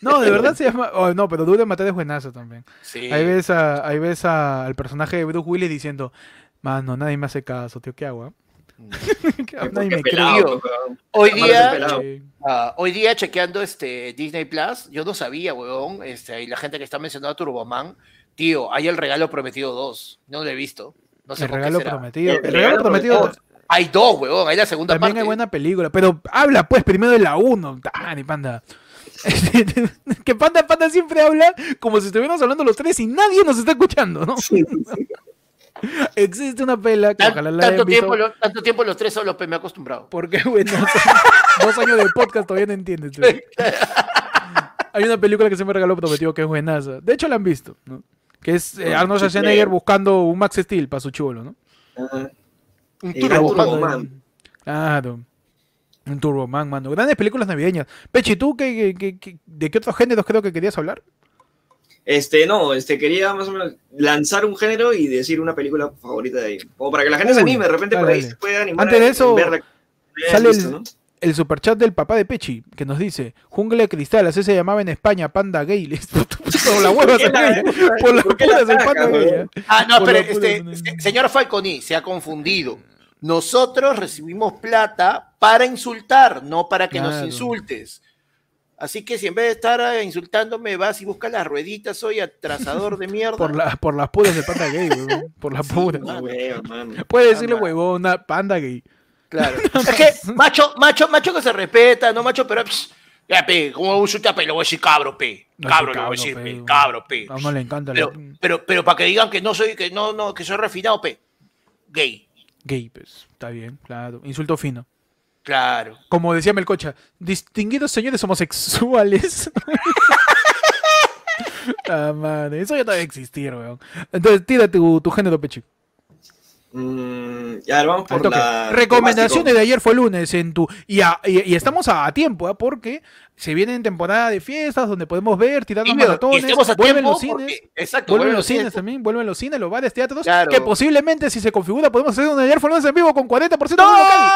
No, de verdad se llama. oh, no, pero Duro Matar es buenazo también. Sí. Ahí ves, a, ahí ves a- al personaje de Bruce Willis diciendo: Mano, nadie me hace caso, tío, ¿qué hago? ah?" Nadie me pelado. Hoy día, ah, hoy día chequeando este Disney Plus, yo no sabía, weón, este, y la gente que está mencionando a Turboman, tío, hay el regalo prometido 2. No lo he visto. No sé el por qué regalo será. prometido. El El regalo prometido. prometido. Hay dos, weón, hay la segunda También parte. hay buena película, pero habla pues primero de la 1. Dani, panda. que panda, panda siempre habla como si estuviéramos hablando los tres y nadie nos está escuchando, ¿no? Sí. Existe una pela que Tan- ojalá la tanto, hayan visto. tiempo, lo- tanto tiempo los tres solo pe, me he acostumbrado. Porque, bueno, dos años de podcast todavía no entiendes. Hay una película que se me regaló prometido que es buenaza. De hecho, la han visto, ¿no? Que es eh, Ah, Arnold Schwarzenegger buscando un Max Steel para su chivolo, ¿no? Un turbo. Turbo Man. Claro. Un Turboman, mano. Grandes películas navideñas. Pechi, ¿tú qué, qué- qué- de qué otros géneros creo que querías hablar? Este, no, este, quería más o menos lanzar un género y decir una película favorita de ahí. Como para que la gente se Uy, anime, de repente dale, por ahí dale. se puede animar. Antes de eso, verla sale el- ¿no? El superchat del papá de Pechi, que nos dice, Jungla de Cristal, así se llamaba en España, Panda Gay. por la hueva se. Por la por qué la puras el saca, Panda Gay. ¿eh? Ah, no, pero este, señor Falconi se ha confundido. Nosotros recibimos plata para insultar, no para que nos insultes. Así que si en vez de estar eh, insultándome vas y buscas las rueditas, soy atrasador de mierda. Por, la, por las puras del Panda Gay, weón. Por las puras. No, weón, mano. Puede decirle Ah, huevona, Panda Gay. Claro. es que macho, macho, macho que se respeta, no macho, pero pss, ya pe, como insulta, pe, le voy a decir cabro, pe. No, Cabro, sí, le voy a decir, pe, cabro, pe. A uno le encanta la- Pero, pero, pero para que digan que no soy, que no, no, que soy refinado, pe. Gay. Gay, pues. Está bien, claro. Insulto fino. Claro. Como decía Melcocha, distinguidos señores homosexuales. ah, madre, eso ya debe existir, weón. Entonces, tira tu, tu género, Pechi. Mm, ya, vamos por la. Recomendaciones de ayer fue lunes en tu y, a- y- y estamos a, tiempo, ¿ah? porque se viene en temporada de fiestas donde podemos ver, y maratones, vuelven tiempo los cines, porque- exacto, vuelven vuelven los cines también, vuelven los cines, los bares, teatros, Claro. que posiblemente si se configura podemos hacer un ayer fue lunes en vivo con 40% de un local.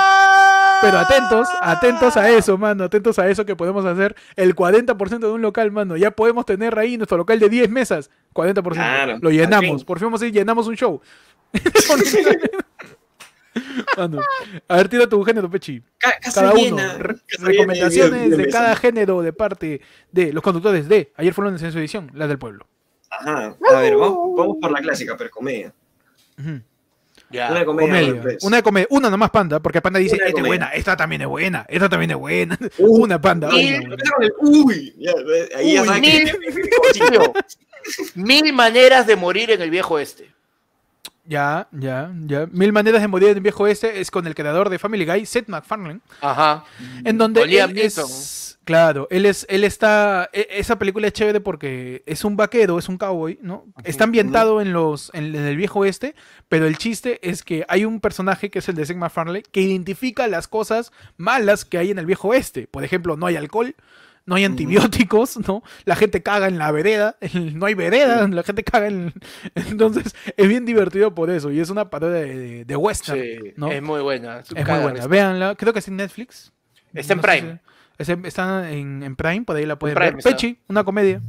Pero atentos, atentos a eso, mano, atentos a eso que podemos hacer el 40% de un local, mano. Ya podemos tener ahí nuestro local de 10 mesas, 40%. Claro, Lo llenamos, por fin vamos a ir, llenamos un show. Mano, a ver, tira tu género, Pechi. Cada uno. recomendaciones de cada género de parte de los conductores de Ayer fue lunes en su edición, la del pueblo. Ajá. A ver, vamos, vamos por la clásica, pero comedia. Ujú. Ya. Una comedia. Comedia. Una de comedia. Una nomás panda, porque panda dice, esta es buena, esta también es buena, esta también es buena. Uh, una panda. una, el Uy, ya, ahí ya Uy, saben mil- Mil maneras de morir en el viejo este. Ya, ya, ya. Mil maneras de morir en viejo este es con el creador de Family Guy, Seth MacFarlane, Ajá. en donde Liam él es. Claro, él es, él está, e- esa película es chévere porque es un vaquero, es un cowboy, ¿no? Está ambientado en los, en, en el viejo este, pero el chiste es que hay un personaje que es el de Seth MacFarlane que identifica las cosas malas que hay en el viejo este. Por ejemplo, no hay alcohol. No hay antibióticos, ¿no? La gente caga en la vereda, no hay vereda, la gente caga en... Entonces, es bien divertido por eso, y es una parodia de, de- de western, Sí, ¿no? es muy buena. Es muy buena. Véanla. Creo que es en Netflix. Está en No Prime. si- es en- está en, en Prime, por ahí la pueden Prime ver. está. Pechi, una comedia.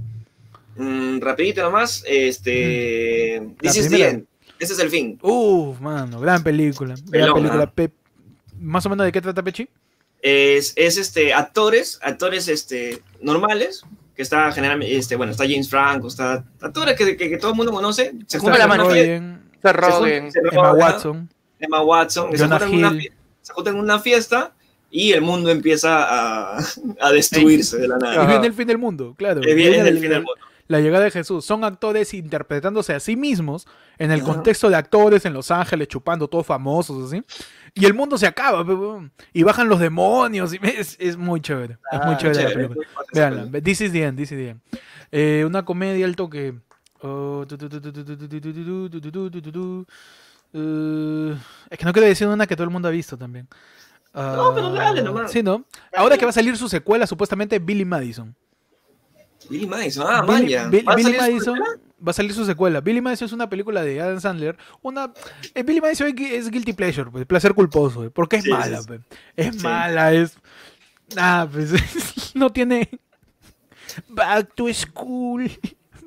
Mm, rapidito nomás, este... La This is the end. Ese es el fin. Uf, mano, gran película. Gran Pelón, película. ¿ah? Pe- Más o menos de qué trata Pechi. Es, es este, actores, actores este, normales, que está generalmente, este, bueno, está James Franco, está actores que, que- que todo el mundo conoce. Se Como la mano. Se se se Emma roban, Watson. Emma Watson, que se juntan, en una, se juntan en una fiesta y el mundo empieza a, a destruirse de la nada. Y viene el fin del mundo, claro. Que viene, viene el, el fin del mundo. La llegada de Jesús. Son actores interpretándose a sí mismos en el contexto de actores en Los Ángeles, chupando todos famosos, así. Y el mundo se acaba, y bajan los demonios. Y es, es, muy chévere. es muy chévere, ah, la película. Veanla. This is the end, this is the end. Eh, una comedia al toque. Uh, es que no quiero decir una que todo el mundo ha visto también. No, pero dale Ah, nomás. Sí, ¿no? Ahora que va a salir su secuela, supuestamente Billy Madison. Billy Madison, ah, Billy, manja. Bill- ¿Va a Billy Madison secuela? va a salir su secuela. Billy Madison es una película de Adam Sandler. Una, eh, Billy Madison es, gui- es guilty pleasure, pues, placer culposo, eh, porque es Sí, mala, pues. es Sí. mala, es ah, pues, no tiene Back to School,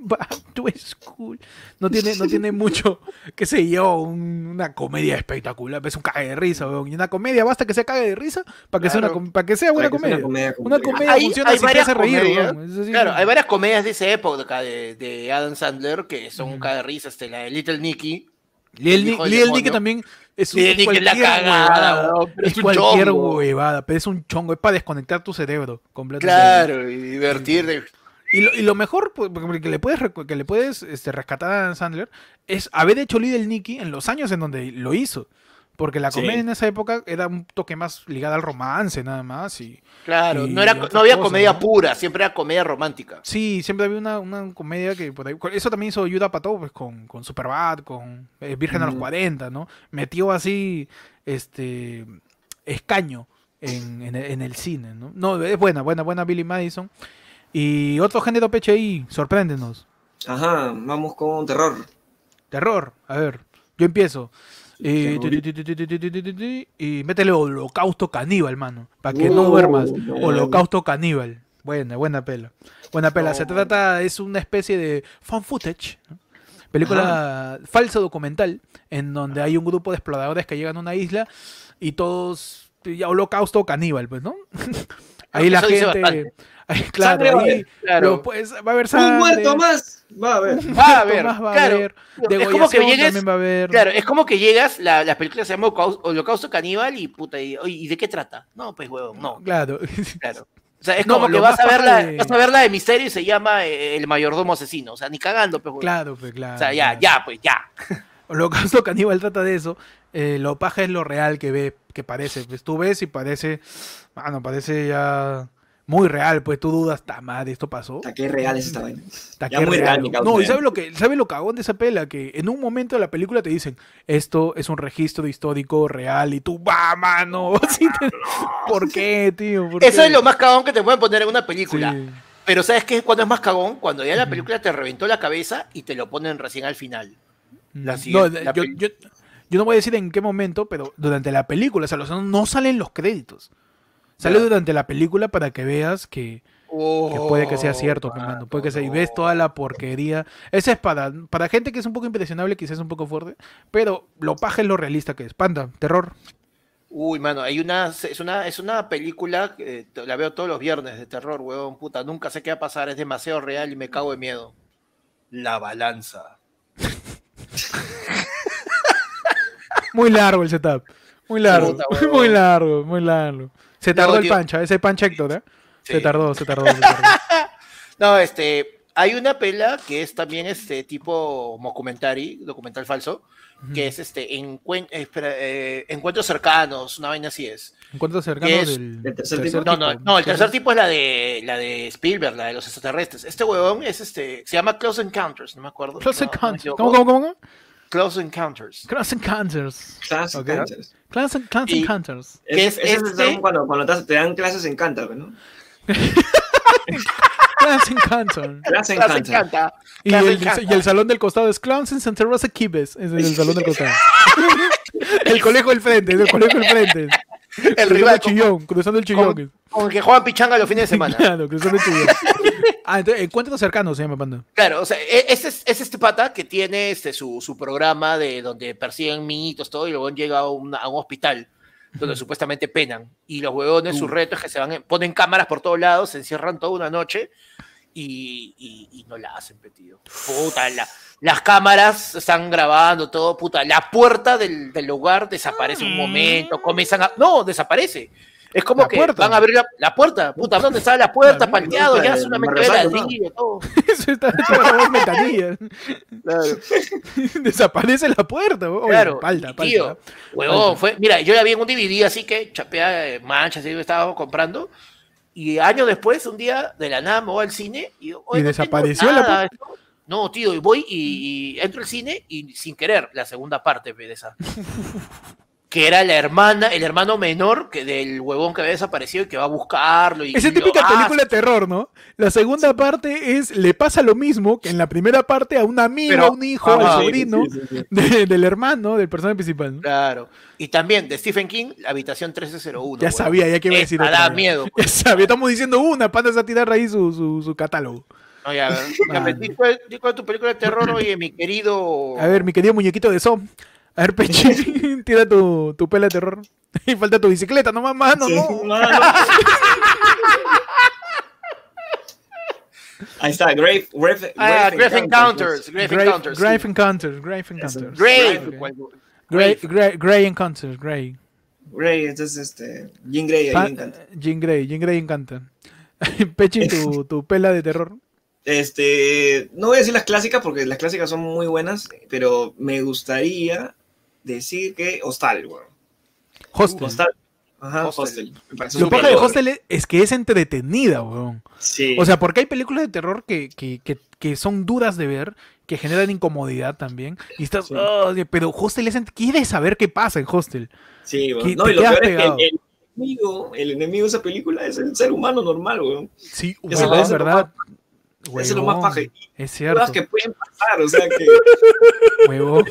Back to School, no tiene, no tiene mucho, qué sé yo, un- una comedia espectacular, es un cague de risa, weón. y una comedia basta que sea cague de risa para que sea una, Claro. para que sea buena Para que sea comedia. una Una comedia comedia Hay- funciona hay si te varias hace reír, weón. Claro, hay varias comedias de esa época de, de Adam Sandler que son Ujú. cada risa, este, la de Little Nicky. Lil Lil Nicky también es, un- Lil Nicky es la cualquier cagada, huevada, es es un cualquier chongo. huevada, pero es un chongo, es para desconectar tu cerebro completamente. Claro, y divertir. Y lo, y lo mejor pues, que le puedes, que le puedes este, rescatar a Dan Sandler es haber hecho Little Nicky en los años en donde lo hizo. Porque la Sí. comedia en esa época era un toque más ligada al romance, nada más. Y, Claro, Y no, era, no había cosas, comedia ¿no? pura, siempre era comedia romántica. Sí, siempre había una, una comedia que por ahí. Eso también hizo Ayuda Pato, pues con, con Superbad, con eh, Virgen a los Ujú. 40, ¿no? Metió así este escaño en, en, en el cine, ¿no? No, es buena, buena, buena Billy Madison. Y otro género PHI, sorpréndenos. Ajá, vamos con terror. Terror, a ver, yo empiezo. Y, métele holocausto caníbal, mano. Para que no duermas. Holocausto caníbal. Buena, buena pela. Buena pela. Se trata, es una especie de fan footage. Película Ajá. falso documental. En donde hay un grupo de exploradores que llegan a una isla. Y todos. Holocausto caníbal, pues, ¿no? Ahí la gente. ahí, claro, va a ahí haber, claro. lo- pues, va a haber Un muerto más. Va a ver. Va a haber, más va a claro. haber. Es como que llegues- también va a haber. Claro, es como que llegas, la, la película se llama Holocau- Holocausto Caníbal y puta, y, oye, ¿y de qué trata? No, pues huevón, no, Claro. claro. O sea, es No, como que vas a, ver la, de- vas a ver la de misterio y se llama eh, El mayordomo asesino. O sea, ni cagando, pues huevón. Claro, pues claro. O sea, ya, claro. ya, pues ya. Holocausto Caníbal trata de eso. Eh, lo paja es lo real que ve, que parece. Pues tú ves y parece, mano, parece ya muy real. Pues tú dudas, está madre, esto pasó. Hasta qué real es esta vaina. Está ya que muy real. real, mi causa, No, y. ¿sabes lo que sabe lo cagón de esa pela? Que en un momento de la película te dicen, esto es un registro histórico real y tú, va, mano. Te- ¿Por qué, tío? ¿Por Eso qué? es lo más cagón que te pueden poner en una película. Sí. Pero ¿sabes qué? Cuando es más cagón, cuando ya la película te reventó la cabeza y te lo ponen recién al final. La No, siguiente- la yo, yo- yo no voy a decir en qué momento, pero durante la película, o sea, no salen los créditos. Sale durante la película para que veas que, que puede que sea cierto, Oh, mano, mano, puede que sea, y ves toda la porquería. Ese es para, para gente que es un poco impresionable, quizás un poco fuerte, pero lo paja es lo realista que es. Panda, terror. Uy, mano, hay una, es una, es una película t- la veo todos los viernes de terror, huevón, puta, nunca sé qué va a pasar, es demasiado real y me cago de miedo. La balanza. Muy largo el setup. Muy largo, Puta, muy largo, muy largo. Se tardó el tío. pancha, ese pancha Héctor, ¿eh? Se Sí. tardó, se tardó, se tardó. No, este, hay una pela que es también este tipo documentary, documental falso, que es este encuen- eh, espera, eh, encuentros cercanos, una vaina así es. Encuentro cercano es- del, del tercer tipo. No, no, no, el ¿Qué tercer tipo es la de la de Spielberg, la de los extraterrestres. Este huevón es este, se llama Close Encounters, no me acuerdo. Close no, no Encounters. equivoco. ¿Cómo, cómo, cómo? Close Encounters. Close Encounters. Clases Ok. Encounters. Close, Close Y- Encounters. ¿Qué Es, es ese este? es cuando, cuando te, te dan clases en Cantar, ¿no? Close Encounters. Clases en Clase Cantar. encanta. Y el, encanta. y el salón del costado es Clowns en Santa Rosa Kibes. Es el salón del costado. el colegio del frente, es el colegio del frente. El cruzando rival el chillón, cruzando el chillón. Con el que juegan pichanga los fines de semana. Claro, cruzando el chillón. Ah, entonces, encuentros cercanos se llama Panda. Claro, o sea, e- es, es, es este pata que tiene este, su, su programa de donde persiguen mitos, todo, y luego llega a, una- a un hospital donde supuestamente penan. Y los huevones, su reto es que se van, en- ponen cámaras por todos lados, se encierran toda una noche y, y- y no la hacen, petido. Puta, la- las cámaras están grabando todo, puta. La puerta del, del lugar desaparece un momento, comienzan a. No, desaparece. Es como La que puerta. van a abrir la, la puerta, puta, ¿dónde está la puerta? Palteado, ya puerta ve Marrasano, ¿no? ladrillo, todo. Eso está la ventanilla. Desaparece la puerta. Oye, Claro, palta, palta. tío, huevón, fue, mira, yo la vi en un DVD así que chapea eh, manchas, estaba comprando, y años después, un día, de la nada me voy al cine y, digo, ¿Y "Oye, no tengo desapareció la esto". No, tío, y voy y, y entro al cine y sin querer, la segunda parte pe, de esa. que era la hermana, el hermano menor que del huevón que había desaparecido y que va a buscarlo. Y, Esa típica "Ah, película de terror, ¿no? La segunda parte es, le pasa lo mismo que en la primera parte a un amigo, Pero- a un hijo, Ajá. al sobrino Sí, sí, sí. de- del hermano, del personaje principal. ¿no? Claro. Y también de Stephen King, la habitación 1301. Ya huevón. sabía, ya que iba a decir Esa otra da miedo. Ya sabía, estamos diciendo una, panda a tirar ahí su, su, su catálogo. No, ya, ya, di cuál cuál es tu película de terror, oye, mi querido. A ver, mi querido muñequito de Som. A ver, Pechi, tira tu, tu pela de terror. Y falta tu bicicleta, nomás, mano, Sí, no. mano. Ahí está, Grave, Grave, Ah, Grave Encounters. Encounters. Grave Grave, Encounters. Grave sí. Encounters, Grave Encounters. Grave. Grave. Grey, Encounters, Grey. Grey, entonces este, Jean Grey ahí encanta. Jean Grey, Jean Grey encanta. Pechi, tu, tu pela de terror. Este, no voy a decir las clásicas porque las clásicas son muy buenas, pero me gustaría decir que Hostal, weón. Hostel. Hostal. Ajá, Hostel. Hostel. Lo paja de. Hostel es- es que es entretenida, weón. Sí. O sea, porque hay películas de terror que, que, que, que son duras de ver, que generan incomodidad también. Y estás, Sí. "Oh, pero Hostel es. Quieres saber qué pasa en Hostel. sí, weón. No, y lo es que el, el enemigo, el enemigo de esa película es el ser humano normal, weón. Sí, eso es ¿verdad? Eso es lo más paja. Es cosas cierto. que pueden pasar, o sea que. Huevón.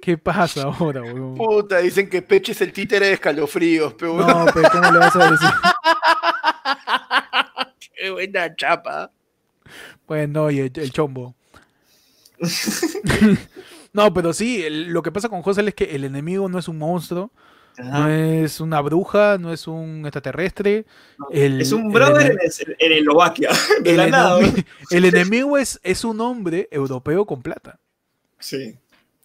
¿Qué pasa ahora, huevón? Puta, dicen que Peche es el títere de escalofríos, pero No, pero ¿cómo le vas a decir? qué buena chapa. Bueno, y el, el chombo. no, pero sí, el- lo que pasa con Hostel es que el enemigo no es un monstruo, no es una bruja, no es un extraterrestre. el- es un brother en, Eslovaquia. Weón. el enemigo es, es un hombre europeo con plata. Sí.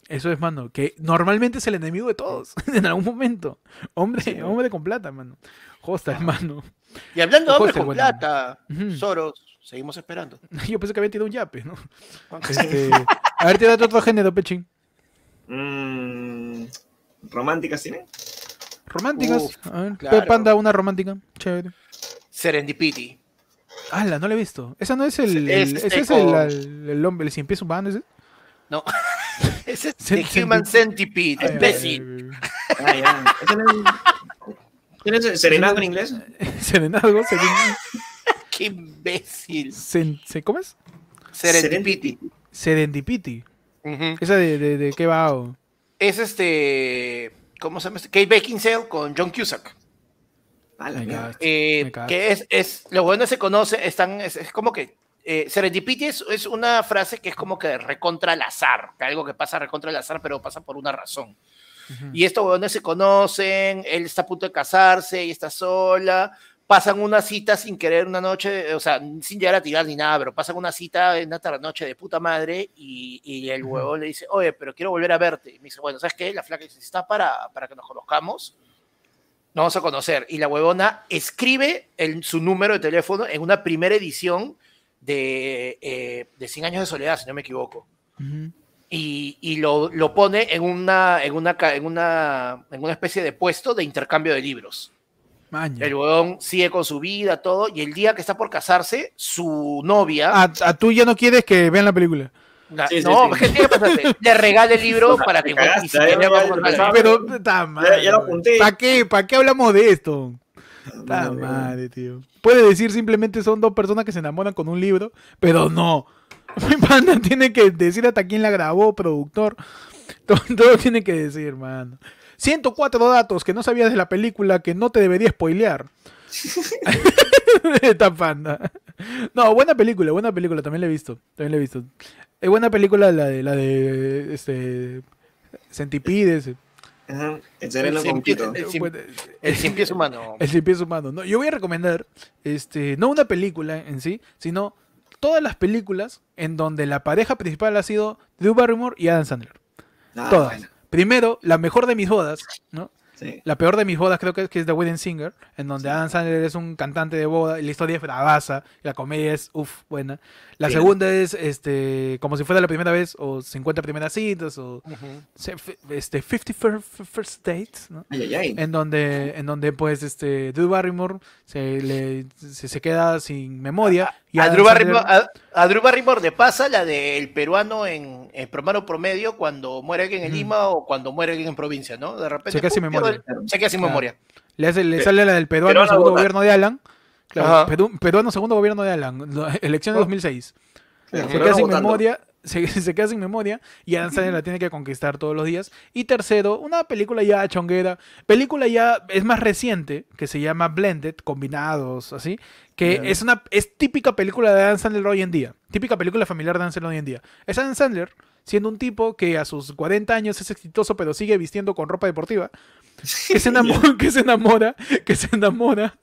Eso es, mano, que normalmente es el enemigo de todos, en algún momento. Hombre, Sí. hombre con plata, mano. Hostel, mano. Y hablando de este con bueno. plata. Soros, seguimos esperando. Yo pensé que había tirado un yape, ¿no? Este, a ver, tírate otro género, Pechín. Mm, ¿Románticas tienen? Románticas. Uf, a ver, claro. Panda, una romántica. Chévere. Serendipity. Ala, no la he visto. Esa no es el. Es el- ese es el, el, el hombre, el cien pies humano. ¿ese? No. Ese es The Human Centipede, imbécil. Ah, ya. ¿Ese no es- ¿Tienes serenazgo en inglés? Serenazgo, seren- Qué imbécil. se- ¿Cómo es? Serendipity. Serendipity. ¿Esa de, de, de qué va? o? Es este. ¿Cómo se llama? este? Kate Beckinsale con John Cusack. Ah, la. Eh, que es, es. Los buenos se conocen, están. Es, es como que. Eh, serendipity es, es una frase que es como que recontra al azar, que algo que pasa recontra al azar, pero pasa por una razón. Y estos huevones se conocen, él está a punto de casarse, ella está sola, pasan una cita sin querer una noche, o sea, sin llegar a tirar ni nada, pero pasan una cita en una tarde noche de puta madre y, y el huevón le dice, oye, pero quiero volver a verte. Y me dice, bueno, ¿sabes qué? La flaca dice, está para, para que nos conozcamos, nos vamos a conocer. Y la huevona escribe el- su número de teléfono en una primera edición de, eh, de 100 años de soledad, si no me equivoco Ujú. y, y lo, lo pone en una, en, una, en, una, en una especie de puesto de intercambio de libros. Maña. El huevón sigue con su vida, todo, y el día que está por casarse, su novia, Ah, ah, tú ya no quieres que vean la película. la- sí, sí, no, sí. tiene pasarse, le regala el libro para que Te cagaste, ya, ya, ya, ya. Pero, está mal. ya lo apunté. ¿Para qué? ¿Para qué hablamos de esto? Está madre, tío. Puede decir simplemente son dos personas que se enamoran con un libro, pero no. Mi panda tiene que decir hasta quién la grabó, productor. Todo, todo tiene que decir, mano. 104 datos que no sabías de la película que no te debería spoilear. Esta panda. No, buena película, buena película, también la he visto. También la he visto. Es buena película la de la de este Centipides. Ajá, el Sin- cien pies humano. El cien pies humano. No, yo voy a recomendar, este, no una película en sí, sino todas las películas en donde la pareja principal ha sido Drew Barrymore y Adam Sandler. Ah, todas. bueno, Primero, la mejor de mis bodas, ¿no? sí. La peor de mis bodas creo que es, que es The Wedding Singer, en donde Adam Sandler es un cantante de boda y la historia es bravaza, y la comedia es, uff, buena. La Bien. segunda es, este, como si fuera la primera vez, o 50 primeras citas, o se- f- este, 50 fir- fir- First Dates, ¿no? Ay, ay, ay. en donde en donde pues este Drew Barrymore se le se, se queda sin memoria y A Drew, Barrymore, a, a Drew Barrymore le pasa la del peruano en, en promedio promedio cuando muere alguien en. Lima o cuando muere alguien en provincia, ¿no? De repente Se queda sin memoria. Se queda sin Claro. memoria. le, hace- le sale la del peruano peruano segundo gobierno de Alan claro. Perú- peruano segundo gobierno de Alan elección de Oh. 2006 Claro, se queda sin memoria se, se queda sin memoria y Adam Sandler la tiene que conquistar todos los días. Y tercero una película ya chonguera película ya es más reciente que se llama Blended combinados así que es una es típica película de Adam Sandler hoy en día típica película familiar de Adam Sandler hoy en día. Es Adam Sandler siendo un tipo que a sus 40 años es exitoso pero sigue vistiendo con ropa deportiva que se enamora que se enamora que se enamora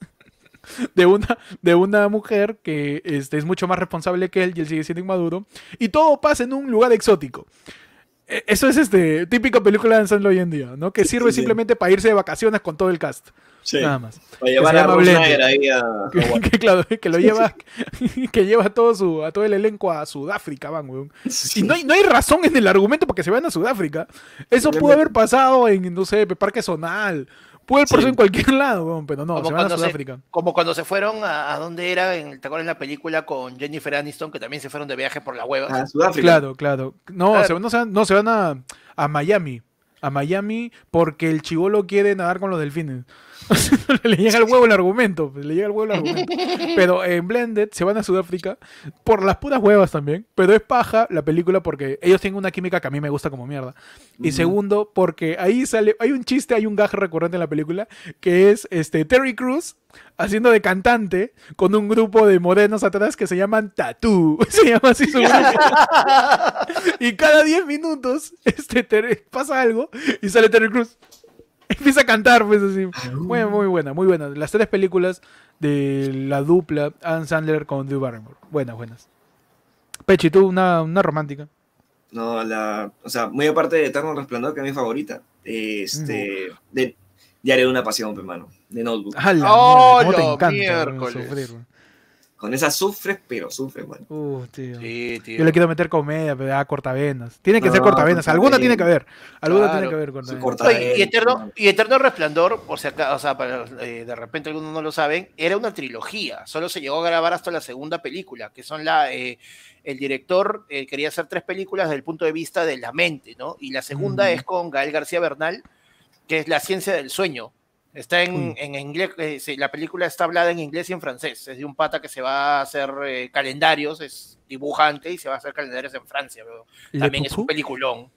de una, de una mujer que este, es mucho más responsable que él y él sigue siendo inmaduro. Y todo pasa en un lugar exótico. E- Eso es este típica película de Sandler hoy en día, ¿no? Que sirve Sí, sí. simplemente para irse de vacaciones con todo el cast. Sí. Nada más. Para llevar a Blender. Ahí a Que, Hawái. que, claro, que lo lleva, que lleva a todo su, a todo el elenco a Sudáfrica, van, weón. Y no hay, no hay razón en el argumento para que se vayan a Sudáfrica. Eso pudo haber pasado en, no sé, Parque Zonal. Puede haber Sí. en cualquier lado, weón, pero no, Como se van a cuando se- Sudáfrica. Como cuando se fueron a, a dónde era, en, ¿te acuerdas en la película con Jennifer Aniston, que también se fueron de viaje por la hueva? A Sudáfrica. Claro, claro. No, Claro. Se, no, se van, no, se van a, a Miami. A Miami porque el chivolo quiere nadar con los delfines. le llega el huevo el argumento. pues, Le llega el huevo el argumento. Pero en Blended se van a Sudáfrica por las puras huevas también. Pero es paja la película porque ellos tienen una química que a mí me gusta como mierda. Y Ujú. segundo, porque ahí sale. Hay un chiste, hay un gag recurrente en la película que es este Terry Cruz haciendo de cantante con un grupo de morenos atrás que se llaman Tattoo. Se llama así su grupo. Y cada 10 minutos este, pasa algo y sale Terry Cruz. Empieza a cantar, pues así. Muy, muy buena, muy buena. Las tres películas de la dupla Adam Sandler con Drew Barrymore. Buenas, buenas. Pechi, tú una, una romántica. No, la, o sea, muy aparte de Eterno Resplandor, que es mi favorita, este, de Diario de una Pasión, hermano, de Notebook. ¡Ah, la ¡Oh, mierda! ¿Cómo te encanta miércoles! sufrir? Con esa sufres, pero sufres, bueno. Uh, tío. Sí, tío. Yo le quiero meter comedia, pero da cortavenas. Tiene que No, ser cortavenas. Alguna tiene cortavenas. que haber. Alguna Claro. tiene que haber cortavenas. corta- Oye, y, Eterno, no. y Eterno Resplandor, por si acá, o sea, para, eh, de repente algunos no lo saben, era una trilogía. Solo se llegó a grabar hasta la segunda película, que son la. eh, el director eh, quería hacer tres películas desde el punto de vista de la mente, ¿no? Y la segunda es con Gael García Bernal, que es La ciencia del sueño. Está en, en inglés, eh, sí, la película está hablada en inglés y en francés. Es de un pata que se va a hacer eh, calendarios, es dibujante y se va a hacer calendarios en Francia. También es un peliculón.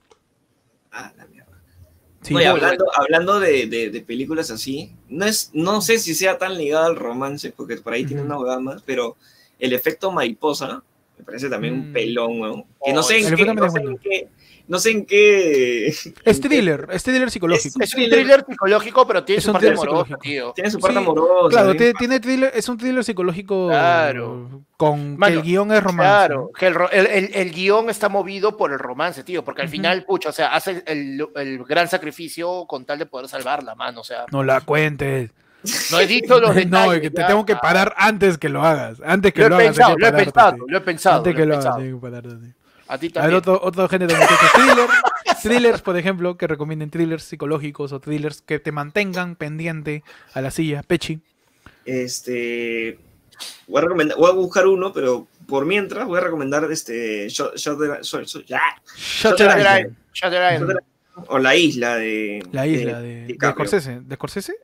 Ah, la mierda. Sí, Oye, hablando, hablando de, de- de películas así, no, es, no sé si sea tan ligado al romance, porque por ahí tiene una huevada más, pero el efecto mariposa me parece también Mm. un pelón, weón. Que Oh, no sé el en qué, efecto no sé en qué, no sé en qué... Es thriller, es thriller psicológico. Es un thriller psicológico, pero tiene Es su un parte amorosa, tío. Tiene su parte Sí, amorosa. Claro, ¿sí? tiene, tiene thriller, es un thriller psicológico Claro. con que el guion es romance. Claro, que el, el, el- el guion está movido por el romance, tío, porque al final, pucha, o sea, hace el, el gran sacrificio con tal de poder salvarla, mano, o sea, No la cuentes. no he dicho los detalles. no, que te tengo que parar antes que lo hagas. Antes que Lo lo, he hagas. pensado, que lo he pensado, lo he pensado. Antes que lo hagas, tienes que pararte. A ti A ver, también. otro, otro género de muchachos. Thriller. Thrillers, por ejemplo, que recomienden thrillers psicológicos o thrillers que te mantengan pendiente a la silla. Pechi. Este. Voy a, recomendar, voy a buscar uno, pero por mientras voy a recomendar este. Shutter Island. Shutter Island. O La Isla de. La isla de, de. Scorsese. ¿De Scorsese?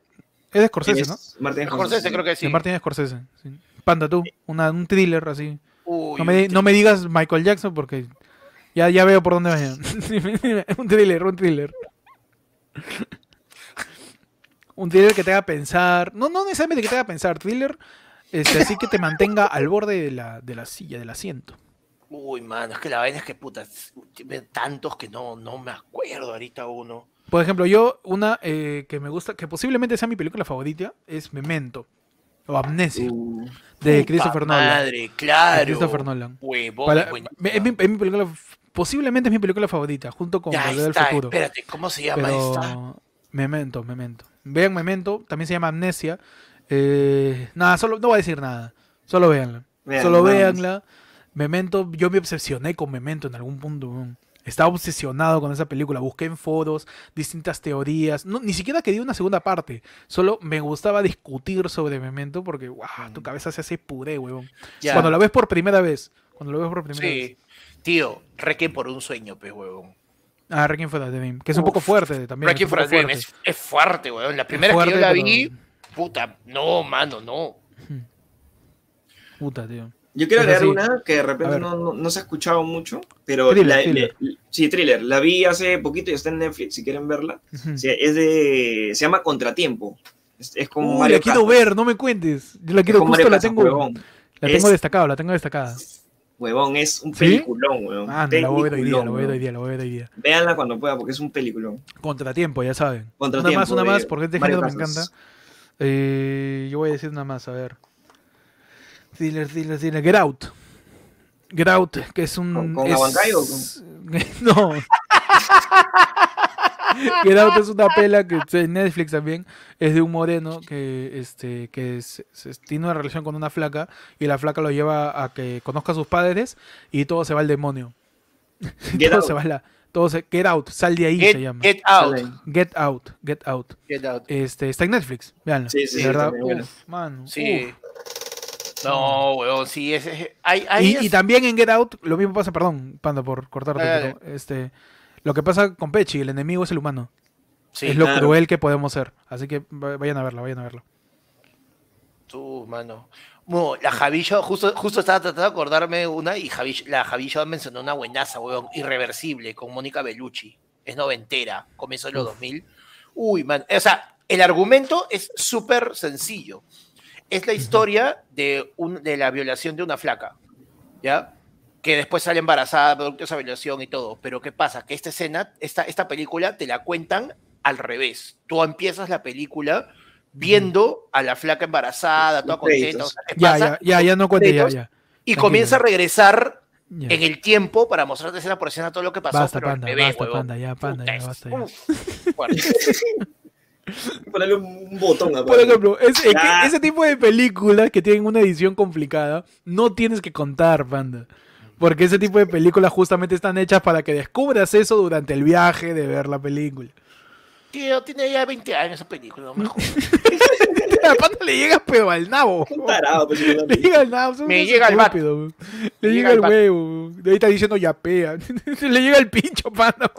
Es de Scorsese, Es ¿no? Martin Scorsese creo que sí. De Martin Scorsese. sí. Panda, tú. Una, un thriller así. Uy, No me, un no me digas Michael Jackson porque ya, ya veo por dónde vayan. un thriller, un thriller. Un thriller que te haga pensar. No, no necesariamente que te haga pensar. Thriller, este, así que te mantenga al borde de la, de la silla, del asiento. Uy, mano, es que la vaina es que puta, tantos que no, no me acuerdo ahorita uno. Por ejemplo, yo, una eh, que me gusta, que posiblemente sea mi película favorita, es Memento. O Amnesia, Uh, de Christopher Nolan. Madre, claro. Christopher Nolan. Para- es, mi, es mi película, posiblemente es mi película favorita, junto con Volver al está, Futuro. espérate, ¿cómo se llama esta? Pero Memento, Memento. Vean Memento, también se llama Amnesia. Eh, nada, solo no voy a decir nada. Solo véanla. Vean, solo véanla. Memento, yo me obsesioné con Memento en algún punto. Estaba obsesionado con esa película. Busqué en foros distintas teorías. No, ni siquiera quería una segunda parte. Solo me gustaba discutir sobre Memento porque, wow, tu cabeza se hace puré, huevón. Cuando la ves por primera vez. Cuando lo ves por primera vez. Sí. Tío, Requiem por un sueño, pues, huevón. Ah, Requiem for a Dream. Que es un poco fuerte también. Requiem for a Dream es, es fuerte, huevón. La primera fuerte, que yo la pero- vi, puta, no, mano, no. Puta, tío. Yo quiero agregar una que de repente no, no, no se ha escuchado mucho, pero Thriller, la, thriller. le- sí, thriller. La vi hace poquito y está en Netflix si quieren verla. Sí, es de, se llama Contratiempo. Es, es como Uy, la quiero ver, no me cuentes. Yo la quiero, justo Mario la tengo. huevón. La tengo Es- destacada, la tengo destacada. Huevón, es un peliculón, huevón. Ah, no, la voy a ver hoy día, la voy a ver hoy día, la voy a ver hoy día. Véanla cuando pueda porque es un peliculón. Contratiempo, ya saben. Contratiempo, una más, una más, porque este género me encanta. Eh, yo voy a decir una más, a ver. Thriller, thriller, thriller. Get Out. Get Out, que es un. ¿Con- con es- Abancay o no. Get Out es una pela que está en Netflix también. Es de un moreno que, este, que es- es- tiene una relación con una flaca y la flaca lo lleva a que conozca a sus padres y todo se va al demonio. Get todo Out. se va a la. Todo se, get Out, sal de ahí Get, se llama. Get Out. Get Out, Get Out. Get Out. Este, está en Netflix, veanla. Sí, sí, de sí, verdad, uf, mano. Sí. uf. No, huevón, sí, es, es- hay, hay Y, también en Get Out, lo mismo pasa, perdón, Panda, por cortarte, pero, este, lo que pasa con Pechi, el enemigo es el humano. sí, es lo claro. cruel que podemos ser. Así que va- vayan a verla, vayan a verla. Tú, mano. Bueno, la Javillo, justo, justo estaba tratando de acordarme una y Javillo- la Javillo mencionó una buenaza, weón, irreversible, con Mónica Bellucci. Es noventera, comenzó en los 2000. Uy, man, o sea, el argumento es súper sencillo. Es la historia de, un, de la violación de una flaca, ¿ya? Que después sale embarazada, producto de esa violación y todo. Pero ¿qué pasa? Que esta escena, esta, esta película, te la cuentan al revés. Tú empiezas la película viendo a la flaca embarazada, toda contenta, o sea, ¿qué Ya, pasa? ya, ya, ya no cuente, ya, ya. y tranquilo. comienza a regresar ya. en el tiempo para mostrarte escena por escena todo lo que pasó. Basta, pero panda, revés, basta, panda, ya, panda, Puta, ya, basta, ya. Ponerle un botón Por aparte. ejemplo, es- es que ese tipo de películas que tienen una edición complicada, no tienes que contar, panda. Porque ese tipo de películas justamente están hechas para que descubras eso durante el viaje de ver la película. Tío, tiene ya 20 años esa película, no me jodas. A panda le llega pero al nabo. Tarado, pues, la Le llega al nabo. Me llega estúpidos, weón. Le llega bat. huevo. De ahí está diciendo yapea. Le llega el pincho, panda.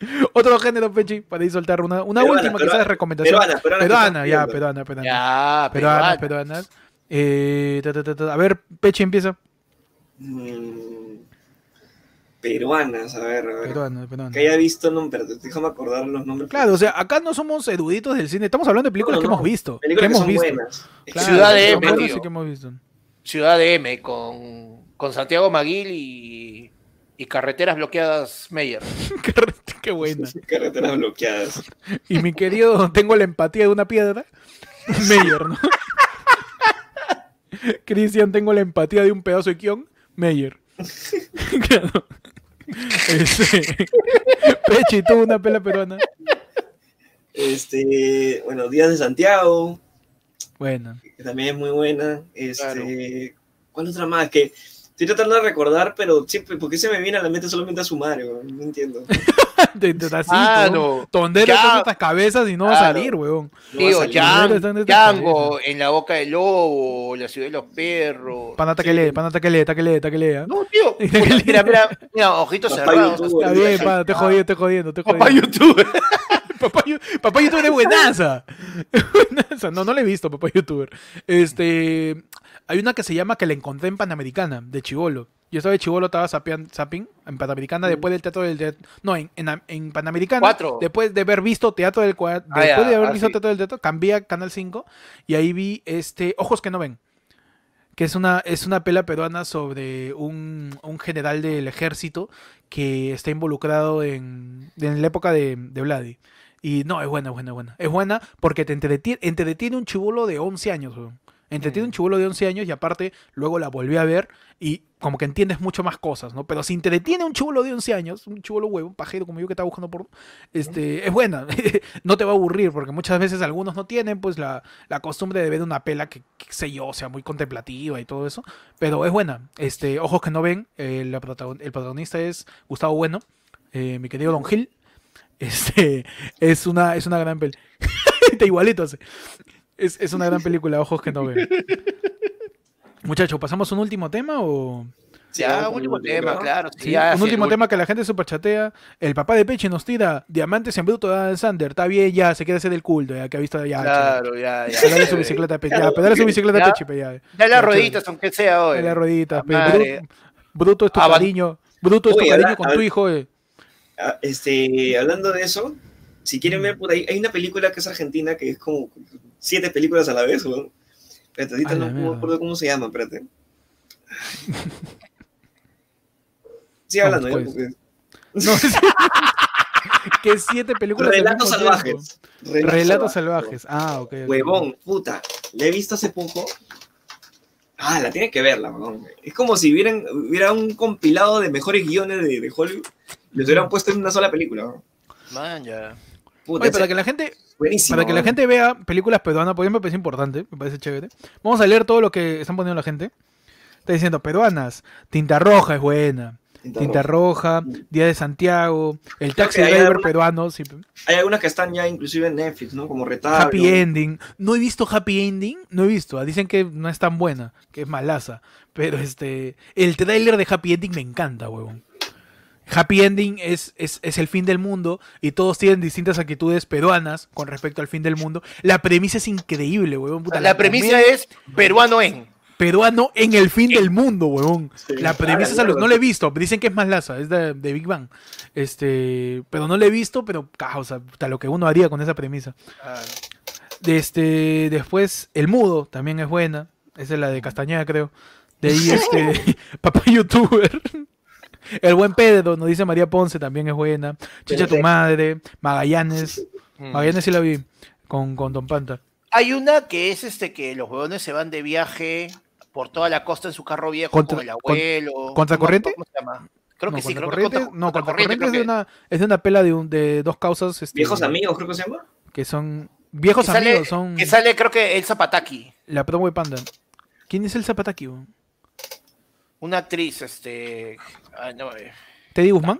Otro género, Pechi, para ir soltar una, una Peruana, última peruana, quizás recomendación. peruana, peruana Peruana, ya, peruana, peruana. Ya, peruanas, peruana. peruanas. Eh, ta, ta, ta, ta. A ver, Pechi empieza. Mm, Peruanas, a ver, a ver. Peruana, peruana. Que haya visto, no, pero déjame acordar los nombres. Claro, o sea, acá no somos eruditos del cine, estamos hablando de películas No, que no, hemos visto. Películas que hemos son visto. buenas. Claro, Ciudad de M, sí que hemos visto. Ciudad de M con, con Santiago Maguil y, y carreteras bloqueadas Meyer. qué, buena. Carreteras bloqueadas. Y mi querido, tengo la empatía de una piedra. Meyer, ¿no? Cristian, tengo la empatía de un pedazo de guion. Meyer. Claro. Este, Pechi, tú una pela peruana. Este, bueno, Días de Santiago, Bueno. que también es muy buena. Este, Claro. ¿cuál otra más? Que estoy tratando de recordar, pero siempre, ¿por qué se me viene a la mente solamente a su madre? weón? No entiendo. De- de- así, Ah, no. Tondero Ya. está en nuestras cabezas y no va a Claro. salir, weón. No va a salir. De estas Django, en la boca del lobo, la ciudad de los perros. Panata que lee, panata que lee, taquele, taquele. ¿ah? No, tío. mira, mira, mira, ojitos Papá cerrados. Está bien, pana, te jodiendo, te jodiendo, te Papá jodiendo. YouTube. Papá, papá youtuber es buenaza. Buenaza. No, no la he visto, papá youtuber. Este, hay una que se llama que la encontré en Panamericana, de Chivolo. Yo estaba de chivolo, estaba zapean- zapping en Panamericana después del teatro del teatro. No, en, en, en Panamericana. Cuatro. Después de haber visto Teatro del Cua- Ah, Después ya, de haber ah, visto. Teatro del Teatro, cambié a Canal 5 y ahí vi este Ojos que no ven. Que es una, es una pela peruana sobre un, un general del ejército que está involucrado en, en la época de, de Vladi. Y no, es buena, es buena, es buena. Es buena porque te entretiene, entretiene un chivolo de 11 años, weón. Entretiene un chivolo de 11 años y aparte luego la volví a ver y como que entiendes mucho más cosas, ¿no? Pero si entretiene un chivolo de 11 años, un chivolo huevo, un pajero como yo que estaba buscando por... Este, es buena, no te va a aburrir porque muchas veces algunos no tienen pues la, la costumbre de ver una pela que, que sé yo, sea muy contemplativa y todo eso, pero es buena. Este, ojos que no ven, eh, la protagon- el protagonista es Gustavo Bueno, eh, mi querido Don Gil. Este, es una, es una gran peli. Está igualito. Es, es una gran película, ojos que no ven. Muchachos, ¿pasamos a un último tema o...? Ya, un último tema, claro. sí, Sí, ya, un sí, último el tema que la gente superchatea. El papá de Peche nos tira diamantes en bruto de Adam Sander. Está bien, ya, se quiere hacer el culto, ya que ha visto ya. Claro, ya, ya. Pedale su bicicleta, pe- ya, pedale su bicicleta, Ya. Peche, pe, ya. Ya Ya, las rueditas, aunque sea hoy. De las rueditas, pe. Bruto, es tu Avan- cariño. Bruto es tu Oye, cariño habla- con tu hijo, eh. Ah, Este, hablando de eso, si quieren ver por ahí, hay una película que es argentina que es como siete películas a la vez, ¿no? Espérate, ahorita no, me acuerdo cómo se llama, espérate. Sigue hablando, ya, pues. porque- No, sí. que siete películas. Relatos salvajes. tiempo. Relatos salvajes. Ah, ok. Huevón, puta. La he visto hace poco. Ah, la tienen que verla, huevón. Es como si hubieran, hubiera un compilado de mejores guiones de, de Hollywood. Los hubieran puesto en una sola película. huevón. Man, ya. Puta, Oye, ese- para que la gente buenísimo. Para que la huevón. gente vea películas peruanas, por ejemplo, me parece importante, me parece chévere. Vamos a leer todo lo que están poniendo la gente. Está diciendo peruanas, Tinta Roja es buena, Tinta Roja, Día de Santiago, El Creo Taxi Driver alguna- peruano, sí, Hay algunas que están ya inclusive en Netflix, ¿no? Como retablo. Happy Ending. No he visto Happy Ending, no he visto. Dicen que no es tan buena, que es malaza. Pero este, el tráiler de Happy Ending me encanta, huevón. Happy Ending es, es, es el fin del mundo y todos tienen distintas actitudes peruanas con respecto al fin del mundo. La premisa es increíble, huevón. puta, La premisa comedia es peruano en. peruano en el fin del mundo, huevón. Sí. La premisa Ah, es algo- mierda. no la he visto, dicen que es más laza, es de, de Big Bang. Este, pero no la he visto, pero causa, puta, lo que uno haría con esa premisa. De este, después, El Mudo también es buena. Esa es la de Castañeda, creo. De ahí, este, Papá YouTuber. El Buen Pedro, nos dice María Ponce, también es buena. Chicha tu madre. Magallanes. Mm. Magallanes sí la vi. Con, con Don Panta. Hay una que es este que los huevones se van de viaje por toda la costa en su carro viejo Contra- con el abuelo. ¿Contracorriente? ¿Cómo se llama? Creo que no, sí, creo que Contracorriente, contra- no, Contracorriente es de que- una, es de una pela de, un- de dos causas. este, Viejos amigos, creo que se llama. Que son. Viejos que sale, amigos, son. que sale creo que Elsa Pataki, La promo de Panda. ¿Quién es el Zapataki? weón? Una actriz, este... ay, no, eh, ¿Teddy Guzmán?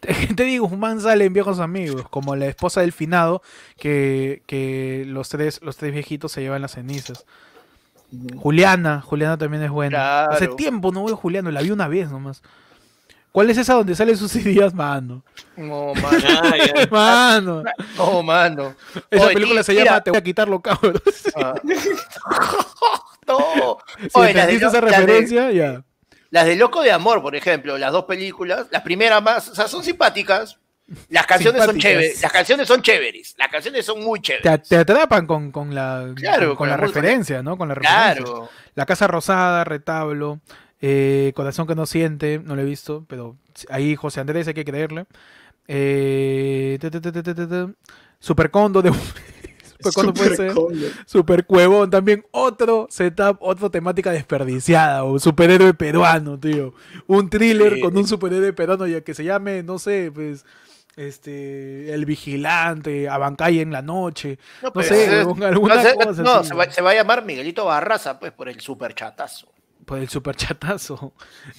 Teddy Guzmán sale en Viejos Amigos, como la esposa del finado, que, que los, tres, los tres viejitos se llevan las cenizas. Juliana, Juliana también es buena. Hace tiempo no veo a Juliana, la vi una vez nomás. ¿Cuál es esa donde salen sus ideas, mano? No, mano. Ah. Mano. No, mano. Esa Oye, película se mira, llama Te voy a quitarlo, cabrón. ah. Si Oye, las de, esa las de- ya. las de Loco de Amor, por ejemplo, las dos películas, las primeras más, o sea, son simpáticas. Las canciones son chéveres, las canciones son chéveres, las canciones son muy chéveres. te atrapan con, con la, Claro, con, con la la música. referencia, ¿no? Con la referencia. Claro. La Casa Rosada, Retablo, eh, Corazón que no siente, no lo he visto, pero ahí José Andrés hay que creerle. Eh, ta, ta, ta, ta, ta. Super Cuevón también, otro setup, otra temática desperdiciada, un superhéroe peruano, tío. Un thriller Sí. con un superhéroe peruano ya que se llame, no sé, pues este El Vigilante, Abancay en la noche. No pues, sé, eh, alguna no, se- cosa no, así. se, va, se va a llamar Miguelito Barraza, pues, por el super chatazo. Por el super chatazo.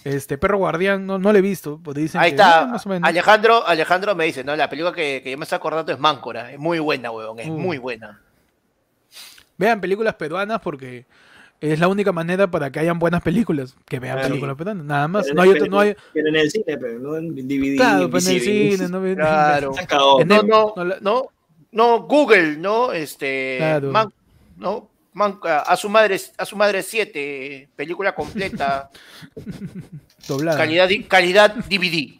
Este, Perro Guardián, no, no lo he visto. Pues dicen Ahí que, está. eh, más o menos. Alejandro, Alejandro me dice, no, la película que, que yo me estoy acordando es Máncora. Es muy buena, huevón, es Mm. muy buena. Vean películas peruanas porque es la única manera para que hayan buenas películas. Que vean Claro. películas peruanas, nada más. Pero No en hay el- otro, no hay. Pero en el cine, pero no en DVD. Claro, pues en el cine, no Claro. No, el- no, no no, no, Google, ¿no? Este, Claro. Man- no, Man- a su madre, a su madre 7, película completa, Doblada. calidad, calidad DVD.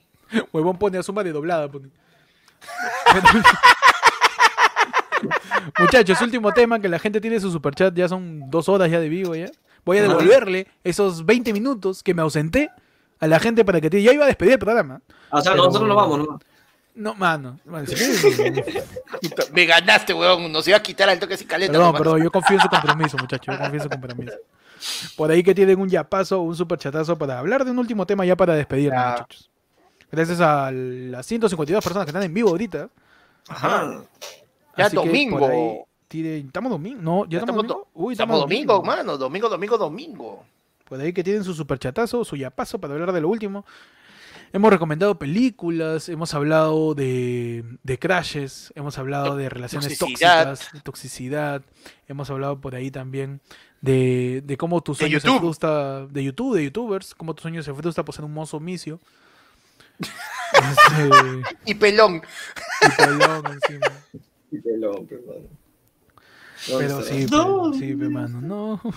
Huevón pone a suma de doblada. pone. Muchachos, último tema que la gente tiene su superchat. Ya son dos horas ya de vivo ya. Voy a devolverle esos 20 minutos que me ausenté a la gente para que te... Ya iba a despedir el programa. O sea, Pero- nosotros nos vamos, ¿no? No, mano. Me ganaste, weón. Nos iba a quitar al toque sin caleta. Perdón, nomás. perdón, yo confío en su compromiso, muchachos. Yo confío en su compromiso. Por ahí que tienen un yapazo un superchatazo para hablar de un último tema ya para despedirnos, muchachos. Gracias a las 152 personas que están en vivo ahorita. Ajá. Ya Así domingo. ahí ¿Estamos domingo? No, ya Ya estamos estamos domingo. Uy, Estamos domingo, mano. Domingo, domingo, domingo. Por ahí que tienen su superchatazo, su yapazo para hablar de lo último. Hemos recomendado películas, hemos hablado de, de crashes, hemos hablado de relaciones toxicidad. tóxicas, de toxicidad, hemos hablado por ahí también de, de cómo tu De sueño se YouTube. frustra, de YouTube, de youtubers, cómo tu sueño se frustra por ser un mozo misio. Este, Y pelón. y pelón encima. Y pelón, pero bueno. ¿Dónde Pero sí, No. pe- sí, pe, mano, no.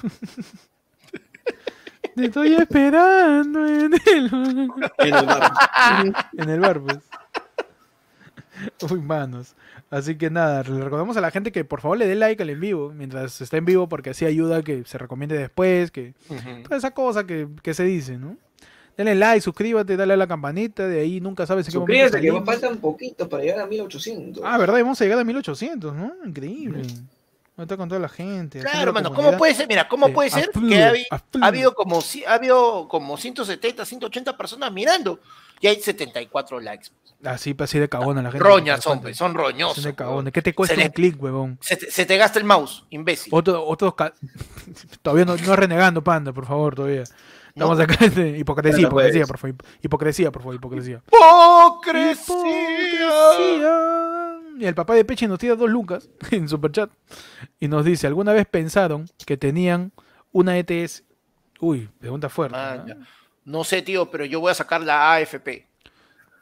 Te estoy esperando en el, En el bar. en el bar, pues. Uy, manos. Así que nada, le recordamos a la gente que por favor le dé like al en vivo mientras está en vivo porque así ayuda a que se recomiende después, que toda esa cosa que, que se dice, ¿no? Denle like, suscríbete, dale a la campanita, de ahí nunca sabes en qué momento Suscríbete que me salimos. faltan poquitos para llegar a 1800. Ah, ¿verdad? Vamos a llegar a 1800, ¿no? Increíble. A estar con toda la gente. Claro, la mano, ¿cómo puede ser? Mira, ¿cómo puede a ser que ha, a habido como ha habido como 170, 180 personas mirando y hay 74 likes? Así, pues, así de cagona la gente. Roñas, hombre, son roñosos. Son de cagones. ¿Qué te cuesta Se le- un clic, huevón? Se te, se te gasta el mouse, imbécil. Otro, todavía no, no renegando, panda, por favor, todavía. No. Estamos acá en hipocresía, No hipocresía, por favor. Hipocresía, por favor, hipocresía. ¡Hipocresía! Hipocresía. Y el papá de Peche nos tira dos lucas en superchat y nos dice, ¿alguna vez pensaron que tenían una ETS? Uy, pregunta fuerte. Man, ¿no? sé, tío, pero yo voy a sacar la AFP.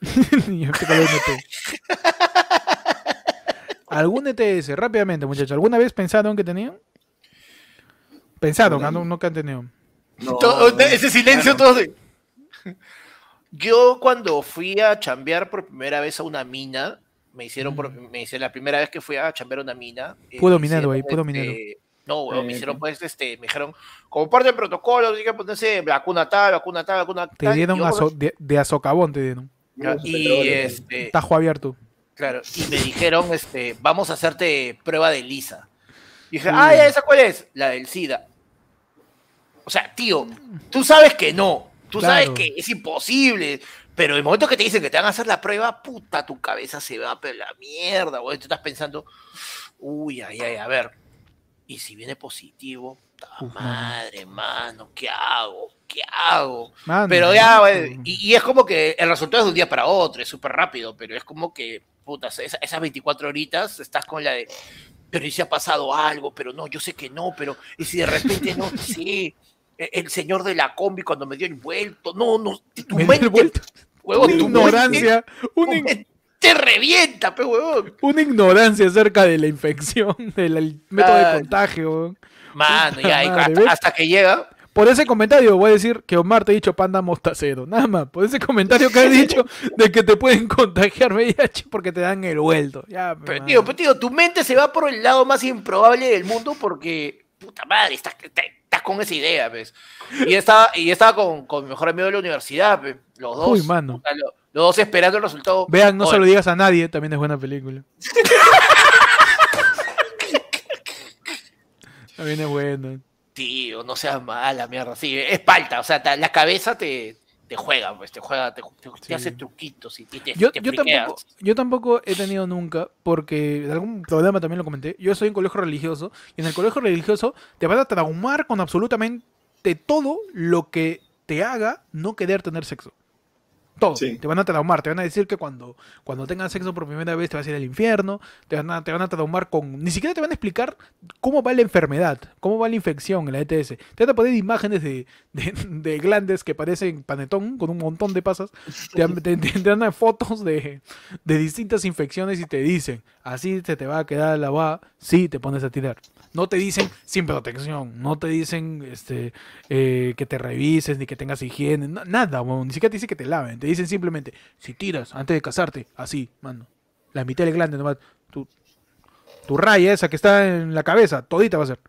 ¿Algún ETS? Rápidamente, muchachos. ¿Alguna vez pensaron que tenían? Pensaron, ah, no, no que han tenido. No, Todo- no. ese silencio Claro. todo. de- Yo cuando fui a chambear por primera vez a una mina, me hicieron por, me hicieron la primera vez que fui a chambear a una mina. eh, me minero hicieron, ahí, puro este, minero. No, weón, me Eh, hicieron sí. pues, este, me dijeron, como parte del protocolo, tiene que ponerse vacuna tal, vacuna tal, vacuna Te tal. dieron y yo, de, de azocabón, te dieron. y este, Tajo abierto. Claro, y me dijeron, este, vamos a hacerte prueba de lisa. Y dije, Uy. ah, ya, ¿esa cuál es? La del SIDA. O sea, tío, tú sabes que no, tú Claro. sabes que es imposible, pero el momento que te dicen que te van a hacer la prueba, puta, tu cabeza se va a la mierda, güey. Tú estás pensando, uy, ay, ay, a ver, y si viene positivo, puta madre, mano, ¿qué hago? ¿Qué hago? Mano, Pero ya, güey, y, y es como que el resultado es de un día para otro, es súper rápido, pero es como que, putas, esa- esas 24 horitas estás con la de, pero y si ha pasado algo, pero no, yo sé que no, pero y si de repente no, sí, el señor de la combi cuando me dio el vuelto, no, no, tu mente, vuelto. huevón, Una tu ignorancia, mente- una, mente te revienta, pe huevón. una ignorancia acerca de la infección, del el método de contagio. Mano, ya, hasta, hasta que llega, Por ese comentario voy a decir que Omar te ha dicho panda mostacero. Nada más. Por ese comentario que has dicho de que te pueden contagiar VIH porque te dan el vuelto. Ya, pe, Pero mano. tío, pero tío, tu mente se va por el lado más improbable del mundo porque, puta madre, estás, te- estás con esa idea, pues. Y estaba, y estaba con, con mi mejor amigo de la universidad, pues. Los dos. Uy, mano. los dos esperando el resultado. Vean, no Oye, se lo digas a nadie, también es buena película. también es buena. Tío, no seas mala, mierda. Sí, es palta, o sea, la cabeza te, te juega, pues, te juega, te, te- te hace truquitos y, te, Yo, te yo, tampoco, yo tampoco he tenido nunca, porque algún programa también lo comenté, yo soy en colegio religioso, y en el colegio religioso te van a traumar con absolutamente todo lo que te haga no querer tener sexo. Todo. Sí. Te van a traumar. Te van a decir que cuando, cuando tengas sexo por primera vez te vas a ir al infierno. Te van, a, te van a traumar con. Ni siquiera te van a explicar cómo va la enfermedad, cómo va la infección en la ETS. Te van a poner imágenes de, de, de glandes que parecen panetón con un montón de pasas. Te, dan- te- te- te dan fotos de, de distintas infecciones y te dicen: así se te va a quedar la va si te pones a tirar. No te dicen sin protección, no te dicen este, eh, que te revises ni que tengas higiene, na- nada, ni siquiera te dicen que te laven, te dicen simplemente, si tiras antes de casarte, así, mano, la mitad del glande nomás, tu, tu raya esa que está en la cabeza, todita va a ser,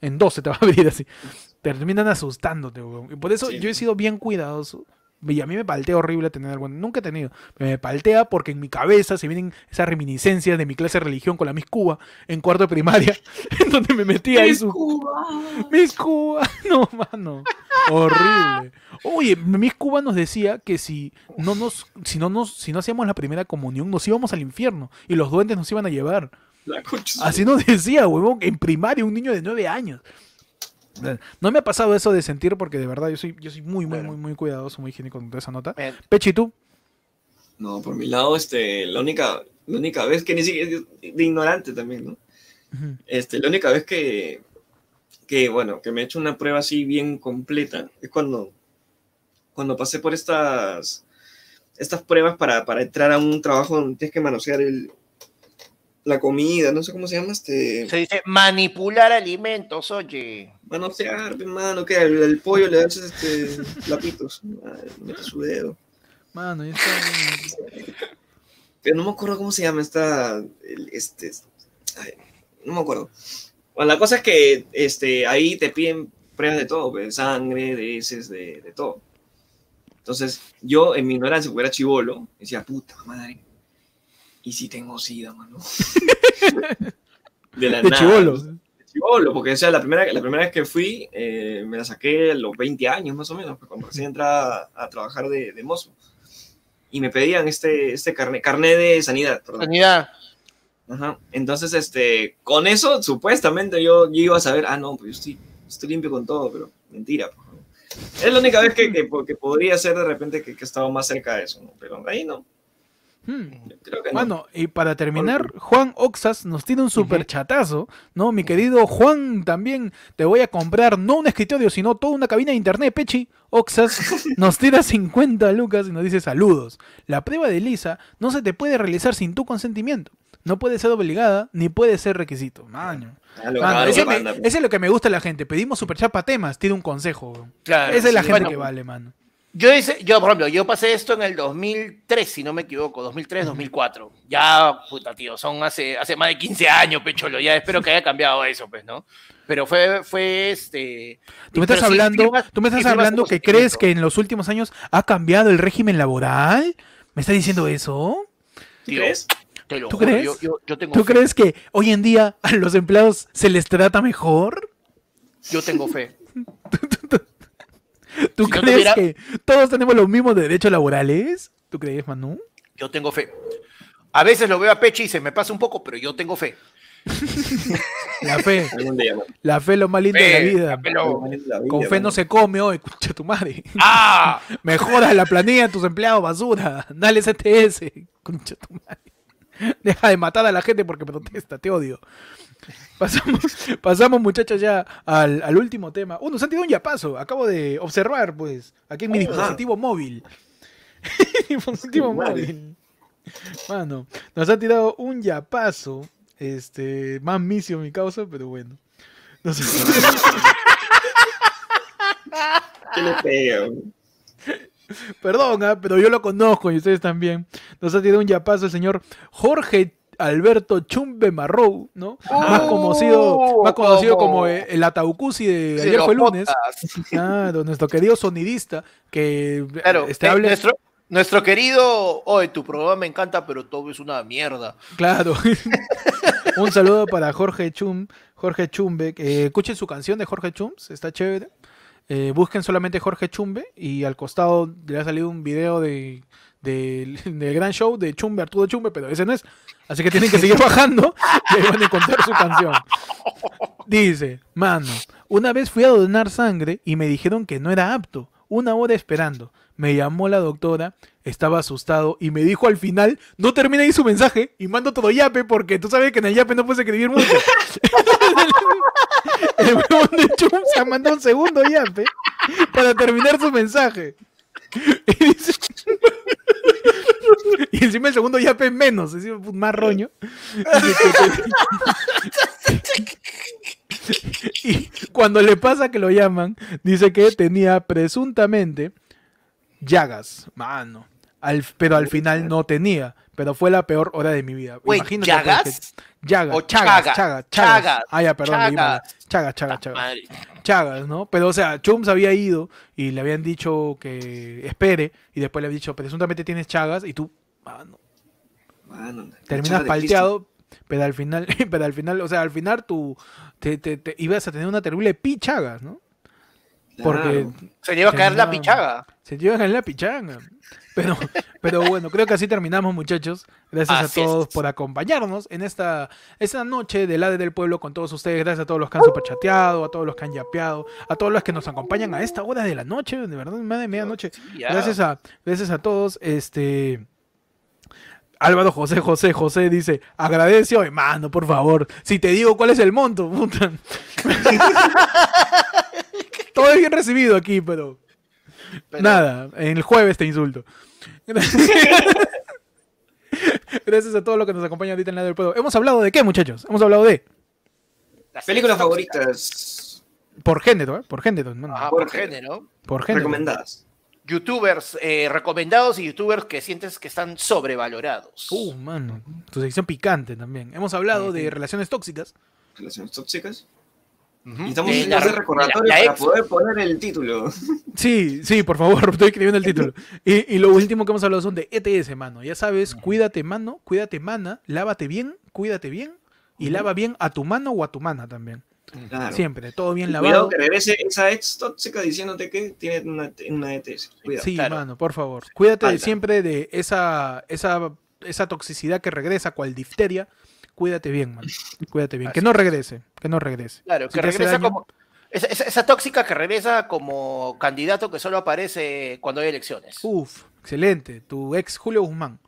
en dos se te va a abrir así, te terminan asustándote, weón. y por eso Sí. yo he sido bien cuidadoso. Y a mí me paltea horrible tener algo. Nunca he tenido. pero Me paltea porque en mi cabeza se vienen esas reminiscencias de mi clase de religión con la Miss Cuba en cuarto de primaria, en donde me metí ahí su, Miss Cuba, no, mano. Horrible. Oye, Miss Cuba nos decía que si no nos, si no nos, si no hacíamos la primera comunión, nos íbamos al infierno y los duendes nos iban a llevar. Así nos decía, huevón, en primaria, un niño de nueve años. No me ha pasado eso de sentir porque de verdad yo soy, yo soy muy, muy, muy, muy cuidadoso, muy higiénico con toda esa nota. Pechi, ¿tú? No, por mi lado, este, la única, la única vez que ni siquiera de ignorante también, ¿no? Este, la única vez que, que, bueno, que me he hecho una prueba así bien completa es cuando, cuando pasé por estas, estas pruebas para, para entrar a un trabajo donde tienes que manosear el, la comida, no sé cómo se llama, este, Se dice manipular alimentos, oye. manosear, hermano, que el, el pollo le das este, lapitos, mete su dedo. Mano, yo estoy- Pero no me acuerdo cómo se llama esta. el- Este. ay, no me acuerdo. Bueno, la cosa es que este, ahí te piden pruebas de todo, pues, de sangre, de heces, de, de todo. Entonces, yo en mi ignorancia, porque era chivolo, decía, puta madre. ¿Y si tengo sida, mano? de la de nada. chivolo. de chibolo, porque o sea, la primera, la primera vez que fui, eh, me la saqué a los 20 años más o menos, pues, cuando recién entraba a, trabajar de, de mozo. Y me pedían este, este carnet, carnet de sanidad, perdón. Sanidad. Ajá. Entonces, este, con eso, supuestamente yo, yo iba a saber, ah, no, pues yo estoy, estoy limpio con todo, pero mentira. pues, ¿no? Es la única vez que, que, que podría ser de repente que, que estaba más cerca de eso, ¿no? Pero ahí no, Hmm. yo creo que no. Bueno, y para terminar, Juan Oxas nos tiene un super chatazo, ¿no? Mi querido Juan, también te voy a comprar no un escritorio, sino toda una cabina de internet, Pechi. Oxas nos tira 50 lucas y nos dice saludos. La prueba de Lisa no se te puede realizar sin tu consentimiento. No puede ser obligada ni puede ser requisito. Maño. Ah, Mano, ese, me- banda, ese es lo que me gusta a la gente. Pedimos superchat para temas, tiene un consejo. Claro. Esa es la sí. gente Bueno, que vale, mano. Yo, hice, yo, por ejemplo, yo pasé esto en el 2003, si no me equivoco, 2003, 2004. Ya, puta, tío, son hace, hace más de 15 años, pecholo. Ya espero que haya cambiado eso, pues, ¿no? Pero fue, fue este. Tú me estás hablando, firmas- tú me estás hablando que crees que en los últimos años ha cambiado el régimen laboral. ¿Me estás diciendo eso? ¿Tú Tío, crees? Te lo ¿Tú juro, crees? Yo, yo- yo tengo ¿Tú fe. crees que hoy en día a los empleados se les trata mejor? Yo tengo fe. ¿Tú Si no crees tuviera- que todos tenemos los mismos derechos laborales? ¿Tú crees, Manu? Yo tengo fe. A veces lo veo a Pechi y se me pasa un poco, pero yo tengo fe. La fe, día, la fe es lo más lindo de la vida. La Con fe no se come hoy, escucha tu madre. ¡Ah! Mejora la planilla de tus empleados, basura. Dale CTS, concha tu madre. Deja de matar a la gente porque protesta, te odio. Pasamos, pasamos muchachos ya al, al último tema. Uh, nos han tirado un yapazo. Acabo de observar, pues, aquí en mi Ajá. dispositivo móvil. dispositivo móvil. Mano, nos han tirado un yapazo. Este, más misio mi causa, pero bueno. No sé. ¿Qué le pega? mano? Perdón, ah, pero yo lo conozco y ustedes también. Nos ha tirado un yapazo el señor Jorge Alberto Chumbe Marrow, ¿no? más conocido, más conocido como- como el, el Ataucusi de ayer fue lunes. Claro, nuestro querido sonidista que Claro, este, eh, nuestro, nuestro querido, oye, tu programa me encanta, pero todo es una mierda. Claro. un saludo para Jorge Chum, Jorge Chumbe. escuchen su canción de Jorge Chums, está chévere. Eh, busquen solamente Jorge Chumbe y al costado le ha salido un video de, de- del gran show de Chumbe, Arturo Chumbe, pero ese no es. Así que tienen que seguir bajando y ahí van a encontrar su canción. Dice, mano, una vez fui a donar sangre y me dijeron que no era apto. Una hora esperando. Me llamó la doctora, estaba asustado y me dijo al final, no termina ahí su mensaje y mando todo yape porque tú sabes que en el yape no puedes escribir mucho. el huevón de Chumsa mandó un segundo yape para terminar su mensaje. Y, encima el segundo yape es menos, más roño. Y cuando le pasa que lo llaman, dice que tenía presuntamente llagas, mano. Pero al final no tenía. Pero fue la peor hora de mi vida. Güey, Imagínate, ¿llagas? pues, que- Llagas, ¿O chagas, chagas? chagas, chagas. Chagas, Ah, ya, perdón, chagas. Chagas, chagas, chagas. Chagas, ¿no? Pero, o sea, Chums había ido y le habían dicho que espere y después le habían dicho, presuntamente tienes chagas y tú, mano, Mano, terminas palteado, pero al final, pero al final, o sea, al final tú te, te- te- ibas a tener una terrible pichagas, ¿no? Cristo. Porque Claro. Se le iba a caer la pichaga. se te iban en la pichanga. Pero, pero bueno, creo que así terminamos, muchachos. Gracias Así a todos es. por acompañarnos en esta, esta noche del ADE del Pueblo con todos ustedes. Gracias a todos los que han superchateado, a todos los que han yapeado, a todos los que nos acompañan a esta hora de la noche, de verdad, más de medianoche. Gracias a, gracias a todos. Este. Álvaro José José José dice, agradece hoy, mano, por favor. Si te digo cuál es el monto, puta. Todo es bien recibido aquí, pero. Pero- Nada, en el jueves te insulto. Gracias a todos los que nos acompañan ahorita en la del pueblo. Hemos hablado de qué, muchachos? Hemos hablado de. Las Películas favoritas Por género, ¿eh? Por género, hermano. Ajá, por Por género. Por género. recomendadas. Youtubers eh, recomendados y youtubers que sientes que están sobrevalorados. Uh, mano. Tu sección picante también. Hemos hablado de relaciones tóxicas. Relaciones tóxicas. De haciendo la- ese recordatorio la- la para ex- poder poner el título. Sí, sí, por favor, estoy escribiendo el título. Y, y lo último que hemos hablado son de ETS, mano. Ya sabes, cuídate, mano, cuídate, mana, lávate bien, cuídate bien y lava bien a tu mano o a tu mana también. Claro. Siempre, todo bien lavado. Cuidado que regrese esa ex tóxica diciéndote que tiene una, una ETS. Cuidado. Sí, claro. mano, por favor. Cuídate siempre de esa, esa, esa toxicidad que regresa, cual difteria. Cuídate bien, mano. Cuídate bien. Que no regrese, que no regrese. Claro, Si que regresa daño- como. Esa, esa- esa tóxica que regresa como candidato que solo aparece cuando hay elecciones. Uf, excelente. Tu ex Julio Guzmán.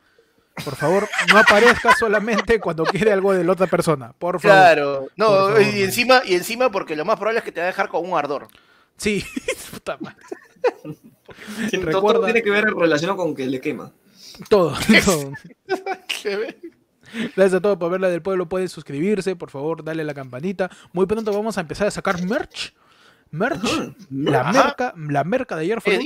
Por favor, no aparezca solamente cuando quiere algo de la otra persona. Por favor. Claro, no, favor, y man. encima, y encima porque lo más probable es que te va a dejar con un ardor. Sí, puta madre. Recuerda- Todo tiene que ver relacionado con que le quema. Todo, todo. Gracias a todos por ver la del pueblo. Pueden suscribirse, por favor, dale a la campanita. Muy pronto vamos a empezar a sacar merch. Merch. Ajá. La Ajá. merca, la merca de ayer fue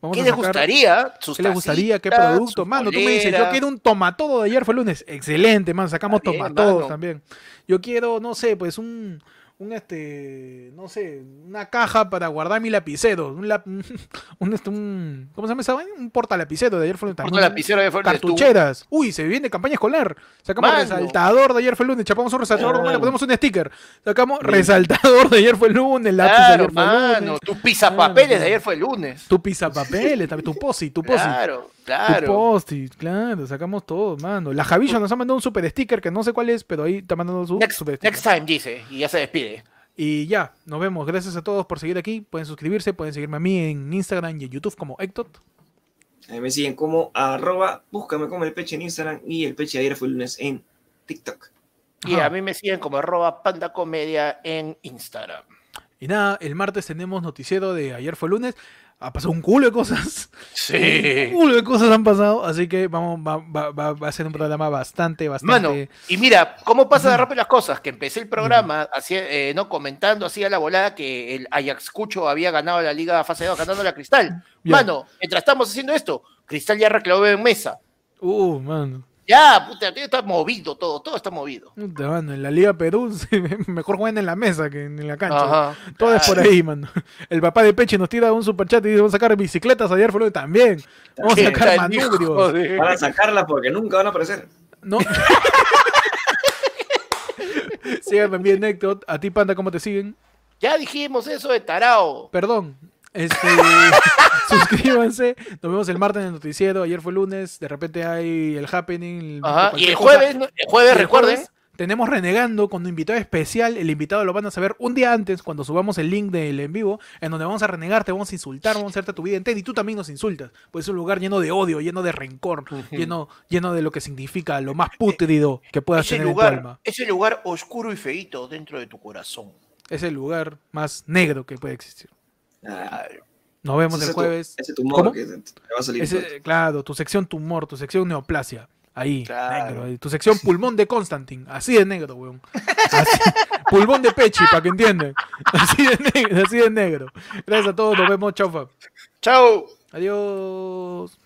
Vamos ¿Qué les gustaría? Sus ¿Qué les gustaría? ¿Qué producto? Mano, tú me dices, yo quiero un tomatodo de ayer fue lunes. Excelente, man. Sacamos bien, tomatodos mano. también. Yo quiero, no sé, pues un, un este, no sé, una caja para guardar mi lapicero. Un, lap- un, este, un ¿cómo se llama esa vaina? Un portalapicero de ayer fue lunes. Porta también. lapicero de Fernández, tú. Cartucheras. Uy, se viene campaña escolar. Sacamos Mano. resaltador de ayer fue lunes. Chapamos un resaltador, le ponemos un sticker. Sacamos resaltador de ayer fue lunes. Lápiz de Claro, ayer fue mano, lunes. tu pizapapeles Claro, de ayer fue el lunes. Tu pizapapeles, también, tu posi, tu posi. Claro, claro. post-it, claro, sacamos todo, mano. La Javilla nos ha mandado un super sticker que no sé cuál es, pero ahí está mandando su Next, super sticker. next time, dice, y ya se despide. Y ya, nos vemos. Gracias a todos por seguir aquí. Pueden suscribirse, pueden seguirme a mí en Instagram y en YouTube como Ectot. Ahí me siguen como arroba, búscame como el peche en Instagram y el peche de ayer fue el lunes en TikTok. Y Ajá. a mí me siguen como arroba panda comedia en Instagram. Y nada, el martes tenemos noticiero de ayer fue lunes. Ha pasado un culo de cosas. Un culo de cosas han pasado. Así que vamos, va, va- va- va a ser un programa bastante, bastante. Mano, y mira, ¿cómo pasa de rápido las cosas? Que empecé el programa así, eh, no comentando así a la volada que el Ayacucho había ganado la Liga Fase 2 ganando la Cristal. Mano, mientras estamos haciendo esto, Cristal ya reclamó en mesa. Uh, mano. Ya, puta, está movido todo, todo está movido. Puta, mano, en la Liga Perú mejor juegan en la mesa que en la cancha. Ajá, Todo es por ahí, mano. El papá de Peche nos tira un superchat y dice, vamos a sacar bicicletas ayer fue también. Vamos a ¿Qué sacar manubrios. de- Van a sacarla porque nunca van a aparecer. ¿No? Síganme bien, Héctor. A ti, Panda, ¿cómo te siguen? Ya dijimos eso de Tarao. Perdón. Este, suscríbanse. Nos vemos el martes en el noticiero. Ayer fue lunes. De repente hay el happening. Ajá, Y el jueves, ¿no? el jueves, el recuerden, jueves tenemos Renegando con un invitado especial. El invitado lo van a saber un día antes, cuando subamos el link del en vivo, en donde vamos a renegar, te vamos a insultar, vamos a hacerte tu vida entera y tú también nos insultas. Pues es un lugar lleno de odio, lleno de rencor, lleno, lleno de lo que significa lo más pútrido que puedas Ese tener en tu lugar, alma. ese lugar oscuro y feíto dentro de tu corazón. Es el lugar más negro que puede existir. Nos vemos ese el tu- jueves. Ese tumor ¿Cómo? que te, te va a salir. Ese- claro, tu sección tumor, tu sección neoplasia. Ahí, Claro. negro. Tu sección pulmón de Constantine. Así de negro, weón. Así- pulmón de Pechi, para que entiendan. Así de, negro, así de negro. Gracias a todos, nos vemos, chaufa. Chao. Adiós.